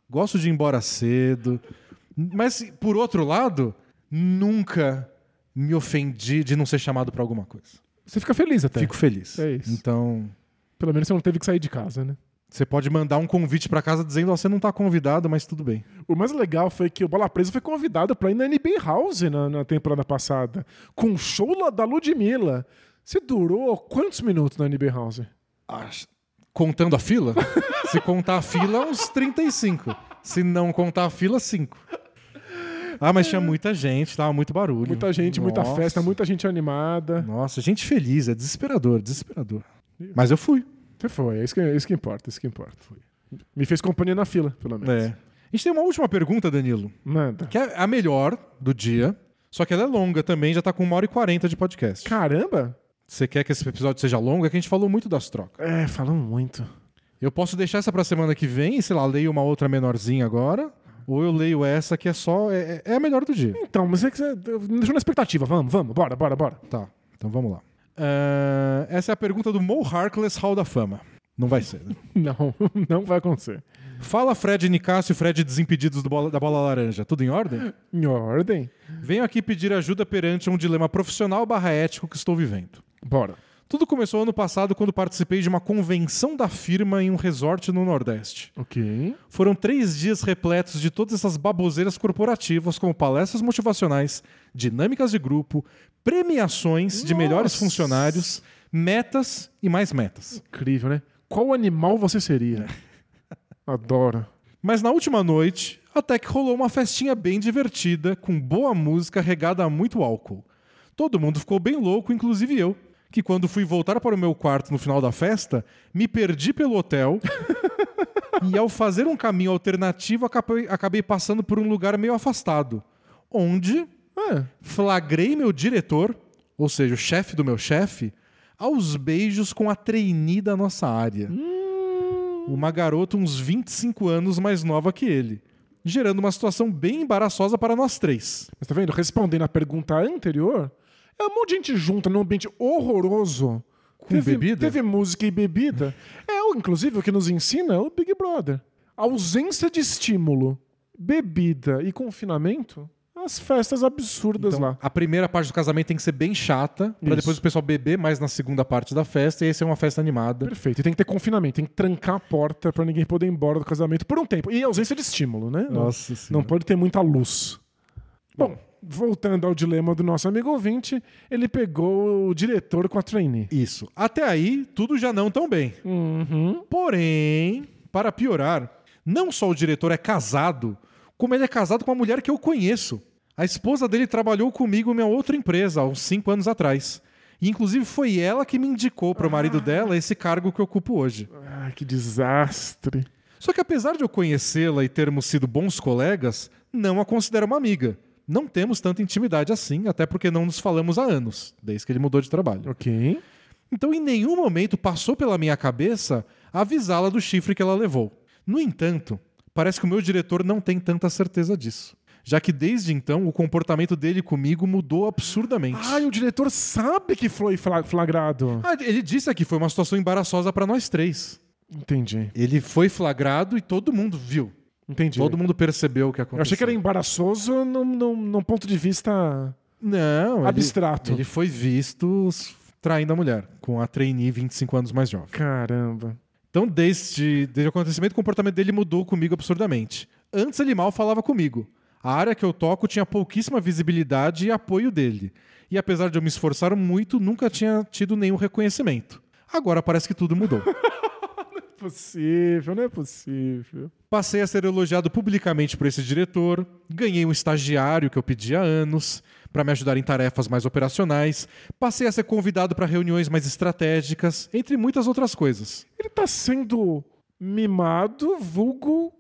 gosto de ir embora cedo. Mas, por outro lado, nunca me ofendi de não ser chamado pra alguma coisa. Você fica feliz até. Fico feliz. É isso. Então, Pelo menos você não teve que sair de casa, né? Você pode mandar um convite pra casa dizendo: ó, você não tá convidado, mas tudo bem. O mais legal foi que o Bola Presa foi convidado pra ir na NBA House na, na temporada passada, com o show da Ludmilla. Você durou quantos minutos na NBA House? Acho- Contando a fila? Se contar a fila, uns 35. Se não contar a fila, 5. Ah, mas tinha muita gente, tava muito barulho. Muita gente, muita Nossa. festa, muita gente animada. Nossa, gente feliz, é desesperador, desesperador. Mas eu fui. Você foi, é isso que, é isso que importa, é isso que importa. Me fez companhia na fila, pelo menos. É. A gente tem uma última pergunta, Danilo, Manda. que é a melhor do dia, só que ela é longa também, já tá com uma hora e quarenta de podcast. Caramba! Você quer que esse episódio seja longo? É que a gente falou muito das trocas. É, falam muito. Eu posso deixar essa pra semana que vem, sei lá, leio uma outra menorzinha agora, ou eu leio essa que é só. É, é a melhor do dia. Então, mas é que você deixou na expectativa. Vamos, vamos, bora, bora, bora. Tá, então vamos lá. Ah, essa é a pergunta do Mo Harkless Hall da Fama. Não vai ser, né? Não, não vai acontecer. Fala Fred Nicásio e Fred Desimpedidos do bola- da Bola Laranja. Tudo em ordem? Em ordem? Venho aqui pedir ajuda perante um dilema profissional barra ético que estou vivendo. Bora. Tudo começou ano passado quando participei de uma convenção da firma em um resort no Nordeste. Ok. Foram três dias repletos de todas essas baboseiras corporativas, como palestras motivacionais, dinâmicas de grupo, premiações de melhores Nossa. funcionários, metas e mais metas. Incrível, né? Qual animal você seria? Adoro. Mas na última noite, até que rolou uma festinha bem divertida, com boa música regada a muito álcool. Todo mundo ficou bem louco, inclusive eu, que quando fui voltar para o meu quarto no final da festa, me perdi pelo hotel e ao fazer um caminho alternativo acabei, acabei passando por um lugar meio afastado, onde É. flagrei meu diretor, ou seja, o chefe do meu chefe, aos beijos com a trainee da nossa área. Uma garota uns 25 anos mais nova que ele, gerando uma situação bem embaraçosa para nós três. Mas tá vendo? Respondendo a pergunta anterior, é um monte de gente junta num ambiente horroroso. Com bebida? Teve música e bebida. É, o- inclusive, o que nos ensina é o Big Brother. A ausência de estímulo, bebida e confinamento, as festas absurdas Então, lá. a primeira parte do casamento tem que ser bem chata, para depois o pessoal beber mais na segunda parte da festa, e aí ser uma festa animada. Perfeito. E tem que ter confinamento, tem que trancar a porta pra ninguém poder ir embora do casamento por um tempo. E ausência de estímulo, né? Não- Nossa Não Senhora. pode ter muita luz. Bom, voltando ao dilema do nosso amigo ouvinte, ele pegou o diretor com a trainee. Isso. Até aí, tudo já não tão bem. Uhum. Porém, para piorar, não só o diretor é casado, como ele é casado com uma mulher que eu conheço. A esposa dele trabalhou comigo em minha outra empresa há uns cinco anos atrás. E, inclusive, foi ela que me indicou para o marido dela esse cargo que eu ocupo hoje. Ai, que desastre. Só que, apesar de eu conhecê-la e termos sido bons colegas, não a considero uma amiga. Não temos tanta intimidade assim, até porque não nos falamos há anos, desde que ele mudou de trabalho. Ok. Então, em nenhum momento passou pela minha cabeça avisá-la do chifre que ela levou. No entanto, parece que o meu diretor não tem tanta certeza disso. Já que desde então o comportamento dele comigo mudou absurdamente. Ai, o diretor sabe que foi fla- flagrado. Ah, ele disse aqui foi uma situação embaraçosa para nós três. Entendi. Ele foi flagrado e todo mundo viu. Entendi. Todo mundo percebeu o que aconteceu. Eu achei que era embaraçoso num, num, num ponto de vista Não, ele- abstrato. Ele foi visto traindo a mulher, com a trainee 25 anos mais jovem. Caramba. Então, desde, desde o acontecimento, o comportamento dele mudou comigo absurdamente. Antes ele mal falava comigo. A área que eu toco tinha pouquíssima visibilidade e apoio dele. E apesar de eu me esforçar muito, nunca tinha tido nenhum reconhecimento. Agora parece que tudo mudou. possível, não é possível. Passei a ser elogiado publicamente por esse diretor, ganhei um estagiário que eu pedi há anos para me ajudar em tarefas mais operacionais, passei a ser convidado para reuniões mais estratégicas, entre muitas outras coisas. Ele tá sendo mimado, vulgo,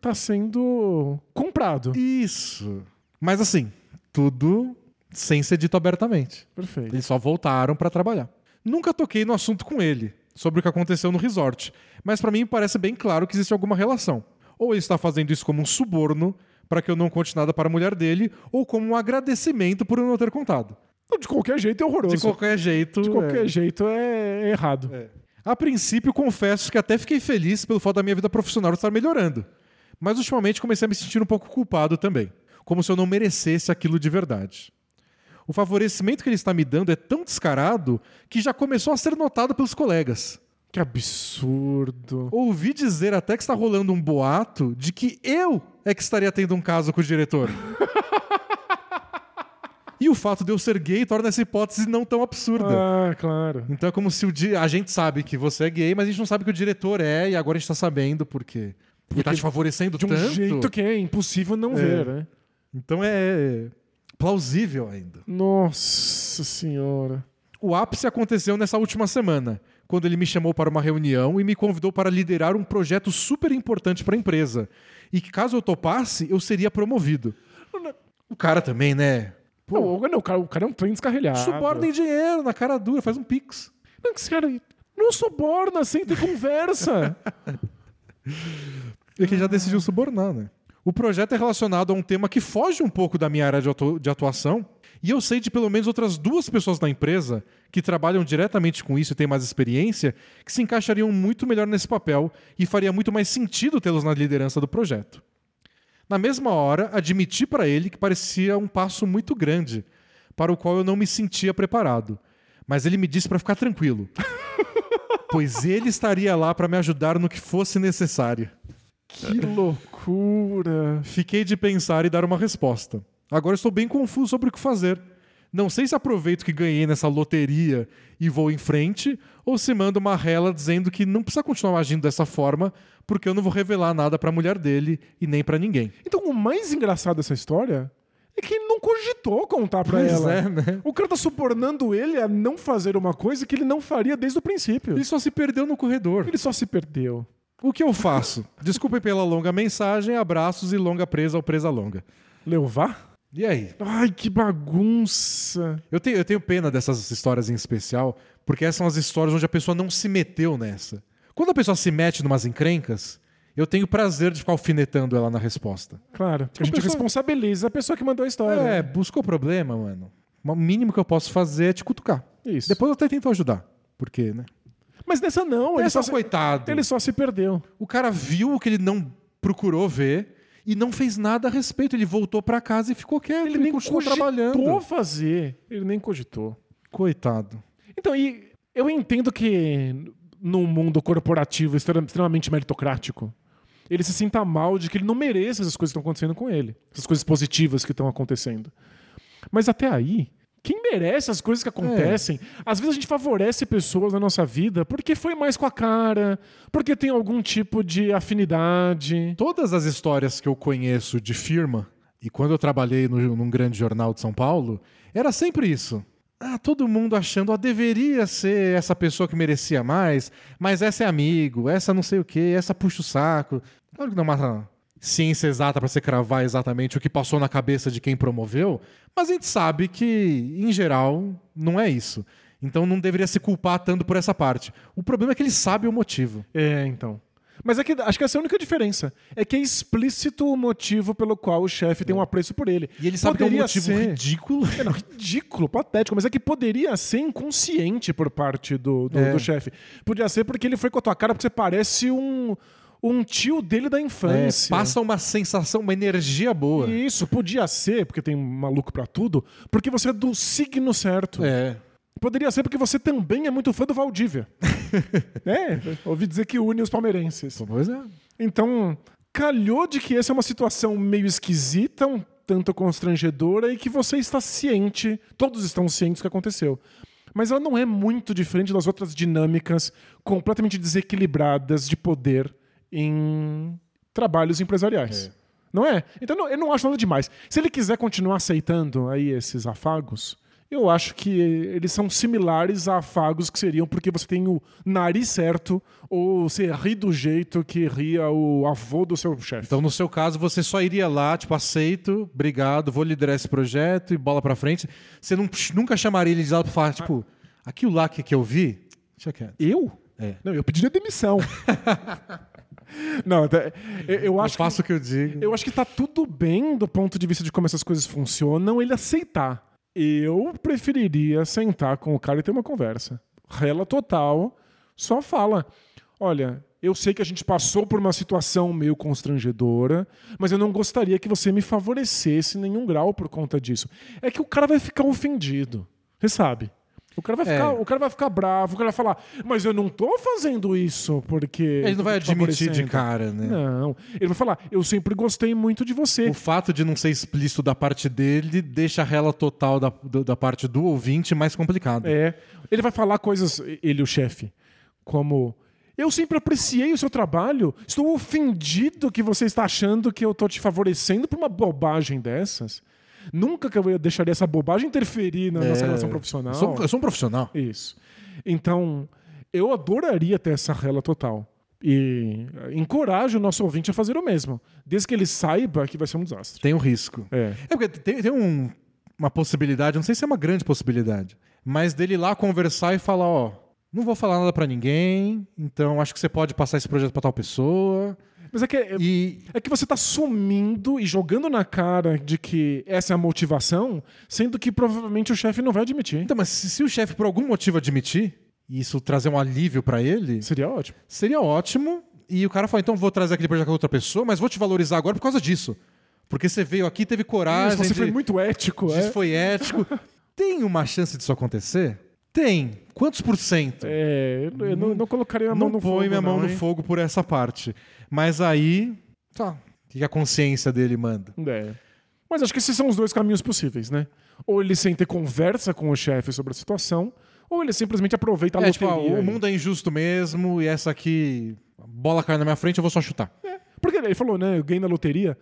tá sendo comprado. Isso. Mas assim, tudo sem ser dito abertamente. Perfeito. Eles só voltaram para trabalhar. Nunca toquei no assunto com ele, sobre o que aconteceu no resort, mas para mim parece bem claro que existe alguma relação. Ou ele está fazendo isso como um suborno para que eu não conte nada para a mulher dele, ou como um agradecimento por eu não ter contado. De qualquer jeito é horroroso. De qualquer jeito. De qualquer é. jeito é errado. A princípio, confesso que até fiquei feliz pelo fato da minha vida profissional estar melhorando. Mas ultimamente comecei a me sentir um pouco culpado também. Como se eu não merecesse aquilo de verdade. O favorecimento que ele está me dando é tão descarado que já começou a ser notado pelos colegas. Que absurdo. Ouvi dizer até que está rolando um boato de que eu é que estaria tendo um caso com o diretor. e o fato de eu ser gay torna essa hipótese não tão absurda. Ah, claro. Então é como se o di... a gente sabe que você é gay, mas a gente não sabe que o diretor é, e agora a gente tá sabendo porque. Tá te favorecendo De um tanto. jeito que é impossível não ver, né? Então é plausível ainda. Nossa senhora. O ápice aconteceu nessa última semana, quando ele me chamou para uma reunião e me convidou para liderar um projeto super importante para a empresa. E que caso eu topasse, eu seria promovido. O cara também, né? Não, o- não, o, cara, o cara é um trem descarrilhado. Suborna em dinheiro, na cara dura, faz um pix. Não, esse cara não suborna, senta e conversa. E que já decidiu subornar, né? O projeto é relacionado a um tema que foge um pouco da minha área de atu- de atuação, e eu sei de pelo menos outras duas pessoas na empresa que trabalham diretamente com isso e têm mais experiência, que se encaixariam muito melhor nesse papel e faria muito mais sentido tê-los na liderança do projeto. Na mesma hora, admiti para ele que parecia um passo muito grande, para o qual eu não me sentia preparado. Mas ele me disse para ficar tranquilo, pois ele estaria lá para me ajudar no que fosse necessário. Que loucura. Fiquei de pensar e dar uma resposta. Agora estou bem confuso sobre o que fazer. Não sei se aproveito que ganhei nessa loteria e vou em frente, ou se mando uma rela dizendo que não precisa continuar agindo dessa forma, porque eu não vou revelar nada pra mulher dele e nem pra ninguém. Então, o mais engraçado dessa história é que ele não cogitou contar pra Pois ela. é, né? O cara tá subornando ele a não fazer uma coisa que ele não faria desde o princípio. Ele só se perdeu no corredor. Ele só se perdeu. O que eu faço? Desculpem pela longa mensagem, abraços e longa presa ou presa longa. Leovar? E aí? Ai, que bagunça. Eu tenho, eu tenho pena dessas histórias em especial, porque essas são as histórias onde a pessoa não se meteu nessa. Quando a pessoa se mete numas encrencas, eu tenho prazer de ficar alfinetando ela na resposta. Claro. a gente pessoa- responsabiliza a pessoa que mandou a história. É, buscou problema, mano. O mínimo que eu posso fazer é te cutucar. Isso. Depois eu até tento ajudar. Porque, né? Mas nessa não. Ele Ele só, se... coitado. ele só se perdeu. O cara viu o que ele não procurou ver e não fez nada a respeito. Ele voltou pra casa e ficou quieto. Ele nem continuou cogitou trabalhando. fazer. Ele nem cogitou. Coitado. Então, e eu entendo que num mundo corporativo extrem- extremamente meritocrático, ele se sinta mal de que ele não merece essas coisas que estão acontecendo com ele. Essas coisas positivas que estão acontecendo. Mas até aí, quem merece as coisas que acontecem? Às vezes a gente favorece pessoas na nossa vida porque foi mais com a cara, porque tem algum tipo de afinidade. Todas as histórias que eu conheço de firma, e quando eu trabalhei no, num grande jornal de São Paulo, era sempre isso. Ah, todo mundo achando, ah, deveria ser essa pessoa que merecia mais, mas essa é amigo, essa não sei o quê, essa puxa o saco. Claro que não é uma ciência exata para você cravar exatamente o que passou na cabeça de quem promoveu, mas a gente sabe que, em geral, não é isso. Então não deveria se culpar tanto por essa parte. O problema é que ele sabe o motivo. É, então. Mas é que acho que essa é a única diferença. É que é explícito o motivo pelo qual o chefe tem um apreço por ele. E ele sabe que é um Poderia motivo ser- ridículo. É, não, ridículo, patético, mas é que poderia ser inconsciente por parte do, do, É. do chefe. Podia ser porque ele foi com a tua cara porque você parece um, um tio dele da É, infância. passa uma sensação, uma energia boa. Isso, podia ser, porque tem maluco pra tudo, porque você é do signo certo. É. Poderia ser porque você também é muito fã do Valdívia. é, ouvi dizer que une os palmeirenses. Pois é. Então, calhou de que essa é uma situação meio esquisita, um tanto constrangedora e que você está ciente, todos estão cientes do que aconteceu. Mas ela não é muito diferente das outras dinâmicas completamente desequilibradas de poder em trabalhos empresariais. Não é? Então não- eu não acho nada demais. Se ele quiser continuar aceitando aí esses afagos, eu acho que eles são similares a afagos que seriam porque você tem o nariz certo ou você ri do jeito que ria o avô do seu chefe. Então, no seu caso, você só iria lá, tipo, aceito, obrigado, vou liderar esse projeto e bola pra frente. Você não- nunca chamaria ele de lado pra falar, tipo, aquilo lá que, que eu vi, deixa quieto. Eu? É. Não, eu pediria demissão. não, eu, eu Eu acho que- faço o que eu digo. Eu acho que tá tudo bem do ponto de vista de como essas coisas funcionam, ele aceitar. Eu preferiria sentar com o cara e ter uma conversa. Rela total, só fala. Olha, eu sei que a gente passou por uma situação meio constrangedora, mas eu não gostaria que você me favorecesse em nenhum grau por conta disso. É que o cara vai ficar ofendido. Você sabe? O cara, vai É. ficar, o cara vai ficar bravo, o cara vai falar, mas eu não tô fazendo isso porque. Ele não vai te admitir de favorecendo." cara, né? Não. Ele vai falar, eu sempre gostei muito de você. O fato de não ser explícito da parte dele deixa a rela total da, da parte do ouvinte mais complicado. É. Ele vai falar coisas, ele, o chefe, como. Eu sempre apreciei o seu trabalho. Estou ofendido que você está achando que eu estou te favorecendo por uma bobagem dessas. Nunca que eu deixaria essa bobagem interferir na nossa É. relação profissional. Eu sou, eu sou um profissional. Isso. Então, eu adoraria ter essa rela total. E eh, encorajo o nosso ouvinte a fazer o mesmo. Desde que ele saiba que vai ser um desastre. Tem um risco. É. É porque tem, tem um- uma possibilidade, não sei se é uma grande possibilidade, mas dele ir lá conversar e falar, ó, não vou falar nada pra ninguém, então acho que você pode passar esse projeto pra tal pessoa. Mas é que é, E É que você tá sumindo e jogando na cara de que essa é a motivação, sendo que provavelmente o chefe não vai admitir. então, mas se, se o chefe por algum motivo admitir e isso trazer um alívio pra ele, Seria ótimo. seria ótimo. E o cara fala, então vou trazer aquele projeto com outra pessoa, mas vou te valorizar agora por causa disso. Porque você veio aqui, teve coragem, Isso, você foi de- muito ético, isso é? foi ético. Tem uma chance disso acontecer? Tem. Quantos por cento? É, eu não, não colocaria a mão não no põe fogo. minha mão não, no fogo por essa parte. Mas aí, tá. O que a consciência dele manda? É. Mas acho que esses são os dois caminhos possíveis, né? Ou ele senta e conversa com o chefe sobre a situação, ou ele simplesmente aproveita a É, tipo, loteria. ah, o mundo é injusto mesmo e essa aqui, a bola cai na minha frente, eu vou só chutar. Porque ele falou, né? Eu ganhei na loteria.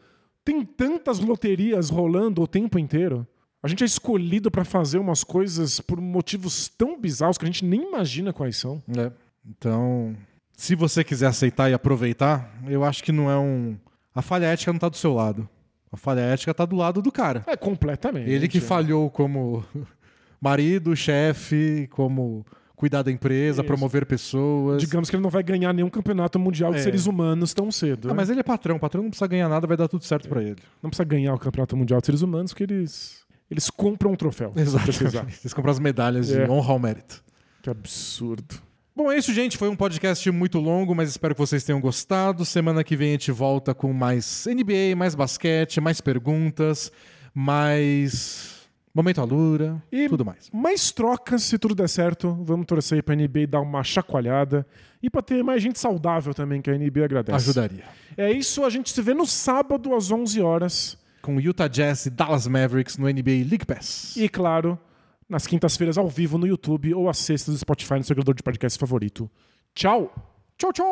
Tem tantas loterias rolando o tempo inteiro. A gente é escolhido pra fazer umas coisas por motivos tão bizarros que a gente nem imagina quais são. né? Então, se você quiser aceitar e aproveitar, eu acho que não é um. A falha ética não tá do seu lado. A falha ética tá do lado do cara. É, completamente. Ele que é. falhou como marido, chefe, como cuidar da empresa, Isso. promover pessoas. Digamos que ele não vai ganhar nenhum campeonato mundial de É. seres humanos tão cedo. Ah, né? mas ele é patrão. O patrão não precisa ganhar nada, vai dar tudo certo pra ele. Não precisa ganhar o campeonato mundial de seres humanos, porque eles, eles compram um troféu. precisar. Eles compram as medalhas É. de honra ao mérito. Que absurdo. Bom, é isso, gente. Foi um podcast muito longo, mas espero que vocês tenham gostado. Semana que vem a gente volta com mais NBA, mais basquete, mais perguntas, mais momento alura E tudo mais. mais trocas, se tudo der certo. Vamos torcer aí pra NBA dar uma chacoalhada. E pra ter mais gente saudável também, que a NBA agradece. Ajudaria. É isso, a gente se vê no sábado às 11 horas. Com Utah Jazz e Dallas Mavericks no NBA League Pass. E, claro, nas quintas-feiras ao vivo no YouTube ou às sextas do Spotify no seu agregador de podcast favorito. Tchau! Tchau, tchau!